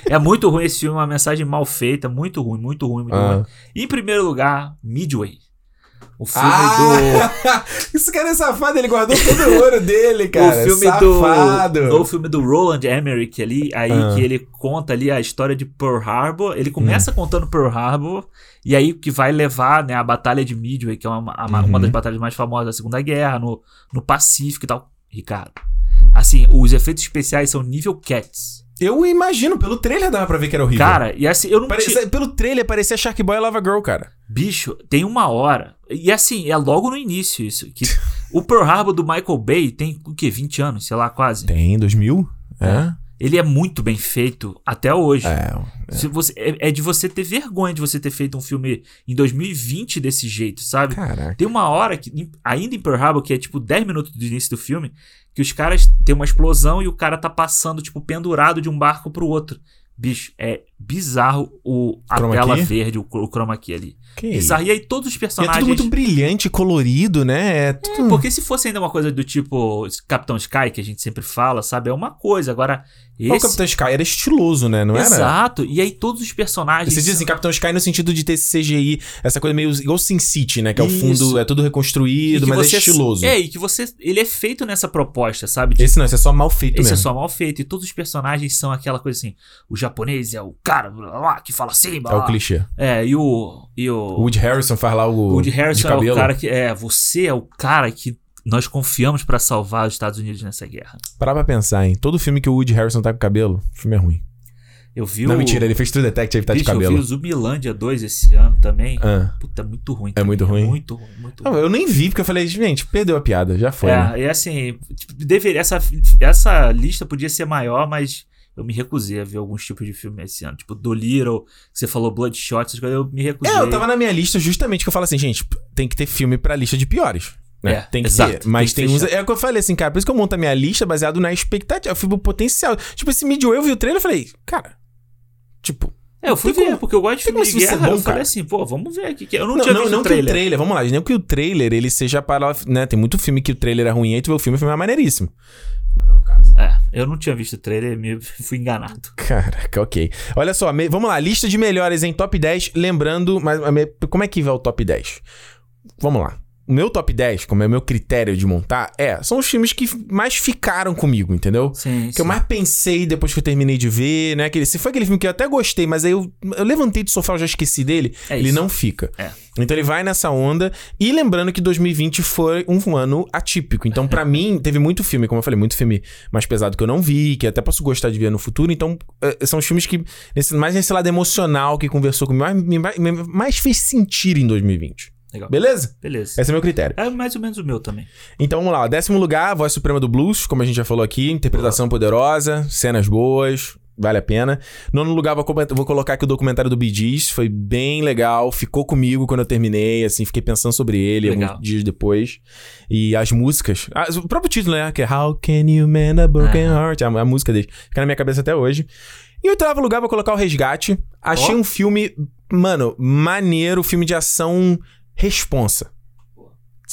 É muito ruim esse filme, uma mensagem mal feita, muito ruim, muito ruim, muito Ah. ruim. Em primeiro lugar, Midway. O filme Ah! Esse cara é safado, ele guardou todo o ouro dele, do. cara. o filme safado. do. O filme do Roland Emmerich ali, aí Ah. que ele conta ali a história de Pearl Harbor. Ele começa Hum. contando Pearl Harbor, e aí que vai levar, né, a Batalha de Midway, que é uma, a- uma Uhum. das batalhas mais famosas da Segunda Guerra, no, no Pacífico e tal. Ricardo. Assim, os efeitos especiais são nível Cats. Eu imagino, pelo trailer dava pra ver que era horrível. Cara, e assim, eu não tinha... Pelo trailer parecia Shark Boy e Lava Girl, cara. Bicho, tem uma hora. E assim, é logo no início isso. Que o Pearl Harbor do Michael Bay tem o quê? 20 anos, sei lá, quase. Tem, 2000? É. Ele é muito bem feito até hoje. É. Se você, é, é de você ter vergonha de você ter feito um filme em 2020 desse jeito, sabe? Caraca. Tem uma hora, que, ainda em Pearl Harbor, que é tipo 10 minutos do início do filme, que os caras tem uma explosão e o cara tá passando, tipo, pendurado de um barco pro outro. Bicho, é bizarro o, a Chroma tela key? verde, o, o chroma key ali. Que? Bizarro. E aí todos os E é personagens. tudo muito brilhante, colorido, né? É tudo... Porque se fosse ainda uma coisa do tipo Capitão Sky, que a gente sempre fala, sabe? É uma coisa. Agora, O esse. Capitão Sky era estiloso, né? Não era? Exato. E aí todos os personagens. Você diz assim, Capitão Sky no sentido de ter esse CGI, essa coisa meio igual Sin City, né? Que é o fundo, é tudo reconstruído, mas você- é estiloso. É, e que você. Ele é feito nessa proposta, sabe? De- Esse não, esse é só mal feito esse é mesmo. só mal feito. E todos os personagens são aquela coisa assim. O japonês é o cara blá, blá, que fala assim, blá, É o clichê. É, e o. E o. O Woody Harrison faz lá o. de Harrison é cabelo. o cara que. É, você é o cara que nós confiamos pra salvar os Estados Unidos nessa guerra. Parar pra pensar, hein? Todo filme que o Woody Harrison tá com cabelo, o filme é ruim. Eu vi Não, o. mentira, ele fez True Detective tá de Bicho, eu vi cabelo. o Zumbilândia 2 esse ano também. Ah. Puta, é muito ruim. É muito ruim? Muito ruim, muito Não, ruim. eu nem vi, porque eu falei, gente, perdeu a piada, já foi. né? É, e assim, tipo, deveria, essa, essa lista podia ser maior, mas eu me recusei a ver alguns tipos de filme esse ano. Tipo, Dolittle, que você falou Bloodshot, essas coisas, eu me recusei. É, eu tava na minha lista justamente que eu falo assim, gente, tem que ter filme pra lista de piores. Né? É, tem que exato, ter. Mas tem tem, que uns. É o que eu falei assim, cara. Por isso que eu monto a minha lista baseado na expectativa. Eu fui pro potencial. Tipo, esse Midway eu vi o trailer e falei, cara. Tipo. É, eu fui ver, como- porque eu gosto de filme de guerra. bom, eu falei cara? assim, pô, vamos ver aqui. que Eu não, Não, tinha não, visto não o que trailer. o trailer, vamos lá, não que o trailer ele seja para. Né, tem muito filme que o trailer é ruim, aí tu vê o filme o filme é maneiríssimo. É, eu não tinha visto o trailer, me fui enganado. Caraca, ok. Olha só, me- vamos lá, lista de melhores em top 10. Lembrando, mas como é que vai o top 10? Vamos lá. O meu top 10, como é o meu critério de montar, é, são os filmes que mais ficaram comigo, entendeu? Sim, Que eu sim. mais pensei depois que eu terminei de ver, né? Aquele, se foi aquele filme que eu até gostei, mas aí eu, eu levantei do sofá, eu já esqueci dele, É ele isso. não fica. É. Então ele vai nessa onda. E lembrando que 2020 foi um ano atípico. Então, pra mim, teve muito filme, como eu falei, muito filme mais pesado que eu não vi, que até posso gostar de ver no futuro. Então, eh, são os filmes que, nesse, mais nesse lado emocional que conversou comigo, mais, mais, mais fez sentir em 2020. Legal. Beleza? Beleza. Esse é o meu critério. É mais ou menos o meu também. Então vamos lá, décimo lugar, Voz Suprema do Blues, como a gente já falou aqui, interpretação poderosa, cenas boas, vale a pena. Nono lugar, vou, vou colocar aqui o documentário do Bee Gees, foi bem legal, ficou comigo quando eu terminei, assim, fiquei pensando sobre ele Legal. alguns dias depois. E as músicas, ah, o próprio título, né, que é How Can You Mend a Broken Aham. Heart, a, a música dele, fica na minha cabeça até hoje. Em oitavo lugar, vou colocar o Resgate. Achei Ó. um filme, mano, maneiro, filme de ação responsa.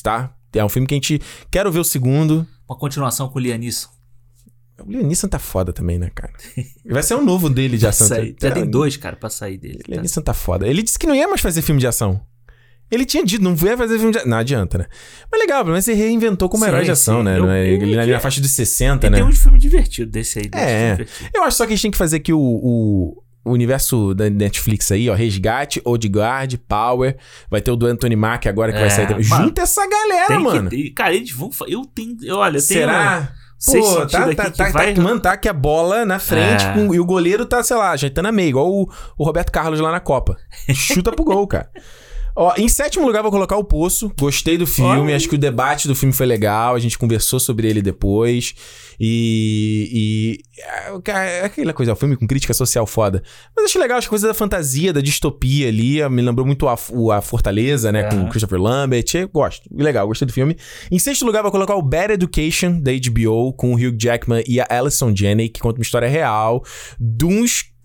Tá? É um filme que a gente. Quero ver o segundo. Uma continuação com o Liam Neeson. O Liam Neeson tá foda também, né, cara? Vai ser um novo dele de ação. Sair. Já tem dois, cara, pra sair dele. Liam Neeson tá foda. Ele disse que não ia mais fazer filme de ação. Ele tinha dito, não ia fazer filme de Não adianta, né? Mas legal, menos você reinventou como Sim, herói de ação, sim. né? Eu- é- Ele na faixa de 60, E né? tem uns filmes divertidos desse aí. desse É. filme divertido. Eu acho só que a gente tem que fazer aqui o, o, o universo da Netflix aí, ó. Resgate, Old Guard, Power. Vai ter o do Anthony Mack agora que vai É, sair também. mano, Junta essa galera, Tem mano. que. Cara, eles vão. Eu tenho. Olha, eu tenho. Será? Seis Pô, tá, tá, que tá, vai- tá, mano, tá aqui a bola na frente É. com- e o goleiro tá, sei lá, ajeitando a meia, igual o, o Roberto Carlos lá na Copa. Chuta pro gol, cara. Ó, em sétimo lugar, vou colocar o Poço. Gostei do filme, acho que o debate do filme foi legal. A gente conversou sobre ele depois. E. e é, cara, é aquela coisa, o filme com crítica social foda. Mas achei legal as coisas da fantasia, da distopia ali. Me lembrou muito a, a Fortaleza, né? Com Aham. Christopher Lambert. Eu gosto. Legal, gostei do filme. Em sexto lugar, vou colocar o Bad Education, da HBO, com o Hugh Jackman e a Alison Janney, que conta uma história real de uns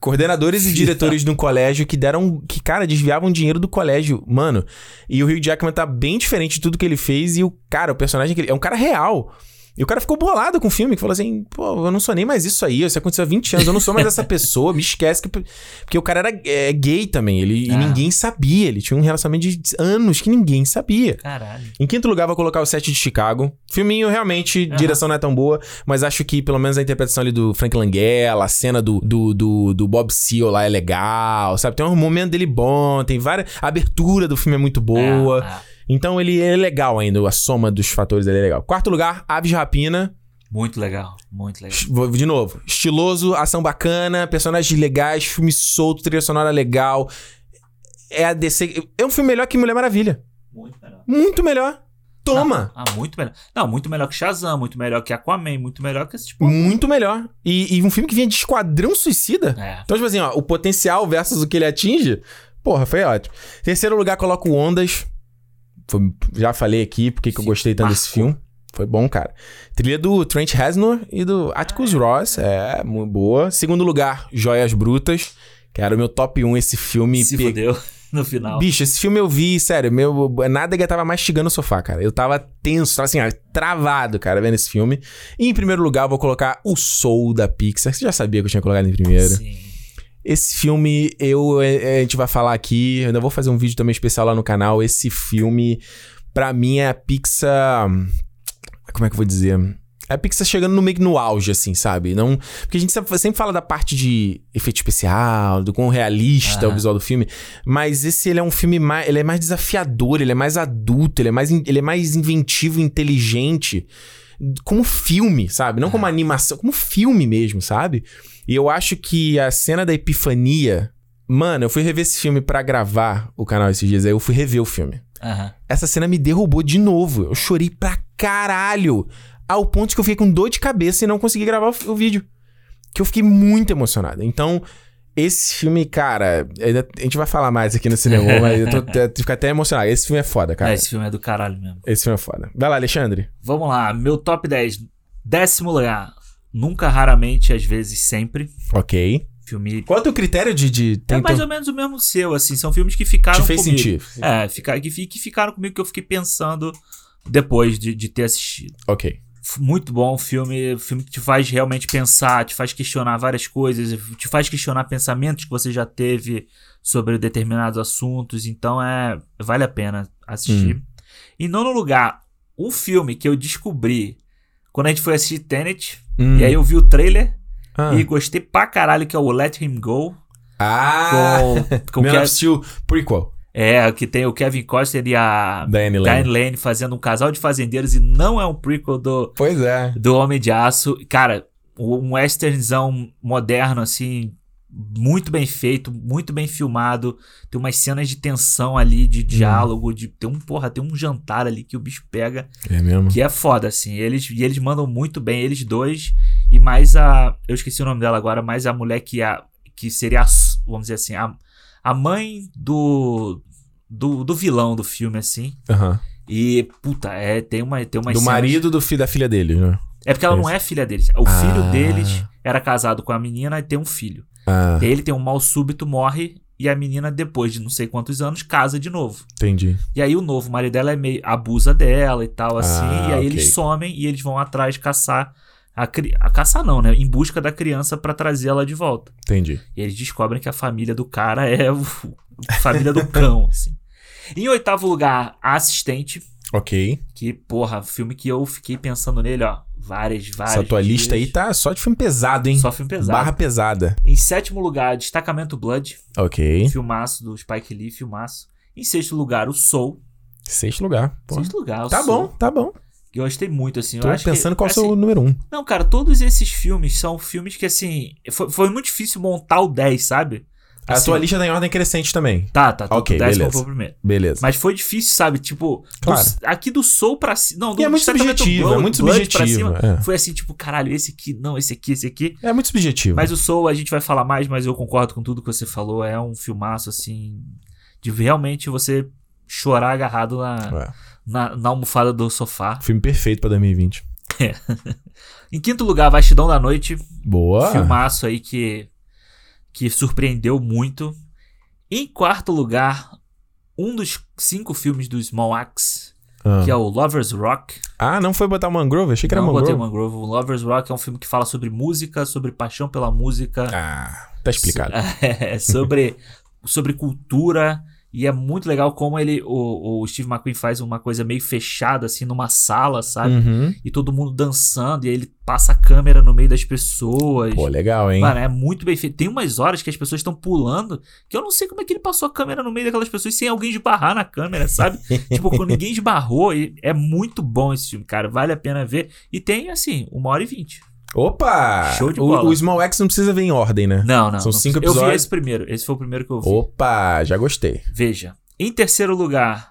coordenadores e diretores de um colégio que deram. que, cara, desviavam dinheiro do colégio, mano. E o Hugh Jackman tá bem diferente de tudo que ele fez. E o cara, o personagem que ele. É um cara real. E o cara ficou bolado com o filme, que falou assim: pô, eu não sou nem mais isso aí, isso aconteceu há 20 anos, eu não sou mais essa pessoa, me esquece. Que... Porque o cara era é, gay também, ele, e Ah. ninguém sabia, ele tinha um relacionamento de anos que ninguém sabia. Caralho. Em quinto lugar, vou colocar o Sete de Chicago. Filminho, realmente, Aham. direção não é tão boa, mas acho que pelo menos a interpretação ali do Frank Langella, a cena do, do, do, do Bob Seal lá é legal, sabe? Tem um momento dele bom, tem várias. A abertura do filme é muito boa. É, é. Então ele é legal ainda, a soma dos fatores dele é legal. Quarto lugar, Aves de Rapina. Muito legal. Muito legal. De novo, estiloso, ação bacana, personagens legais, filme solto, trilha sonora legal. É a DC. É um filme melhor que Mulher Maravilha. Muito melhor. Muito melhor. Toma! Ah, muito melhor. Não, muito melhor que Shazam, muito melhor que Aquaman, muito melhor que esse tipo. Muito melhor. E, e um filme que vinha de Esquadrão Suicida. É. Então, tipo assim, ó, o potencial versus o que ele atinge, porra, foi ótimo. Terceiro lugar, coloco Ondas. Foi- já falei aqui porque que eu gostei tanto desse filme. Foi bom, cara. Trilha do Trent Reznor e do Atticus Ross. É, muito boa. Segundo lugar, Joias Brutas. Que era o meu top 1 esse filme. Se pe- fudeu no final. Bicho, esse filme eu vi, sério, meu nádega tava mastigando o sofá, cara. Eu tava tenso, tava assim, ó, travado, cara, vendo esse filme. E em primeiro lugar, eu vou colocar o Soul da Pixar. Você já sabia que eu tinha colocado em primeiro. Sim. Esse filme, eu é, a gente vai falar aqui, eu ainda vou fazer um vídeo também especial lá no canal. Esse filme, pra mim, é a Pixar. Como é que eu vou dizer? É a Pixar chegando no meio que no auge, assim, sabe? Não, porque a gente sempre fala da parte de efeito especial, do quão realista é o visual do filme, mas esse ele é um filme mais, ele é mais desafiador, ele é mais adulto, ele é mais, ele é mais inventivo, inteligente, como filme, sabe? Não como animação, como filme mesmo, sabe? E eu acho que a cena da epifania, mano, eu fui rever esse filme pra gravar o canal esses dias, aí eu fui rever o filme. Aham. Essa cena me derrubou de novo. Eu chorei pra caralho. Ao ponto que eu fiquei com dor de cabeça e não consegui gravar o, o vídeo. Que eu fiquei muito emocionado. Então, esse filme, cara, a gente vai falar mais aqui no cinema, mas eu tô, fico até emocionado. Esse filme é foda, cara. É, esse filme é do caralho mesmo. Esse filme é foda. Vai lá, Alexandre. Vamos lá, meu top 10. Décimo lugar. Nunca, raramente, às vezes, sempre. Ok. Filme. Qual é o teu critério de. de É tem- mais tem- ou menos o mesmo seu, assim. São filmes que ficaram te fez comigo. sentir? É, fica, que, que ficaram comigo que eu fiquei pensando depois de, de ter assistido. Ok. Muito bom filme, filme que te faz realmente pensar, te faz questionar várias coisas, te faz questionar pensamentos que você já teve sobre determinados assuntos, então é vale a pena assistir. Hum. Em nono lugar, um filme que eu descobri quando a gente foi assistir Tenet, Hum. e aí eu vi o trailer Ah. e gostei pra caralho, que é o Let Him Go, Ah! com, com Man que, of Steel prequel. é, que tem o Kevin Costner e a Da Annie Lane. Diane Lane fazendo um casal de fazendeiros e não é um prequel do, Pois é. do Homem de Aço. Cara, um westernzão moderno, assim, muito bem feito, muito bem filmado. Tem umas cenas de tensão ali, de diálogo, de tem um, porra, tem um jantar ali que o bicho pega, É mesmo. que é foda, assim. Eles, e eles mandam muito bem, eles dois, e mais a. Eu esqueci o nome dela agora, mais a mulher que, a, que seria, a, vamos dizer assim, a, a mãe do, do. do vilão do filme, assim. Aham. E, puta, é, tem uma. Tem umas Do cenas- marido do filho da filha dele, né? é porque ela não é filha deles. O Ah. filho deles era casado com a menina e tem um filho. Ah, E aí ele tem um mal súbito, morre, e a menina, depois de não sei quantos anos, casa de novo. entendi. E aí o novo marido dela é meio. abusa dela e tal, assim. Ah, e aí ok. eles somem e eles vão atrás caçar a, cri- a caçar não, né? Em busca da criança pra trazer ela de volta. Entendi. E eles descobrem que a família do cara é o, a família do cão, assim. Em oitavo lugar, A Assistente, Ok. que, porra, filme que eu fiquei pensando nele, ó, várias, várias. Essa tua lista aí tá só de filme pesado, hein? Só filme pesado. Barra pesada. Em sétimo lugar, Destacamento Blood, Ok. filmaço do Spike Lee, filmaço. Em sexto lugar, o Soul. Sexto lugar. Pô. Sexto lugar, o Tá Soul. bom, tá bom. Eu gostei muito, assim. Tô eu acho pensando que, qual é o assim, seu número um. Não, cara, todos esses filmes são filmes que, assim, foi, foi muito difícil montar o 10, sabe? A Assim, tua lista tá em ordem crescente também. Tá, tá, tá. Ok, o 10 beleza. foi primeiro. Beleza. Mas foi difícil, sabe? Tipo, do- Claro. aqui do Soul pra cima. Não, do E é muito subjetivo, é Blood- muito Blood pra subjetivo, cima, é. Foi assim, tipo, caralho, esse aqui, não, esse aqui, esse aqui. É muito subjetivo. Mas o Soul a gente vai falar mais, mas eu concordo com tudo que você falou. É um filmaço, assim, de realmente você chorar agarrado na, É. na, na almofada do sofá. Filme perfeito pra 2020. Em quinto lugar, Vastidão da Noite. Boa. Filmaço aí que, que surpreendeu muito. Em quarto lugar, um dos cinco filmes do Small Axe, Ah. que é o Lovers Rock. Ah, não foi botar o Mangrove? Achei que era Não botei Mangrove. Mangrove. O Lovers Rock é um filme que fala sobre música, sobre paixão pela música. Ah, tá explicado. É, sobre, sobre cultura. E é muito legal como ele, o, o Steve McQueen faz uma coisa meio fechada, assim, numa sala, sabe? Uhum. E todo mundo dançando, e aí ele passa a câmera no meio das pessoas. Pô, legal, hein? Mano, é muito bem feito. Tem umas horas que as pessoas estão pulando, que eu não sei como é que ele passou a câmera no meio daquelas pessoas sem alguém esbarrar na câmera, sabe? tipo, quando ninguém esbarrou, é muito bom esse filme, cara. Vale a pena ver. E tem, assim, uma hora e vinte. Opa! Show de O- bola. O, Small X não precisa vir em ordem, né? Não, não. São não cinco precisa. Eu vi episódios. esse primeiro. Esse foi o primeiro que eu vi. Opa, já gostei. Veja. Em terceiro lugar,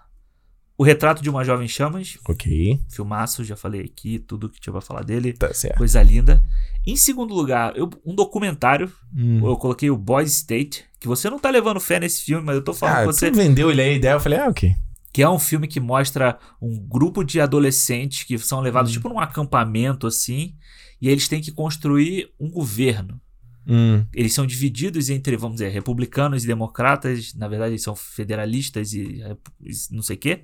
O Retrato de uma Jovem Chamas. Ok, Filmaço, já falei aqui, tudo que tinha pra falar dele. tá certo. Coisa linda. Em segundo lugar, eu- um documentário. Hum. Eu coloquei o Boys State. Que você não tá levando fé nesse filme, mas eu tô falando Ah, com você. vendeu ele aí a ideia, eu falei, ah, ok. Que é um filme que mostra um grupo de adolescentes que são Hum. levados tipo num acampamento assim. E eles têm que construir um governo. Hum, Eles são divididos entre, vamos dizer, republicanos e democratas. Na verdade, eles são federalistas e, e não sei o quê.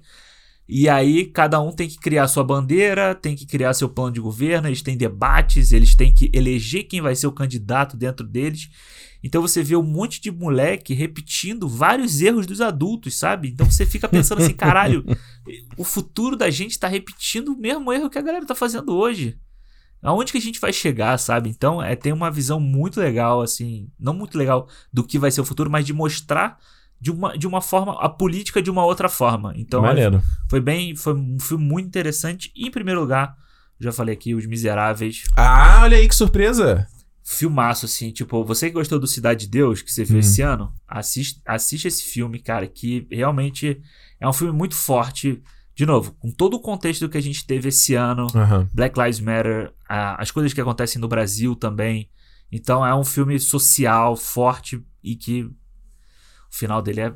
E aí, cada um tem que criar sua bandeira, tem que criar seu plano de governo, eles têm debates, eles têm que eleger quem vai ser o candidato dentro deles. Então você vê um monte de moleque repetindo vários erros dos adultos, sabe? Então você fica pensando assim, caralho, o futuro da gente tá repetindo o mesmo erro que a galera tá fazendo hoje. Aonde que a gente vai chegar, sabe? Então, é, tem uma visão muito legal, assim, não muito legal do que vai ser o futuro, mas de mostrar de uma, de uma forma a política de uma outra forma. Então, foi bem, foi um filme muito interessante. E, em primeiro lugar, já falei aqui, Os Miseráveis, Ah, olha aí que surpresa. filmaço, assim, tipo, você que gostou do Cidade de Deus, que você viu Uhum. esse ano, assiste, assiste esse filme, cara, que realmente é um filme muito forte. De novo, com todo o contexto que a gente teve esse ano, Aham. Black Lives Matter, a- as coisas que acontecem no Brasil também. Então é um filme social, forte e que o final dele é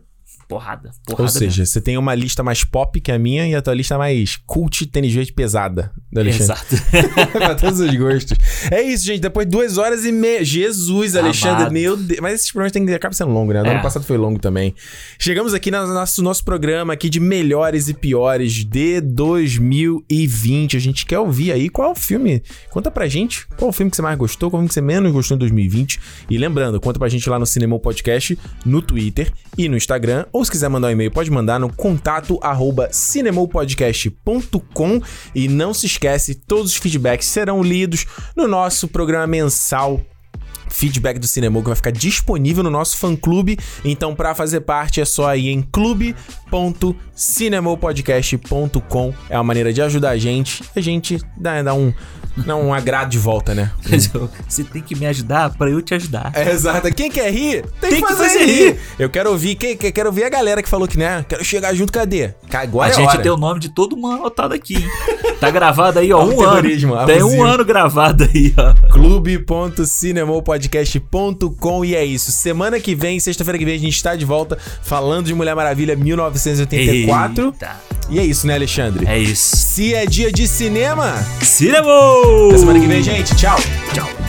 porrada. porrada Ou seja, você tem uma lista mais pop que a minha e a tua lista mais cult, tênis verde pesada. Do mesmo. Alexandre. Exato. pra todos os gostos. É isso, gente. Depois de duas horas e meia. Jesus, Alexandre, Amado. meu Deus. Mas esses programas tem que acaba sendo longo, né? É. ano passado foi longo também. Chegamos aqui no nosso, nosso programa aqui de melhores e piores de 2020. A gente quer ouvir aí qual é o filme. Conta pra gente qual é o filme que você mais gostou, qual é o filme que você menos gostou em 2020. E lembrando, conta pra gente lá no Cinema Podcast, no Twitter e no Instagram. Ou se quiser mandar um e-mail, pode mandar no contato arroba cinemopodcast.com. E não se esquece, todos os feedbacks serão lidos no nosso programa mensal feedback do Cinema que vai ficar disponível no nosso fã clube. Então, para fazer parte é só ir em clube.cinemopodcast.com. É uma maneira de ajudar a gente. A gente dá, dá um dá um agrado de volta, né? Você tem que me ajudar pra eu te ajudar. É, exato. Quem quer rir, tem, Tem que que fazer, fazer rir. rir. Eu quero ouvir, quem, quero ouvir a galera que falou que, né? Quero chegar junto, cadê? Ca- Agora a é gente hora. tem o nome de todo mundo anotado aqui, hein? Tá gravado aí, ó, um ano. Tem um ano gravado aí, ó. clube.cinemopodcast.com e é isso. Semana que vem, sexta-feira que vem, a gente tá de volta falando de Mulher Maravilha 1984. Eita. E é isso, né, Alexandre? É isso. Se é dia de cinema, Cinema! Até semana que vem, gente. Tchau. Tchau.